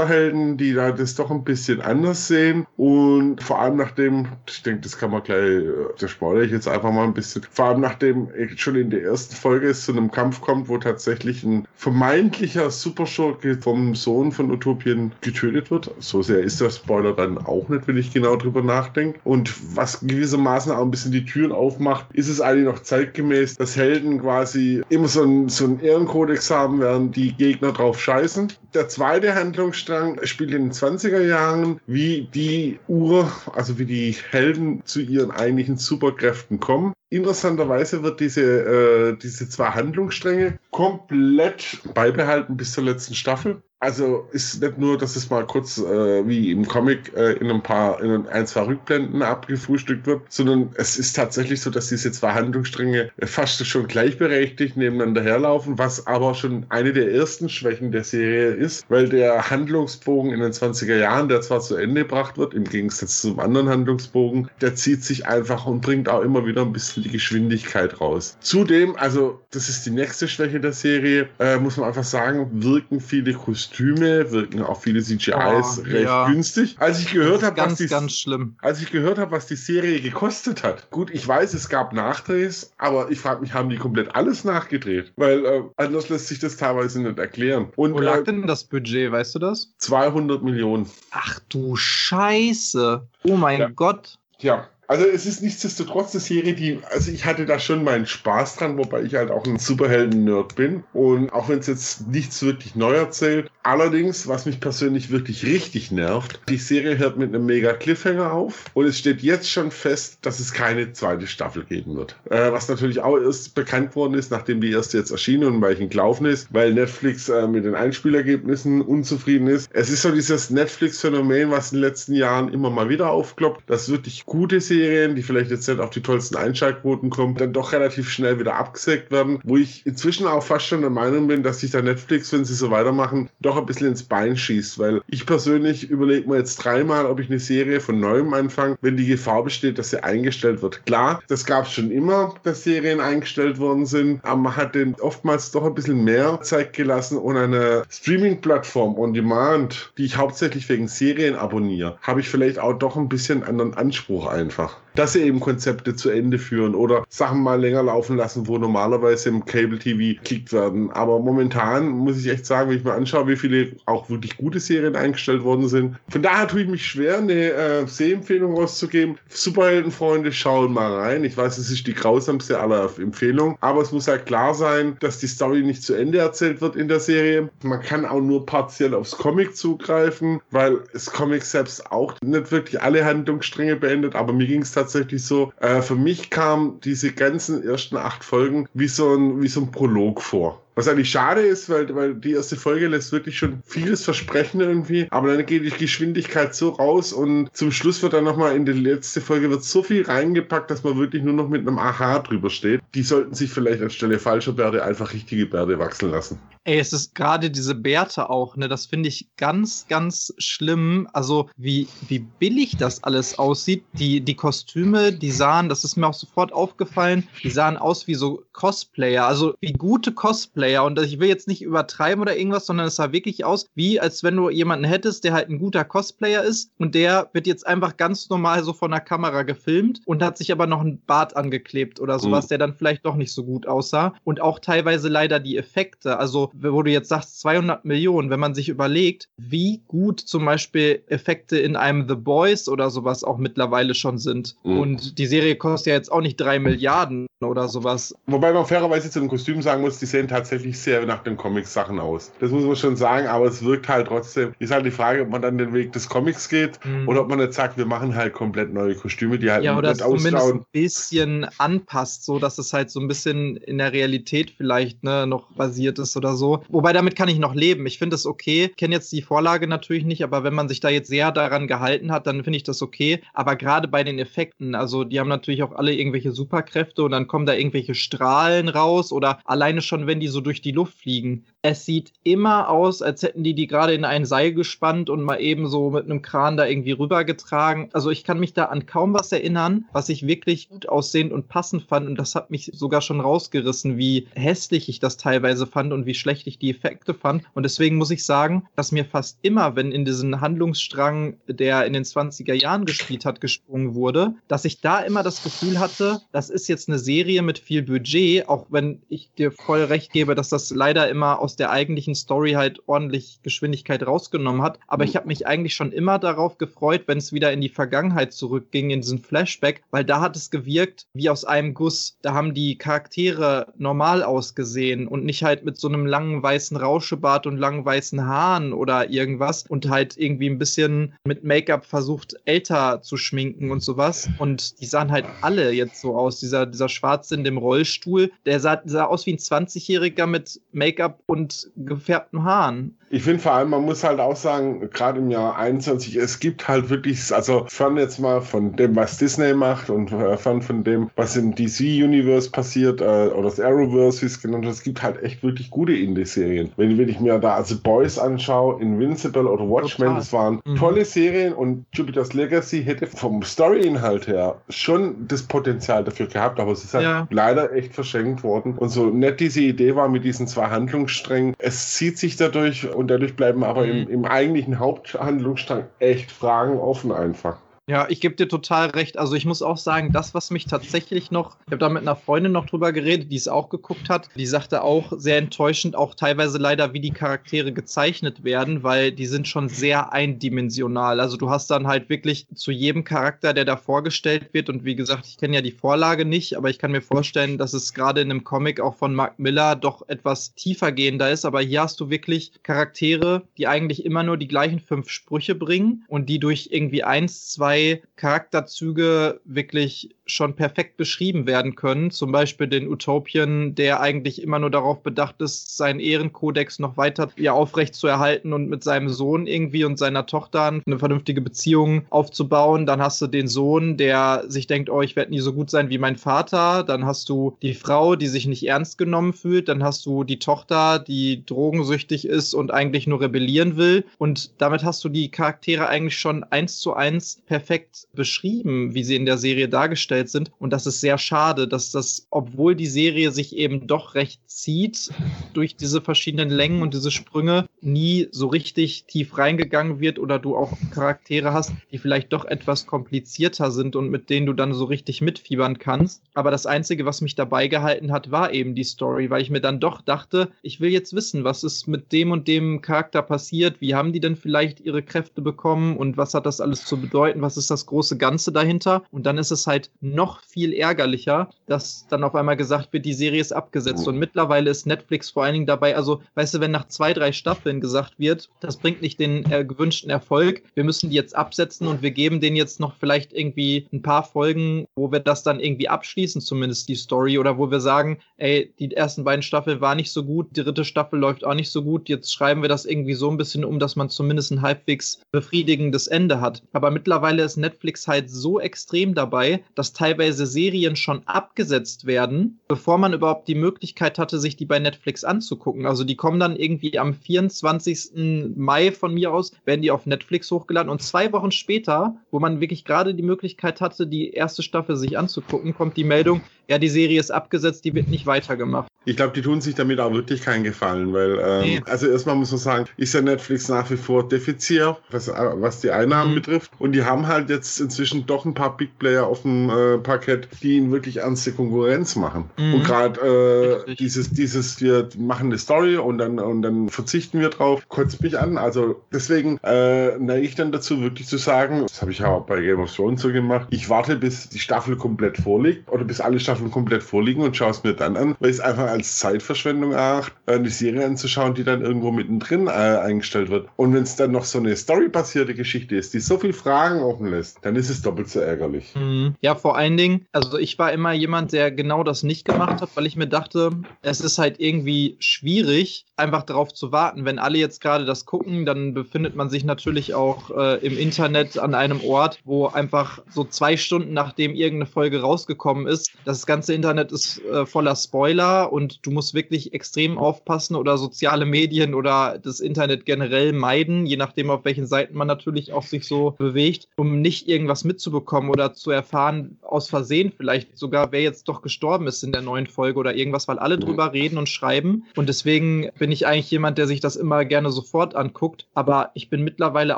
Youngster-Helden, die da das doch ein bisschen anders sehen und vor allem nachdem, ich denke, das kann man gleich, äh, das spoilere ich jetzt einfach mal ein bisschen, vor allem nachdem schon in der ersten Folge es zu einem Kampf kommt, wo tatsächlich ein vermeintlicher Superschurke vom Sohn von Utopien getötet wird. So sehr ist der Spoiler dann auch nicht, wenn ich genau drüber nachdenke. Und was gewissermaßen auch ein bisschen die Türen aufmacht, ist es eigentlich noch zeitgemäß, dass Helden quasi immer so ein, so Ehrenkodex haben, während die Gegner drauf scheißen. Der zweite Handlungsstrang spielt in den 20er Jahren, wie die Uhr, also wie die Helden zu ihren eigentlichen Superkräften kommen. Interessanterweise wird diese, äh, diese zwei Handlungsstränge komplett beibehalten bis zur letzten Staffel. Also ist nicht nur, dass es mal kurz äh, wie im Comic äh, in ein paar, in ein, zwei Rückblenden abgefrühstückt wird, sondern es ist tatsächlich so, dass diese zwei Handlungsstränge fast schon gleichberechtigt nebeneinander herlaufen, was aber schon eine der ersten Schwächen der Serie ist, weil der Handlungsbogen in den 20er Jahren, der zwar zu Ende gebracht wird, im Gegensatz zum anderen Handlungsbogen, der zieht sich einfach und bringt auch immer wieder ein bisschen die Geschwindigkeit raus. Zudem, also das ist die nächste Schwäche der Serie, äh, muss man einfach sagen, wirken viele Kostüme Kostüme, wirken auch viele CGIs oh, recht ja. günstig. Als ich gehört habe, was die, ganz schlimm. Als ich gehört habe, was die Serie gekostet hat. Gut, ich weiß, es gab Nachdrehs, aber ich frage mich, haben die komplett alles nachgedreht? Weil äh, anders lässt sich das teilweise nicht erklären. Und, Wo lag äh, denn das Budget, weißt du das? 200 Millionen. Ach du Scheiße. Oh mein ja. Gott. Tja, also es ist nichtsdestotrotz eine Serie, die, also ich hatte da schon meinen Spaß dran, wobei ich halt auch ein Superhelden-Nerd bin. Und auch wenn es jetzt nichts wirklich neu erzählt, allerdings, was mich persönlich wirklich richtig nervt, die Serie hört mit einem mega Cliffhanger auf und es steht jetzt schon fest, dass es keine zweite Staffel geben wird. Äh, was natürlich auch erst bekannt worden ist, nachdem die erste jetzt erschienen und weil ich gelaufen ist, weil Netflix äh, mit den Einspielergebnissen unzufrieden ist. Es ist so dieses Netflix-Phänomen, was in den letzten Jahren immer mal wieder aufkloppt, dass wirklich gute Serien Serien, die vielleicht jetzt nicht auf die tollsten Einschaltquoten kommen, dann doch relativ schnell wieder abgesägt werden, wo ich inzwischen auch fast schon der Meinung bin, dass sich da Netflix, wenn sie so weitermachen, doch ein bisschen ins Bein schießt, weil ich persönlich überlege mir jetzt dreimal, ob ich eine Serie von neuem anfange, wenn die Gefahr besteht, dass sie eingestellt wird. Klar, das gab es schon immer, dass Serien eingestellt worden sind, aber man hat den oftmals doch ein bisschen mehr Zeit gelassen und eine Streaming-Plattform on Demand, die ich hauptsächlich wegen Serien abonniere, habe ich vielleicht auch doch ein bisschen anderen Anspruch einfach einfach dass sie eben Konzepte zu Ende führen oder Sachen mal länger laufen lassen, wo normalerweise im Cable TV geklickt werden. Aber momentan muss ich echt sagen, wenn ich mir anschaue, wie viele auch wirklich gute Serien eingestellt worden sind. Von daher tue ich mich schwer, eine äh, Sehempfehlung rauszugeben. Superheldenfreunde, schauen mal rein. Ich weiß, es ist die grausamste aller Empfehlungen, aber es muss halt klar sein, dass die Story nicht zu Ende erzählt wird in der Serie. Man kann auch nur partiell aufs Comic zugreifen, weil das Comic selbst auch nicht wirklich alle Handlungsstränge beendet, aber mir ging es tatsächlich so, äh, für mich kamen diese ganzen ersten acht Folgen wie so ein, wie so ein Prolog vor. Was eigentlich schade ist, weil, weil die erste Folge lässt wirklich schon vieles versprechen irgendwie, aber dann geht die Geschwindigkeit so raus und zum Schluss wird dann nochmal in die letzte Folge wird so viel reingepackt, dass man wirklich nur noch mit einem Aha drüber steht. Die sollten sich vielleicht anstelle falscher Bärte einfach richtige Bärte wachsen lassen. Ey, es ist gerade diese Bärte auch, ne, das finde ich ganz, ganz schlimm. Also, wie, wie billig das alles aussieht. Die, die Kostüme, die sahen, das ist mir auch sofort aufgefallen, die sahen aus wie so Cosplayer, also wie gute Cosplayer Cosplayer. Und ich will jetzt nicht übertreiben oder irgendwas, sondern es sah wirklich aus, wie als wenn du jemanden hättest, der halt ein guter Cosplayer ist und der wird jetzt einfach ganz normal so von der Kamera gefilmt und hat sich aber noch ein Bart angeklebt oder sowas, mhm. der dann vielleicht doch nicht so gut aussah. Und auch teilweise leider die Effekte. Also, wo du jetzt sagst, 200 Millionen, wenn man sich überlegt, wie gut zum Beispiel Effekte in einem The Boys oder sowas auch mittlerweile schon sind. Mhm. Und die Serie kostet ja jetzt auch nicht drei Milliarden oder sowas. Wobei man fairerweise zu den Kostümen sagen muss, die sehen tatsächlich tatsächlich sehr nach den Comics-Sachen aus. Das muss man schon sagen, aber es wirkt halt trotzdem. Ist halt die Frage, ob man dann den Weg des Comics geht mhm. oder ob man jetzt sagt, wir machen halt komplett neue Kostüme, die halt ja, oder zumindest ein bisschen anpasst, so dass es halt so ein bisschen in der Realität vielleicht ne, noch basiert ist oder so. Wobei damit kann ich noch leben. Ich finde es okay. Ich kenne jetzt die Vorlage natürlich nicht, aber wenn man sich da jetzt sehr daran gehalten hat, dann finde ich das okay. Aber gerade bei den Effekten, also die haben natürlich auch alle irgendwelche Superkräfte und dann kommen da irgendwelche Strahlen raus oder alleine schon, wenn die so durch die Luft fliegen. Es sieht immer aus, als hätten die die gerade in ein Seil gespannt und mal eben so mit einem Kran da irgendwie rübergetragen. Also ich kann mich da an kaum was erinnern, was ich wirklich gut aussehend und passend fand. Und das hat mich sogar schon rausgerissen, wie hässlich ich das teilweise fand und wie schlecht ich die Effekte fand. Und deswegen muss ich sagen, dass mir fast immer, wenn in diesen Handlungsstrang, der in den 20er Jahren gespielt hat, gesprungen wurde, dass ich da immer das Gefühl hatte, das ist jetzt eine Serie mit viel Budget, auch wenn ich dir voll recht gebe, dass das leider immer aus der eigentlichen Story halt ordentlich Geschwindigkeit rausgenommen hat. Aber ich habe mich eigentlich schon immer darauf gefreut, wenn es wieder in die Vergangenheit zurückging, in diesen Flashback, weil da hat es gewirkt wie aus einem Guss. Da haben die Charaktere normal ausgesehen und nicht halt mit so einem langen weißen Rauschebart und langen weißen Haaren oder irgendwas und halt irgendwie ein bisschen mit Make-up versucht, älter zu schminken und sowas. Und die sahen halt alle jetzt so aus. Dieser, dieser Schwarze in dem Rollstuhl, der sah, sah aus wie ein 20-Jähriger mit Make-up und gefärbten Haaren. Ich finde vor allem, man muss halt auch sagen, gerade im Jahr 21, es gibt halt wirklich, also fern jetzt mal von dem, was Disney macht und äh, fern von dem, was im DC-Universe passiert äh, oder das Arrowverse, wie es genannt wird, es gibt halt echt wirklich gute Indie-Serien. Wenn, wenn ich mir da also Boys anschaue, Invincible oder Watchmen, Total. das waren mhm. tolle Serien und Jupiter's Legacy hätte vom Story-Inhalt her schon das Potenzial dafür gehabt, aber es ist halt ja. leider echt verschenkt worden. Und so nett diese Idee war mit diesen zwei Handlungssträngen, es zieht sich dadurch und dadurch bleiben aber mhm. im, im eigentlichen Haupthandlungsstrang echt Fragen offen einfach. Ja, ich gebe dir total recht. Also ich muss auch sagen, das, was mich tatsächlich noch, ich habe da mit einer Freundin noch drüber geredet, die es auch geguckt hat, die sagte auch sehr enttäuschend, auch teilweise leider, wie die Charaktere gezeichnet werden, weil die sind schon sehr eindimensional. Also du hast dann halt wirklich zu jedem Charakter, der da vorgestellt wird, und wie gesagt, ich kenne ja die Vorlage nicht, aber ich kann mir vorstellen, dass es gerade in einem Comic auch von Mark Miller doch etwas tiefer gehender ist. Aber hier hast du wirklich Charaktere, die eigentlich immer nur die gleichen fünf Sprüche bringen und die durch irgendwie eins, zwei zwei Charakterzüge wirklich schon perfekt beschrieben werden können. Zum Beispiel den Utopian, der eigentlich immer nur darauf bedacht ist, seinen Ehrenkodex noch weiter ja, aufrecht zu erhalten und mit seinem Sohn irgendwie und seiner Tochter eine vernünftige Beziehung aufzubauen. Dann hast du den Sohn, der sich denkt, oh, ich werde nie so gut sein wie mein Vater. Dann hast du die Frau, die sich nicht ernst genommen fühlt. Dann hast du die Tochter, die drogensüchtig ist und eigentlich nur rebellieren will. Und damit hast du die Charaktere eigentlich schon eins zu eins perfekt beschrieben, wie sie in der Serie dargestellt sind. Und das ist sehr schade, dass das, obwohl die Serie sich eben doch recht zieht durch diese verschiedenen Längen und diese Sprünge, nie so richtig tief reingegangen wird oder du auch Charaktere hast, die vielleicht doch etwas komplizierter sind und mit denen du dann so richtig mitfiebern kannst. Aber das Einzige, was mich dabei gehalten hat, war eben die Story, weil ich mir dann doch dachte, ich will jetzt wissen, was ist mit dem und dem Charakter passiert, wie haben die denn vielleicht ihre Kräfte bekommen und was hat das alles zu bedeuten, was ist das große Ganze dahinter. Und dann ist es halt noch viel ärgerlicher, dass dann auf einmal gesagt wird, die Serie ist abgesetzt. Und mittlerweile ist Netflix vor allen Dingen dabei, also weißt du, wenn nach zwei, drei Staffeln gesagt wird, das bringt nicht den äh, gewünschten Erfolg, wir müssen die jetzt absetzen und wir geben denen jetzt noch vielleicht irgendwie ein paar Folgen, wo wir das dann irgendwie abschließen, zumindest die Story, oder wo wir sagen, ey, die ersten beiden Staffeln waren nicht so gut, die dritte Staffel läuft auch nicht so gut, jetzt schreiben wir das irgendwie so ein bisschen um, dass man zumindest ein halbwegs befriedigendes Ende hat. Aber mittlerweile ist Netflix halt so extrem dabei, dass teilweise Serien schon abgesetzt werden, bevor man überhaupt die Möglichkeit hatte, sich die bei Netflix anzugucken. Also die kommen dann irgendwie am 24. Mai von mir aus, werden die auf Netflix hochgeladen und zwei Wochen später, wo man wirklich gerade die Möglichkeit hatte, die erste Staffel sich anzugucken, kommt die Meldung, ja, die Serie ist abgesetzt, die wird nicht weitergemacht. Ich glaube, die tun sich damit auch wirklich keinen Gefallen, weil, ähm, nee. also erstmal muss man sagen, ist ja Netflix nach wie vor defizit, was, was die Einnahmen mhm. betrifft. Und die haben halt jetzt inzwischen doch ein paar Big Player auf dem äh, Parkett, die ihnen wirklich ernste Konkurrenz machen. Mhm. Und gerade äh, dieses, dieses, wir machen eine Story und dann, und dann verzichten wir drauf, kotzt mich an. Also deswegen äh, neige ich dann dazu, wirklich zu sagen, das habe ich auch bei Game of Thrones so gemacht, ich warte, bis die Staffel komplett vorliegt oder bis alle Staffeln komplett vorliegen und schaue es mir dann an, weil es einfach als Zeitverschwendung erachte, eine Serie anzuschauen, die dann irgendwo mittendrin äh, eingestellt wird. Und wenn es dann noch so eine storybasierte Geschichte ist, die so viele Fragen offen lässt, dann ist es doppelt so ärgerlich. Mhm. Ja, vor allen Dingen, also ich war immer jemand, der genau das nicht gemacht hat, weil ich mir dachte, es ist halt irgendwie schwierig, einfach darauf zu warten. Wenn alle jetzt gerade das gucken, dann befindet man sich natürlich auch äh, im Internet an einem Ort, wo einfach so zwei Stunden nachdem irgendeine Folge rausgekommen ist, das das ganze Internet ist äh, voller Spoiler und du musst wirklich extrem aufpassen oder soziale Medien oder das Internet generell meiden, je nachdem, auf welchen Seiten man natürlich auch sich so bewegt, um nicht irgendwas mitzubekommen oder zu erfahren, aus Versehen vielleicht sogar, wer jetzt doch gestorben ist in der neuen Folge oder irgendwas, weil alle drüber reden und schreiben. Und deswegen bin ich eigentlich jemand, der sich das immer gerne sofort anguckt. Aber ich bin mittlerweile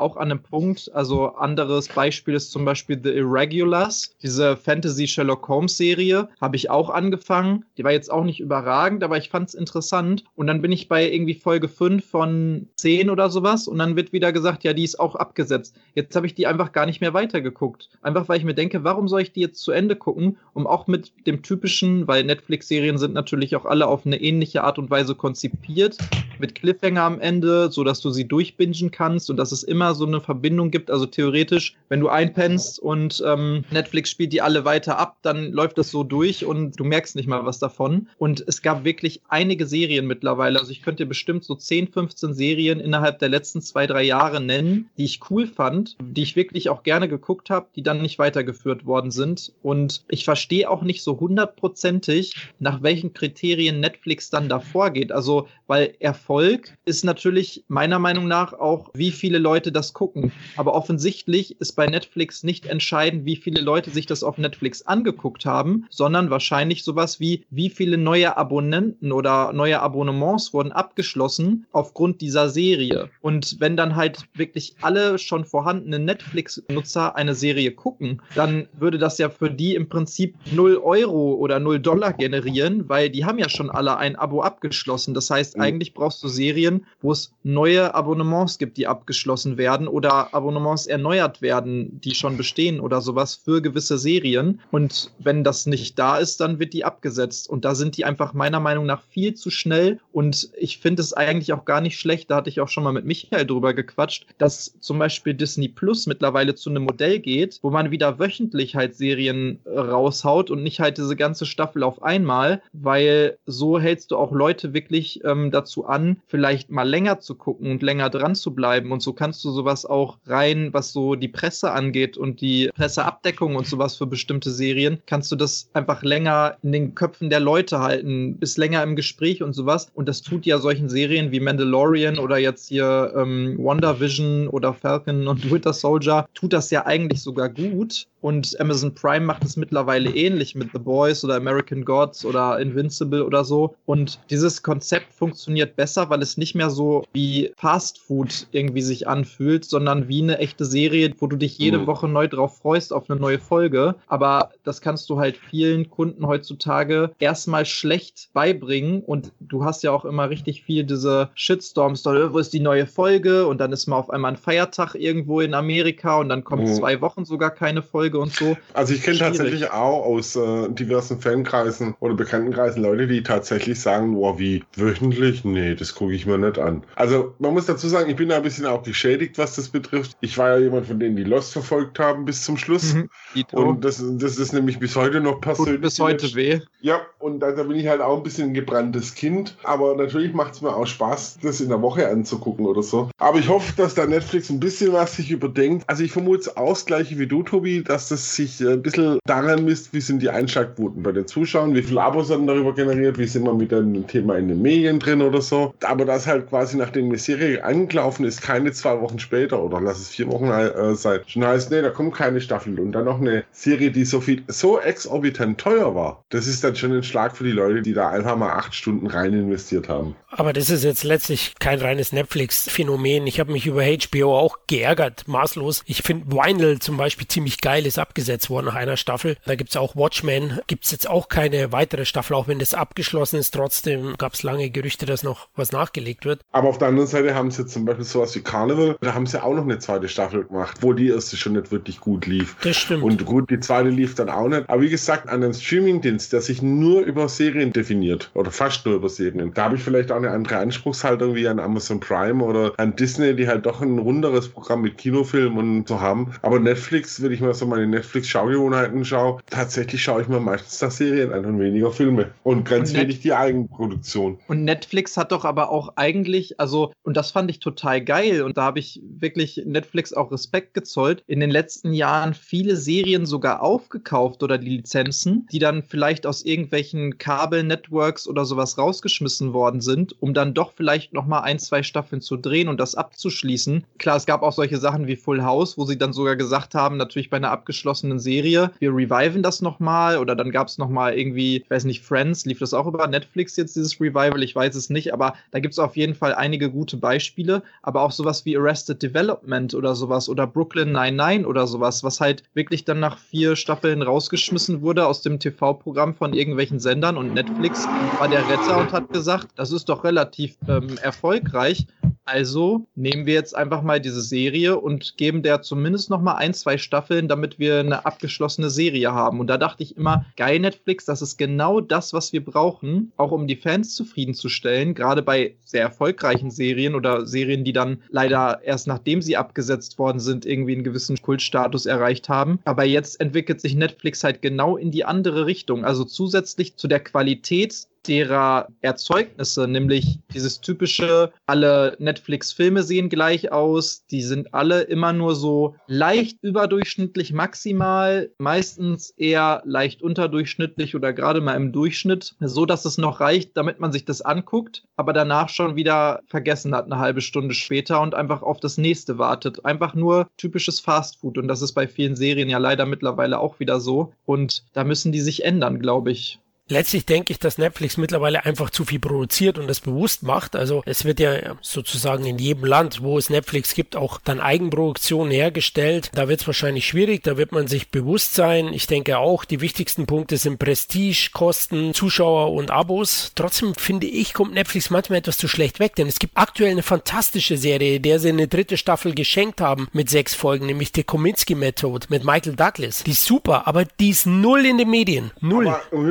auch an einem Punkt, also anderes Beispiel ist zum Beispiel The Irregulars, diese Fantasy Sherlock Holmes Serie, habe ich auch angefangen. Die war jetzt auch nicht überragend, aber ich fand es interessant. Und dann bin ich bei irgendwie Folge 5 von 10 oder sowas und dann wird wieder gesagt, ja, die ist auch abgesetzt. Jetzt habe ich die einfach gar nicht mehr weitergeguckt. Einfach weil ich mir denke, warum soll ich die jetzt zu Ende gucken, um auch mit dem typischen, weil Netflix-Serien sind natürlich auch alle auf eine ähnliche Art und Weise konzipiert, mit Cliffhanger am Ende, so dass du sie durchbingen kannst und dass es immer so eine Verbindung gibt. Also theoretisch, wenn du einpennst und ähm, Netflix spielt die alle weiter ab, dann läuft das so durch und du merkst nicht mal was davon. Und es gab wirklich einige Serien mittlerweile. Also ich könnte bestimmt so 10, 15 Serien innerhalb der letzten zwei, drei Jahre nennen, die ich cool fand, die ich wirklich auch gerne geguckt habe, die dann nicht weitergeführt worden sind. Und ich verstehe auch nicht so hundertprozentig, nach welchen Kriterien Netflix dann davor geht. Also, weil Erfolg ist natürlich meiner Meinung nach auch, wie viele Leute das gucken. Aber offensichtlich ist bei Netflix nicht entscheidend, wie viele Leute sich das auf Netflix angeguckt haben, sondern wahrscheinlich sowas wie, wie viele neue Abonnenten oder neue Abonnements wurden abgeschlossen aufgrund dieser Serie. Und wenn dann halt wirklich alle schon vorhandenen Netflix-Nutzer eine Serie gucken, dann würde das ja für die im Prinzip 0 Euro oder 0 Dollar generieren, weil die haben ja schon alle ein Abo abgeschlossen. Das heißt, mhm. eigentlich brauchst du Serien, wo es neue Abonnements gibt, die abgeschlossen werden oder Abonnements erneuert werden, die schon bestehen oder sowas für gewisse Serien. Und wenn das nicht da ist, dann wird die abgesetzt. Und da sind die einfach meiner Meinung nach viel zu schnell. Und ich finde es eigentlich auch gar nicht schlecht, da hatte ich auch schon mal mit Michael drüber gequatscht, dass zum Beispiel Disney Plus mittlerweile zu einem Modell geht, wo man wieder wöchentlich halt Serien raushaut und nicht halt diese ganze Staffel auf einmal, weil so hältst du auch Leute wirklich ähm, dazu an, vielleicht mal länger zu gucken und länger dran zu bleiben. Und so kannst du sowas auch rein, was so die Presse angeht und die Presseabdeckung und sowas für bestimmte Serien, kannst du das einfach länger in den Köpfen der Leute halten, bis länger im Gespräch und sowas. Und das tut ja solchen Serien wie Mandalorian oder jetzt hier ähm, WandaVision oder Falcon und Winter Soldier, tut das ja eigentlich sogar gut. Und Amazon Prime macht es mittlerweile ähnlich mit The Boys oder American Gods oder Invincible oder so. Und dieses Konzept funktioniert besser, weil es nicht mehr so wie Fast Food irgendwie sich anfühlt, sondern wie eine echte Serie, wo du dich jede mhm. Woche neu drauf freust auf eine neue Folge. Aber das kannst du halt vielen Kunden heutzutage erstmal schlecht beibringen. Und du hast ja auch immer richtig viel diese Shitstorms, wo ist die neue Folge? Und dann ist mal auf einmal ein Feiertag irgendwo in Amerika und dann kommt mhm. zwei Wochen sogar keine Folge Folge und so. Also ich kenne tatsächlich auch aus äh, diversen Fankreisen oder Bekanntenkreisen Leute, die tatsächlich sagen, boah, wie wöchentlich? Nee, das gucke ich mir nicht an. Also man muss dazu sagen, ich bin da ein bisschen auch geschädigt, was das betrifft. Ich war ja jemand von denen, die Lost verfolgt haben bis zum Schluss. Mhm, und das, das ist nämlich bis heute noch persönlich. Tut bis heute weh. Ja, und da, da bin ich halt auch ein bisschen ein gebranntes Kind. Aber natürlich macht es mir auch Spaß, das in der Woche anzugucken oder so. Aber ich hoffe, dass da Netflix ein bisschen was sich überdenkt. Also ich vermute auch das gleiche wie du, Tobi, dass dass das sich ein bisschen daran misst, wie sind die Einschaltquoten bei den Zuschauern, wie viele Abos werden darüber generiert, wie sind wir mit dem Thema in den Medien drin oder so. Aber das halt quasi, nachdem eine Serie angelaufen ist, keine zwei Wochen später oder lass es vier Wochen äh, sein, schon heißt, nee, da kommt keine Staffel. Und dann noch eine Serie, die so viel, so exorbitant teuer war. Das ist dann schon ein Schlag für die Leute, die da einfach mal acht Stunden rein investiert haben. Aber das ist jetzt letztlich kein reines Netflix-Phänomen. Ich habe mich über HBO auch geärgert, maßlos. Ich finde Vinyl zum Beispiel ziemlich geil, ist abgesetzt worden nach einer Staffel. Da gibt es auch Watchmen, gibt es jetzt auch keine weitere Staffel, auch wenn das abgeschlossen ist. Trotzdem gab es lange Gerüchte, dass noch was nachgelegt wird. Aber auf der anderen Seite haben sie zum Beispiel sowas wie Carnival, da haben sie auch noch eine zweite Staffel gemacht, wo die erste schon nicht wirklich gut lief. Das stimmt. Und gut, die zweite lief dann auch nicht. Aber wie gesagt, an einem Streamingdienst, der sich nur über Serien definiert oder fast nur über Serien, da habe ich vielleicht auch eine andere Anspruchshaltung wie an Amazon Prime oder an Disney, die halt doch ein runderes Programm mit Kinofilmen und so haben. Aber Netflix, würde ich mal so meine Netflix-Schaugewohnheiten schaue, tatsächlich schaue ich mir meistens da Serien an und weniger Filme und ganz und wenig die Eigenproduktion. Und Netflix hat doch aber auch eigentlich, also, und das fand ich total geil und da habe ich wirklich Netflix auch Respekt gezollt, in den letzten Jahren viele Serien sogar aufgekauft oder die Lizenzen, die dann vielleicht aus irgendwelchen Kabel-Networks oder sowas rausgeschmissen worden sind, um dann doch vielleicht nochmal ein, zwei Staffeln zu drehen und das abzuschließen. Klar, es gab auch solche Sachen wie Full House, wo sie dann sogar gesagt haben, natürlich bei einer abgeschlossenen Serie, wir reviven das nochmal oder dann gab es nochmal irgendwie, ich weiß nicht, Friends, lief das auch über Netflix jetzt, dieses Revival, ich weiß es nicht, aber da gibt es auf jeden Fall einige gute Beispiele, aber auch sowas wie Arrested Development oder sowas oder Brooklyn 99 oder sowas, was halt wirklich dann nach vier Staffeln rausgeschmissen wurde aus dem TV-Programm von irgendwelchen Sendern und Netflix war der Retter und hat gesagt, das ist doch relativ ähm, erfolgreich. Also nehmen wir jetzt einfach mal diese Serie und geben der zumindest noch mal ein, zwei Staffeln, damit wir eine abgeschlossene Serie haben. Und da dachte ich immer, geil Netflix, das ist genau das, was wir brauchen, auch um die Fans zufriedenzustellen. Gerade bei sehr erfolgreichen Serien oder Serien, die dann leider erst nachdem sie abgesetzt worden sind, irgendwie einen gewissen Kultstatus erreicht haben. Aber jetzt entwickelt sich Netflix halt genau in die andere Richtung. Also zusätzlich zu der Qualität derer Erzeugnisse, nämlich dieses typische, alle Netflix-Filme sehen gleich aus, die sind alle immer nur so leicht überdurchschnittlich maximal, meistens eher leicht unterdurchschnittlich oder gerade mal im Durchschnitt, so dass es noch reicht, damit man sich das anguckt, aber danach schon wieder vergessen hat eine halbe Stunde später und einfach auf das nächste wartet. Einfach nur typisches Fastfood und das ist bei vielen Serien ja leider mittlerweile auch wieder so und da müssen die sich ändern, glaube ich. Letztlich denke ich, dass Netflix mittlerweile einfach zu viel produziert und das bewusst macht. Also es wird ja sozusagen in jedem Land, wo es Netflix gibt, auch dann Eigenproduktion hergestellt. Da wird es wahrscheinlich schwierig, da wird man sich bewusst sein. Ich denke auch, die wichtigsten Punkte sind Prestige, Kosten, Zuschauer und Abos. Trotzdem finde ich, kommt Netflix manchmal etwas zu schlecht weg, denn es gibt aktuell eine fantastische Serie, der sie eine dritte Staffel geschenkt haben mit sechs Folgen, nämlich The Kominsky Method mit Michael Douglas. Die ist super, aber die ist null in den Medien. Null. Aber um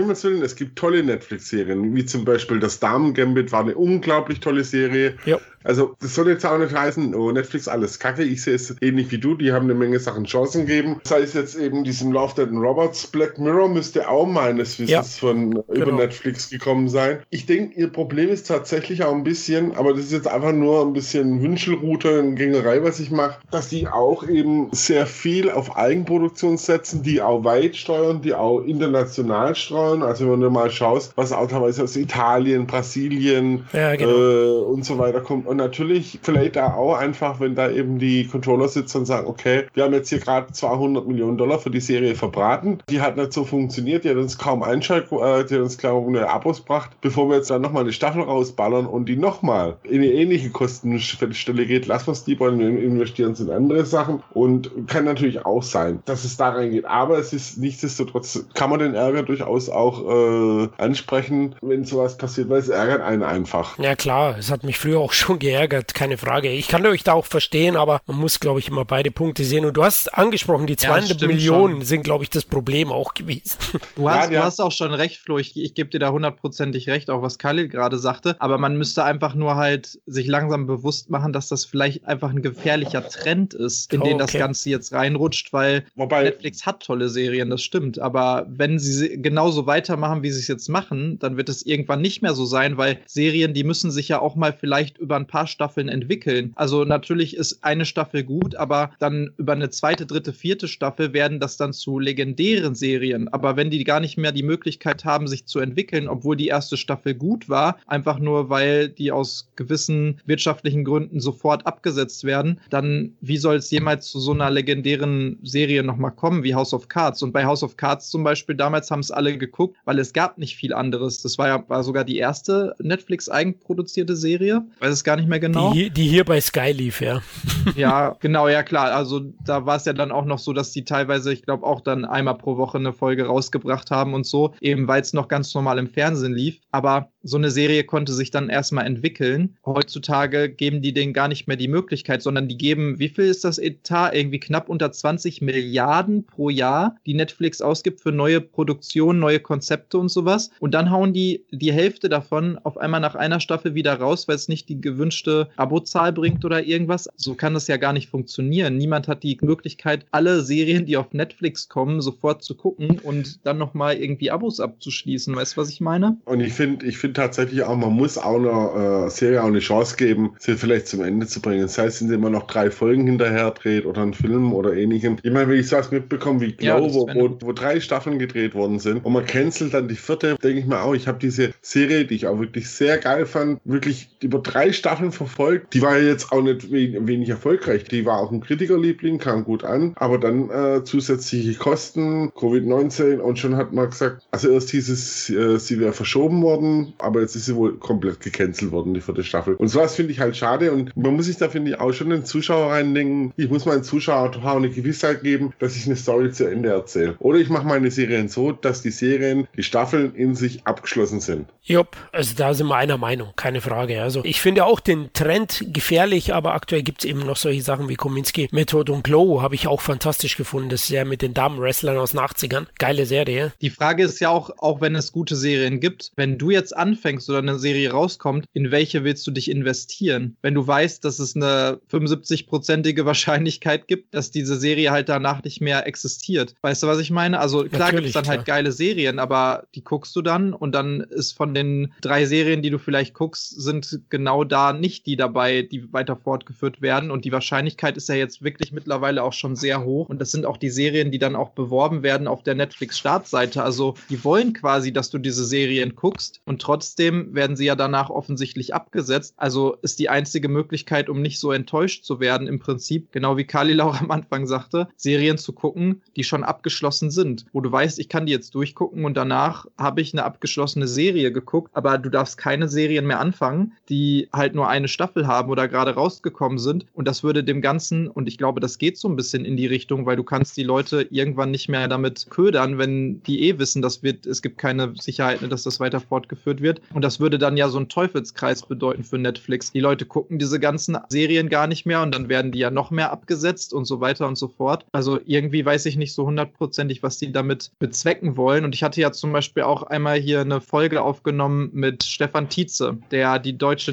es gibt tolle Netflix-Serien, wie zum Beispiel das Damen-Gambit war eine unglaublich tolle Serie. Ja. Also, das soll jetzt auch nicht heißen, oh, Netflix alles kacke. Ich sehe es ähnlich wie du, die haben eine Menge Sachen Chancen gegeben. Sei es jetzt eben diesem Love Dead Robots, Black Mirror müsste auch meines Wissens ja, von genau. über Netflix gekommen sein. Ich denke, ihr Problem ist tatsächlich auch ein bisschen, aber das ist jetzt einfach nur ein bisschen Wünschelroute, eine Gängerei, was ich mache, dass die auch eben sehr viel auf Eigenproduktion setzen, die auch weit steuern, die auch international steuern. Also wenn du mal schaust, was auch teilweise aus Italien, Brasilien ja, genau. äh, und so weiter kommt und natürlich vielleicht auch einfach, wenn da eben die Controller sitzen und sagen, okay, wir haben jetzt hier gerade 200 Millionen Dollar für die Serie verbraten. Die hat nicht so funktioniert, die hat uns kaum Einschalt, äh, die hat uns kaum eine Abos gebracht. Bevor wir jetzt dann nochmal eine Staffel rausballern und die nochmal in eine ähnliche Kostenstelle geht, lassen wir es lieber und investieren es in andere Sachen. Und kann natürlich auch sein, dass es da reingeht. Aber es ist nichtsdestotrotz, kann man den Ärger durchaus auch äh, ansprechen, wenn sowas passiert, weil es ärgert einen einfach. Ja klar, es hat mich früher auch schon geärgert, keine Frage. Ich kann euch da auch verstehen, aber man muss, glaube ich, immer beide Punkte sehen. Und du hast angesprochen, die 200 ja, Millionen schon. sind, glaube ich, das Problem auch gewesen. Du hast, ja, du hast auch schon recht, Flo. Ich, ich gebe dir da hundertprozentig recht, auch was Khalil gerade sagte. Aber man müsste einfach nur halt sich langsam bewusst machen, dass das vielleicht einfach ein gefährlicher Trend ist, in oh, den das Ganze jetzt reinrutscht, weil Wobei, Netflix hat tolle Serien, das stimmt. Aber wenn sie genauso weitermachen, wie sie es jetzt machen, dann wird es irgendwann nicht mehr so sein, weil Serien, die müssen sich ja auch mal vielleicht über ein paar paar Staffeln entwickeln. Also natürlich ist eine Staffel gut, aber dann über eine zweite, dritte, vierte Staffel werden das dann zu legendären Serien. Aber wenn die gar nicht mehr die Möglichkeit haben, sich zu entwickeln, obwohl die erste Staffel gut war, einfach nur weil die aus gewissen wirtschaftlichen Gründen sofort abgesetzt werden, dann wie soll es jemals zu so einer legendären Serie nochmal kommen wie House of Cards? Und bei House of Cards zum Beispiel, damals haben es alle geguckt, weil es gab nicht viel anderes. Das war ja war sogar die erste Netflix eigenproduzierte Serie. Weiß es gar nicht nicht mehr genau. Die, die hier bei Sky lief, ja. ja, genau, ja klar. Also da war es ja dann auch noch so, dass die teilweise, ich glaube, auch dann einmal pro Woche eine Folge rausgebracht haben und so, eben weil es noch ganz normal im Fernsehen lief. Aber so eine Serie konnte sich dann erstmal entwickeln. Heutzutage geben die denen gar nicht mehr die Möglichkeit, sondern die geben, wie viel ist das Etat? Irgendwie knapp unter 20 Milliarden pro Jahr, die Netflix ausgibt für neue Produktionen, neue Konzepte und sowas. Und dann hauen die die Hälfte davon auf einmal nach einer Staffel wieder raus, weil es nicht die gewünschte gewünschte Abozahl bringt oder irgendwas. So kann das ja gar nicht funktionieren. Niemand hat die Möglichkeit, alle Serien, die auf Netflix kommen, sofort zu gucken und dann nochmal irgendwie Abos abzuschließen. Weißt du, was ich meine? Und ich finde ich finde tatsächlich auch, man muss auch einer äh, Serie auch eine Chance geben, sie vielleicht zum Ende zu bringen. Das heißt, sind sie immer noch drei Folgen hinterher dreht oder einen Film oder ähnlichem. Ich meine, wenn ich sowas mitbekomme wie Glow, ja, wo, wo, wo, drei Staffeln gedreht worden sind und man cancelt dann die vierte, denke ich mir auch, ich habe diese Serie, die ich auch wirklich sehr geil fand, wirklich über drei Staffeln verfolgt. Die war ja jetzt auch nicht wenig erfolgreich. Die war auch ein Kritikerliebling, kam gut an, aber dann äh, zusätzliche Kosten, Covid-19 und schon hat man gesagt, also erst hieß es, äh, sie wäre verschoben worden, aber jetzt ist sie wohl komplett gecancelt worden, die vierte Staffel. Und sowas finde ich halt schade und man muss sich da, finde ich, auch schon den Zuschauer reindenken. Ich muss meinen Zuschauer auch eine Gewissheit geben, dass ich eine Story zu Ende erzähle. Oder ich mache meine Serien so, dass die Serien, die Staffeln in sich abgeschlossen sind. Jupp, also da sind wir einer Meinung, keine Frage. Also ich finde auch den Trend gefährlich, aber aktuell gibt es eben noch solche Sachen wie Kominski, Method und Glow habe ich auch fantastisch gefunden. Das ist ja mit den Damen-Wrestlern aus den 80ern. Geile Serie. Die Frage ist ja auch, auch wenn es gute Serien gibt, wenn du jetzt anfängst oder eine Serie rauskommt, in welche willst du dich investieren? Wenn du weißt, dass es eine 75-prozentige Wahrscheinlichkeit gibt, dass diese Serie halt danach nicht mehr existiert. Weißt du, was ich meine? Also klar gibt es dann halt klar. halt geile Serien, aber die guckst du dann und dann ist von den drei Serien, die du vielleicht guckst, sind genau da nicht die dabei, die weiter fortgeführt werden. Und die Wahrscheinlichkeit ist ja jetzt wirklich mittlerweile auch schon sehr hoch. Und das sind auch die Serien, die dann auch beworben werden auf der Netflix-Startseite. Also die wollen quasi, dass du diese Serien guckst und trotzdem werden sie ja danach offensichtlich abgesetzt. Also ist die einzige Möglichkeit, um nicht so enttäuscht zu werden, im Prinzip, genau wie Kali auch am Anfang sagte, Serien zu gucken, die schon abgeschlossen sind. Wo du weißt, ich kann die jetzt durchgucken und danach habe ich eine abgeschlossene Serie geguckt, aber du darfst keine Serien mehr anfangen, die halt nur eine Staffel haben oder gerade rausgekommen sind. Und das würde dem Ganzen, und ich glaube, das geht so ein bisschen in die Richtung, weil du kannst die Leute irgendwann nicht mehr damit ködern, wenn die eh wissen, dass wird, es gibt keine Sicherheit, dass das weiter fortgeführt wird. Und das würde dann ja so ein Teufelskreis bedeuten für Netflix. Die Leute gucken diese ganzen Serien gar nicht mehr und dann werden die ja noch mehr abgesetzt und so weiter und so fort. Also irgendwie weiß ich nicht so hundertprozentig, was die damit bezwecken wollen. Und ich hatte ja zum Beispiel auch einmal hier eine Folge aufgenommen mit Stefan Tietze, der die deutsche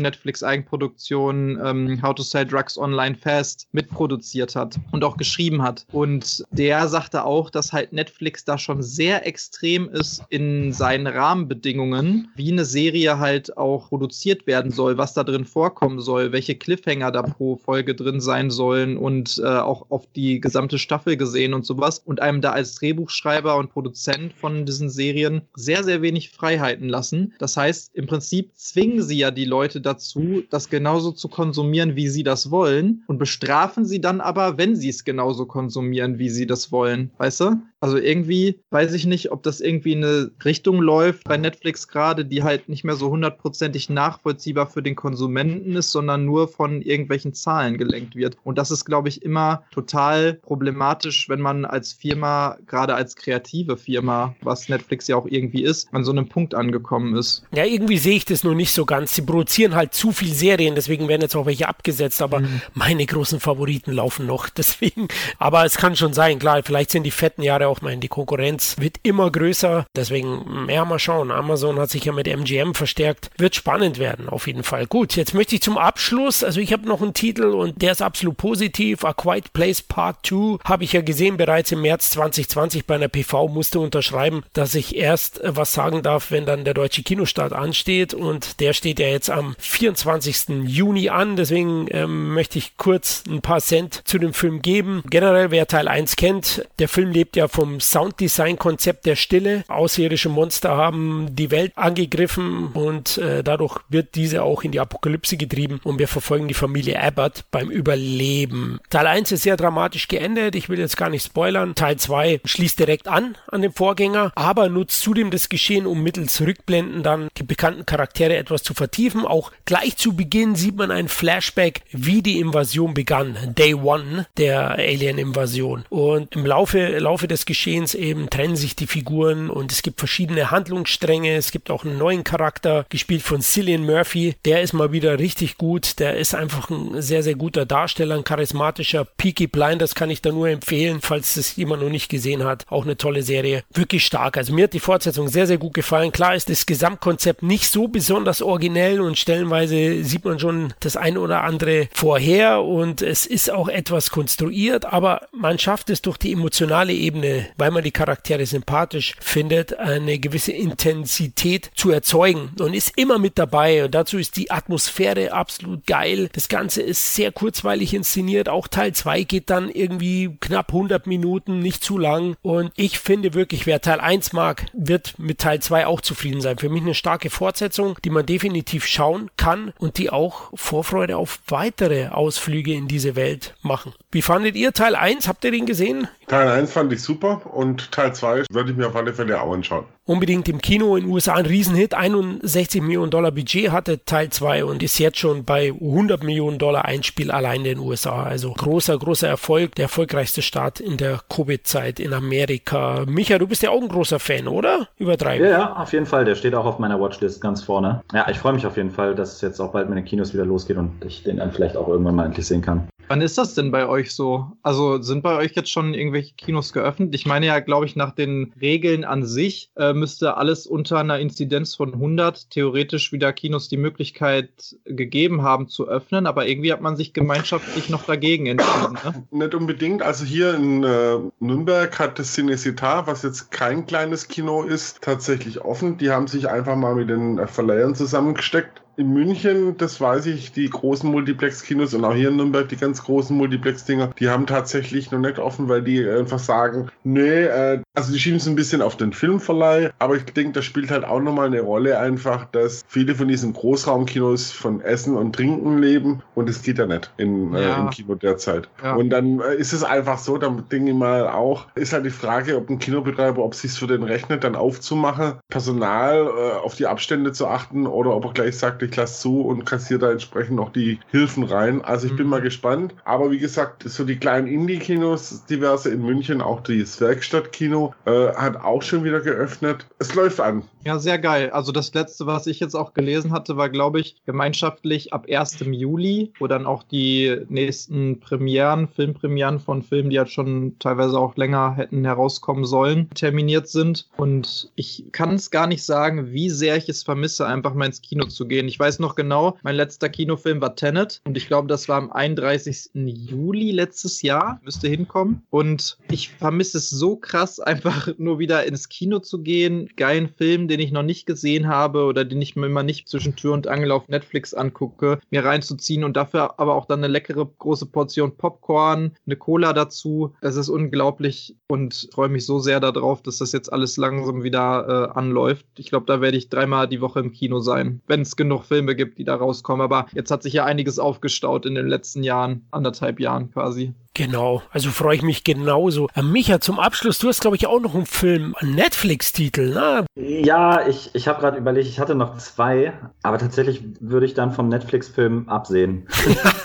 Netflix-Eigenproduktion ähm, How to Sell Drugs Online Fast mitproduziert hat und auch geschrieben hat. Und der sagte auch, dass halt Netflix da schon sehr extrem ist in seinen Rahmenbedingungen, wie eine Serie halt auch produziert werden soll, was da drin vorkommen soll, welche Cliffhanger da pro Folge drin sein sollen und äh, auch auf die gesamte Staffel gesehen und sowas. Und einem da als Drehbuchschreiber und Produzent von diesen Serien sehr, sehr wenig Freiheiten lassen. Das heißt, im Prinzip zwingen sie ja die Leute dazu, das genauso zu konsumieren, wie sie das wollen und bestrafen sie dann aber, wenn sie es genauso konsumieren, wie sie das wollen. Weißt du? Also irgendwie weiß ich nicht, ob das irgendwie in eine Richtung läuft bei Netflix gerade, die halt nicht mehr so hundertprozentig nachvollziehbar für den Konsumenten ist, sondern nur von irgendwelchen Zahlen gelenkt wird. Und das ist, glaube ich, immer total problematisch, wenn man als Firma, gerade als kreative Firma, was Netflix ja auch irgendwie ist, an so einem Punkt angekommen ist. Ja, irgendwie sehe ich das nur nicht so ganz. Sie produzieren halt zu viel Serien, deswegen werden jetzt auch welche abgesetzt, aber mhm. meine großen Favoriten laufen noch. Deswegen, aber es kann schon sein, klar, vielleicht sind die fetten Jahre auch mal in die Konkurrenz, wird immer größer. Deswegen, ja, mal schauen. Amazon hat sich ja mit MGM verstärkt. Wird spannend werden, auf jeden Fall. Gut, jetzt möchte ich zum Abschluss, also ich habe noch einen Titel und der ist absolut positiv. A Quiet Place Part 2 habe ich ja gesehen bereits im März 2020 bei einer PV, musste unterschreiben, dass ich erst äh, was sagen darf, wenn dann der deutsche Kinostart ansteht und der steht ja jetzt am 24. Juni an. Deswegen ähm, möchte ich kurz ein paar Cent zu dem Film geben. Generell, wer Teil 1 kennt, der Film lebt ja vom Sounddesign-Konzept der Stille. Außerirdische Monster haben die Welt angegriffen und äh, dadurch wird diese auch in die Apokalypse getrieben und wir verfolgen die Familie Abbott beim Überleben. Teil 1 ist sehr dramatisch geendet. Ich will jetzt gar nicht spoilern. Teil 2 schließt direkt an an den Vorgänger, aber nutzt zudem das Geschehen, um mittels Rückblenden dann die bekannten Charaktere etwas zu vertiefen. Auch gleich zu Beginn sieht man ein Flashback, wie die Invasion begann. Day One der Alien-Invasion. Und im Laufe, Laufe des Geschehens eben trennen sich die Figuren und es gibt verschiedene Handlungsstränge. Es gibt auch einen neuen Charakter, gespielt von Cillian Murphy. Der ist mal wieder richtig gut. Der ist einfach ein sehr, sehr guter Darsteller, ein charismatischer Peaky Blinders kann ich da nur empfehlen, falls das jemand noch nicht gesehen hat. Auch eine tolle Serie. Wirklich stark. Also mir hat die Fortsetzung sehr, sehr gut gefallen. Klar ist das Gesamtkonzept nicht so besonders originell und stellenweise sieht man schon das ein oder andere vorher und es ist auch etwas konstruiert, aber man schafft es durch die emotionale Ebene, weil man die Charaktere sympathisch findet, eine gewisse Intensität zu erzeugen und ist immer mit dabei. Und dazu ist die Atmosphäre absolut geil. Das Ganze ist sehr kurzweilig inszeniert. Auch Teil 2 geht dann irgendwie knapp 100 Minuten, nicht zu lang. Und ich finde wirklich, wer Teil 1 mag, wird mit Teil 2 auch zufrieden sein. Für mich eine starke Fortsetzung, die man definitiv schauen kann und die auch Vorfreude auf weitere Ausflüge in diese Welt machen. Wie fandet ihr Teil 1? Habt ihr den gesehen? Teil 1 fand ich super und Teil 2 würde ich mir auf alle Fälle auch anschauen unbedingt im Kino in den USA ein Riesenhit. 61 Millionen Dollar Budget hatte Teil 2 und ist jetzt schon bei 100 Millionen Dollar Einspiel allein in den USA. Also großer, großer Erfolg. Der erfolgreichste Start in der Covid-Zeit in Amerika. Micha, du bist ja auch ein großer Fan, oder? Übertreiben. Ja, ja, auf jeden Fall. Der steht auch auf meiner Watchlist ganz vorne. Ja, ich freue mich auf jeden Fall, dass es jetzt auch bald mit den Kinos wieder losgeht und ich den dann vielleicht auch irgendwann mal endlich sehen kann. Wann ist das denn bei euch so? Also sind bei euch jetzt schon irgendwelche Kinos geöffnet? Ich meine ja, glaube ich, nach den Regeln an sich äh, müsste alles unter einer Inzidenz von 100 theoretisch wieder Kinos die Möglichkeit gegeben haben zu öffnen, aber irgendwie hat man sich gemeinschaftlich noch dagegen entschieden. Ne? Nicht unbedingt. Also hier in äh, Nürnberg hat das Cinecittà, was jetzt kein kleines Kino ist, tatsächlich offen. Die haben sich einfach mal mit den Verleihern zusammengesteckt in München, das weiß ich, die großen Multiplex-Kinos und auch hier in Nürnberg die ganz großen Multiplex-Dinger, die haben tatsächlich noch nicht offen, weil die einfach sagen, nee, äh, also die schieben es ein bisschen auf den Filmverleih, aber ich denke, das spielt halt auch nochmal eine Rolle einfach, dass viele von diesen Großraumkinos von Essen und Trinken leben und es geht ja nicht in, äh, ja. im Kino derzeit. Ja. Und dann äh, ist es einfach so, da denke ich mal auch, ist halt die Frage, ob ein Kinobetreiber, ob es sich für den rechnet, dann aufzumachen, Personal äh, auf die Abstände zu achten oder ob er gleich sagt, ich lasse zu und kassiere da entsprechend noch die Hilfen rein. Also ich mhm. bin mal gespannt. Aber wie gesagt, so die kleinen Indie-Kinos, diverse in München, auch das Werkstattkino, äh, hat auch schon wieder geöffnet. Es läuft an. Ja, sehr geil. Also das letzte, was ich jetzt auch gelesen hatte, war, glaube ich, gemeinschaftlich ab 1. Juli, wo dann auch die nächsten Premieren, Filmpremieren von Filmen, die halt schon teilweise auch länger hätten herauskommen sollen, terminiert sind. Und ich kann es gar nicht sagen, wie sehr ich es vermisse, einfach mal ins Kino zu gehen. Ich weiß noch genau, mein letzter Kinofilm war Tenet und ich glaube, das war am 31. Juli letztes Jahr, müsste hinkommen. Und ich vermisse es so krass, einfach nur wieder ins Kino zu gehen, geilen Film, den ich noch nicht gesehen habe oder den ich mir immer nicht zwischen Tür und Angel auf Netflix angucke, mir reinzuziehen und dafür aber auch dann eine leckere große Portion Popcorn, eine Cola dazu. Es ist unglaublich und freue mich so sehr darauf, dass das jetzt alles langsam wieder äh, anläuft. Ich glaube, da werde ich dreimal die Woche im Kino sein, wenn es genug Filme gibt, die da rauskommen. Aber jetzt hat sich ja einiges aufgestaut in den letzten Jahren, anderthalb Jahren quasi. Genau, also freue ich mich genauso. Äh, Micha, zum Abschluss, du hast, glaube ich, auch noch einen Film, einen Netflix-Titel, ne? Ja, ich, ich habe gerade überlegt, ich hatte noch zwei, aber tatsächlich würde ich dann vom Netflix-Film absehen.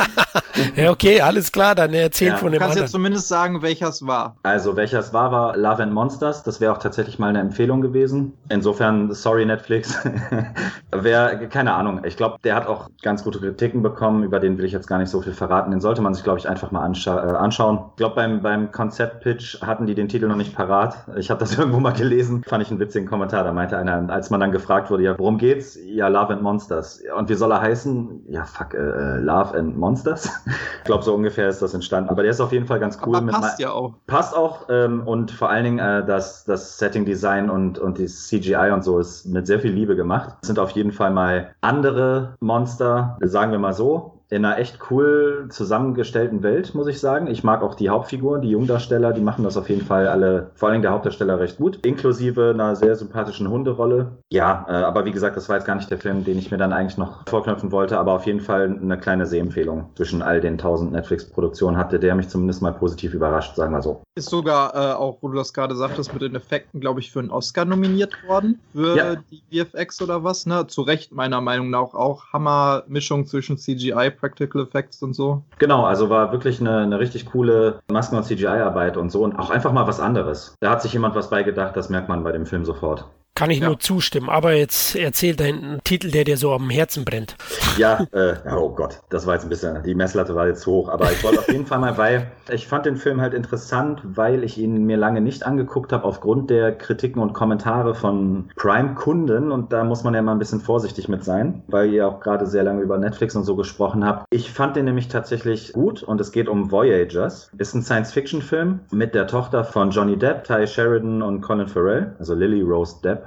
ja, okay, alles klar, dann erzähl ja. von dem Du kannst anderen. jetzt zumindest sagen, welcher es war. Also, welcher es war, war Love and Monsters. Das wäre auch tatsächlich mal eine Empfehlung gewesen. Insofern, sorry Netflix. Wer, keine Ahnung. Ich glaube, der hat auch ganz gute Kritiken bekommen. Über den will ich jetzt gar nicht so viel verraten. Den sollte man sich, glaube ich, einfach mal anscha anschauen. Ich glaube, beim, beim Konzept-Pitch hatten die den Titel noch nicht parat. Ich habe das irgendwo mal gelesen. Fand ich einen witzigen Kommentar. Da meinte einer, als man dann gefragt wurde, ja, worum geht's? Ja, Love and Monsters. Und wie soll er heißen? Ja, fuck, äh, äh Love and Monsters? ich glaube, so ungefähr ist das entstanden. Aber der ist auf jeden Fall ganz cool. Aber passt ja auch. Passt auch. Ähm, und vor allen Dingen äh, das, das Setting-Design und, und die CGI und so ist mit sehr viel Liebe gemacht. Das sind auf jeden Fall mal andere Monster, sagen wir mal so in einer echt cool zusammengestellten Welt, muss ich sagen. Ich mag auch die Hauptfiguren, die Jungdarsteller, die machen das auf jeden Fall alle, vor allem der Hauptdarsteller recht gut, inklusive einer sehr sympathischen Hunderolle. Ja, äh, aber wie gesagt, das war jetzt gar nicht der Film, den ich mir dann eigentlich noch vorknöpfen wollte, aber auf jeden Fall eine kleine Sehempfehlung zwischen all den tausend Netflix-Produktionen hatte, der mich zumindest mal positiv überrascht, sagen wir so. Ist sogar äh, auch, wo du das gerade sagtest, mit den Effekten, glaube ich, für einen Oscar nominiert worden, für ja. die VFX oder was, ne? Zu Recht meiner Meinung nach auch Hammer-Mischung zwischen CGI Practical Effects und so. Genau, also war wirklich eine, eine richtig coole Masken- und CGI-Arbeit und so und auch einfach mal was anderes. Da hat sich jemand was beigedacht, das merkt man bei dem Film sofort. Kann ich Ja. nur zustimmen. Aber jetzt erzähl deinen Titel, der dir so am Herzen brennt. Ja, äh, oh Gott, das war jetzt ein bisschen, die Messlatte war jetzt hoch, aber ich wollte auf jeden Fall mal, weil ich fand den Film halt interessant, weil ich ihn mir lange nicht angeguckt habe, aufgrund der Kritiken und Kommentare von Prime-Kunden und da muss man ja mal ein bisschen vorsichtig mit sein, weil ihr auch gerade sehr lange über Netflix und so gesprochen habt. Ich fand den nämlich tatsächlich gut und es geht um Voyagers. Ist ein Science-Fiction-Film mit der Tochter von Johnny Depp, Ty Sheridan und Colin Farrell, also Lily Rose Depp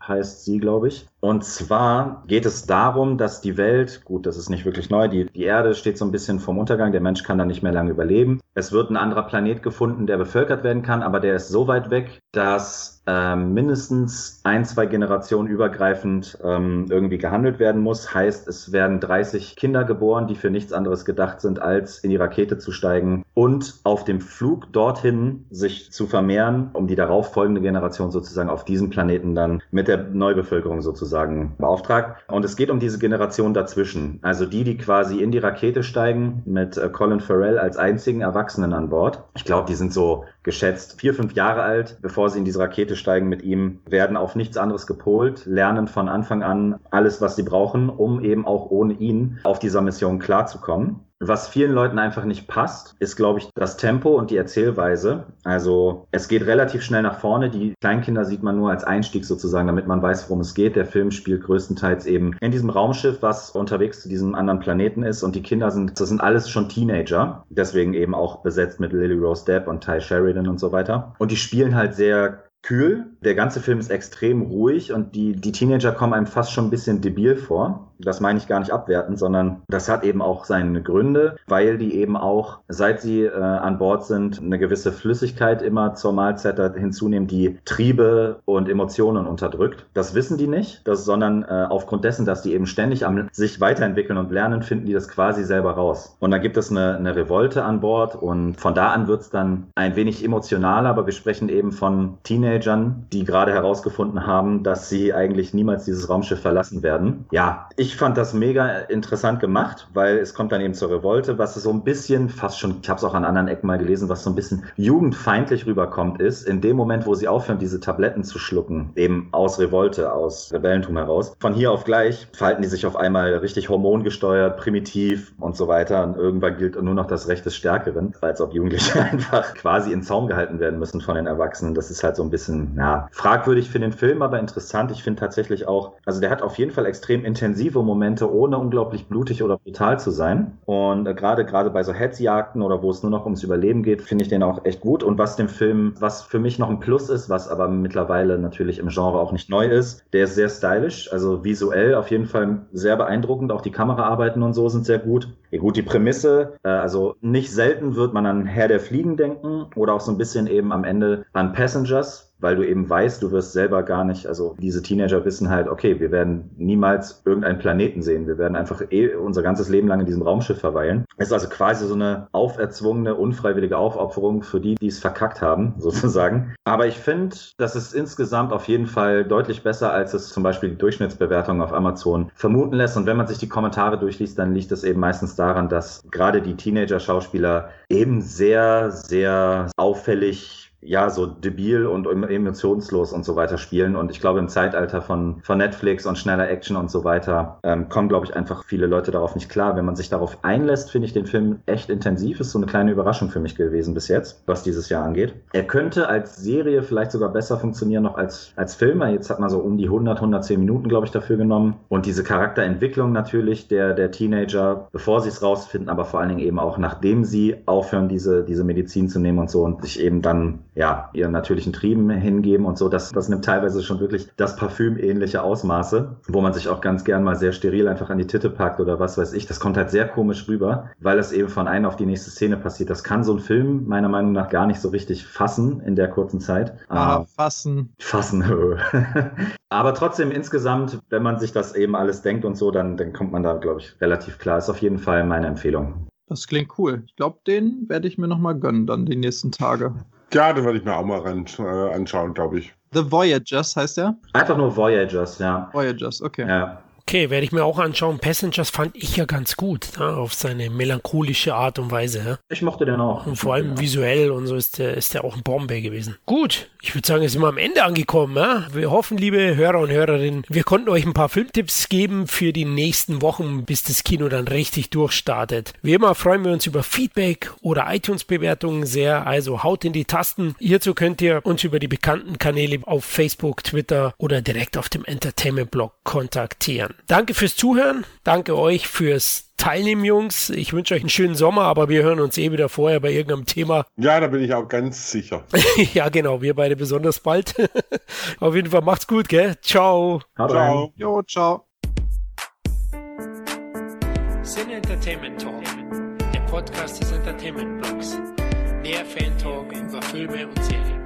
heißt sie, glaube ich. Und zwar geht es darum, dass die Welt, gut, das ist nicht wirklich neu, die, die Erde steht so ein bisschen vom Untergang, der Mensch kann da nicht mehr lange überleben. Es wird ein anderer Planet gefunden, der bevölkert werden kann, aber der ist so weit weg, dass ähm, mindestens ein, zwei Generationen übergreifend ähm, irgendwie gehandelt werden muss. Heißt, es werden 30 Kinder geboren, die für nichts anderes gedacht sind, als in die Rakete zu steigen und auf dem Flug dorthin sich zu vermehren, um die darauffolgende Generation sozusagen auf diesem Planeten dann mit der Neubevölkerung sozusagen beauftragt. Und es geht um diese Generation dazwischen. Also die, die quasi in die Rakete steigen mit äh, Colin Farrell als einzigen Erwachsenen an Bord. Ich glaube, die sind so geschätzt vier, fünf Jahre alt, bevor sie in diese Rakete steigen mit ihm, werden auf nichts anderes gepolt, lernen von Anfang an alles, was sie brauchen, um eben auch ohne ihn auf dieser Mission klarzukommen. Was vielen Leuten einfach nicht passt, ist, glaube ich, das Tempo und die Erzählweise. Also es geht relativ schnell nach vorne. Die Kleinkinder sieht man nur als Einstieg sozusagen, damit man weiß, worum es geht. Der Film spielt größtenteils eben in diesem Raumschiff, was unterwegs zu diesem anderen Planeten ist. Und die Kinder sind, das sind alles schon Teenager. Deswegen eben auch besetzt mit Lily Rose Depp und Ty Sheridan und so weiter. Und die spielen halt sehr kühl. Der ganze Film ist extrem ruhig und die, die Teenager kommen einem fast schon ein bisschen debil vor. Das meine ich gar nicht abwertend, sondern das hat eben auch seine Gründe, weil die eben auch, seit sie äh, an Bord sind, eine gewisse Flüssigkeit immer zur Mahlzeit hinzunehmen, die Triebe und Emotionen unterdrückt. Das wissen die nicht, das, sondern äh, aufgrund dessen, dass die eben ständig am sich weiterentwickeln und lernen, finden die das quasi selber raus. Und dann gibt es eine, eine Revolte an Bord und von da an wird es dann ein wenig emotionaler, aber wir sprechen eben von Teenagern, die gerade herausgefunden haben, dass sie eigentlich niemals dieses Raumschiff verlassen werden. Ja, ich fand das mega interessant gemacht, weil es kommt dann eben zur Revolte, was so ein bisschen fast schon, ich habe es auch an anderen Ecken mal gelesen, was so ein bisschen jugendfeindlich rüberkommt, ist in dem Moment, wo sie aufhören, diese Tabletten zu schlucken, eben aus Revolte, aus Rebellentum heraus. Von hier auf gleich verhalten die sich auf einmal richtig hormongesteuert, primitiv und so weiter. Und irgendwann gilt nur noch das Recht des Stärkeren, es ob Jugendliche einfach quasi in Zaum gehalten werden müssen von den Erwachsenen. Das ist halt so ein bisschen, ja, fragwürdig für den Film, aber interessant. Ich finde tatsächlich auch, also der hat auf jeden Fall extrem intensive Momente, ohne unglaublich blutig oder brutal zu sein. Und äh, gerade gerade bei so Hetzjagden oder wo es nur noch ums Überleben geht, finde ich den auch echt gut. Und was dem Film, was für mich noch ein Plus ist, was aber mittlerweile natürlich im Genre auch nicht neu ist, der ist sehr stylisch, also visuell auf jeden Fall sehr beeindruckend. Auch die Kameraarbeiten und so sind sehr gut. Ja gut, die Prämisse, äh, also nicht selten wird man an Herr der Fliegen denken oder auch so ein bisschen eben am Ende an Passengers, weil du eben weißt, du wirst selber gar nicht, also diese Teenager wissen halt, okay, wir werden niemals irgendeinen Planeten sehen. Wir werden einfach eh unser ganzes Leben lang in diesem Raumschiff verweilen. Es ist also quasi so eine auferzwungene, unfreiwillige Aufopferung für die, die es verkackt haben, sozusagen. Aber ich finde, das ist insgesamt auf jeden Fall deutlich besser, als es zum Beispiel die Durchschnittsbewertung auf Amazon vermuten lässt. Und wenn man sich die Kommentare durchliest, dann liegt es eben meistens daran, dass gerade die Teenager-Schauspieler eben sehr, sehr auffällig ja, so debil und emotionslos und so weiter spielen. Und ich glaube, im Zeitalter von, von Netflix und schneller Action und so weiter ähm, kommen, glaube ich, einfach viele Leute darauf nicht klar. Wenn man sich darauf einlässt, finde ich den Film echt intensiv. Ist so eine kleine Überraschung für mich gewesen bis jetzt, was dieses Jahr angeht. Er könnte als Serie vielleicht sogar besser funktionieren noch als, als Film. Jetzt hat man so um die 100, 110 Minuten, glaube ich, dafür genommen. Und diese Charakterentwicklung natürlich der, der Teenager, bevor sie es rausfinden, aber vor allen Dingen eben auch nachdem sie aufhören, diese, diese Medizin zu nehmen und so und sich eben dann ja, ihren natürlichen Trieben hingeben und so. Das, das nimmt teilweise schon wirklich das Parfüm ähnliche Ausmaße, wo man sich auch ganz gern mal sehr steril einfach an die Titte packt oder was weiß ich. Das kommt halt sehr komisch rüber, weil es eben von einer auf die nächste Szene passiert. Das kann so ein Film meiner Meinung nach gar nicht so richtig fassen in der kurzen Zeit. Ah, fassen. Fassen. Aber trotzdem insgesamt, wenn man sich das eben alles denkt und so, dann, dann kommt man da, glaube ich, relativ klar. Ist auf jeden Fall meine Empfehlung. Das klingt cool. Ich glaube, den werde ich mir nochmal gönnen, dann die nächsten Tage. Ja, den werde ich mir auch mal ran, äh, anschauen, glaube ich. The Voyagers heißt der? Einfach nur Voyagers, ja. Voyagers, okay. Ja. Okay, werde ich mir auch anschauen. Passengers fand ich ja ganz gut, ja, auf seine melancholische Art und Weise. Ja. Ich mochte den auch. Und vor allem visuell und so ist der, ist der auch ein Bombe gewesen. Gut, ich würde sagen, jetzt sind wir am Ende angekommen. Ja? Wir hoffen, liebe Hörer und Hörerinnen, wir konnten euch ein paar Filmtipps geben für die nächsten Wochen, bis das Kino dann richtig durchstartet. Wie immer freuen wir uns über Feedback oder iTunes-Bewertungen sehr, also haut in die Tasten. Hierzu könnt ihr uns über die bekannten Kanäle auf Facebook, Twitter oder direkt auf dem Entertainment-Blog kontaktieren. Danke fürs Zuhören, danke euch fürs Teilnehmen, Jungs. Ich wünsche euch einen schönen Sommer, aber wir hören uns eh wieder vorher bei irgendeinem Thema. Ja, da bin ich auch ganz sicher. ja, genau, wir beide besonders bald. Auf jeden Fall macht's gut, gell? Ciao. Ciao. Jo, ciao. Sin Entertainment Talk, der Podcast des Entertainment Blogs. Mehr Fan Talk über Filme und Serien.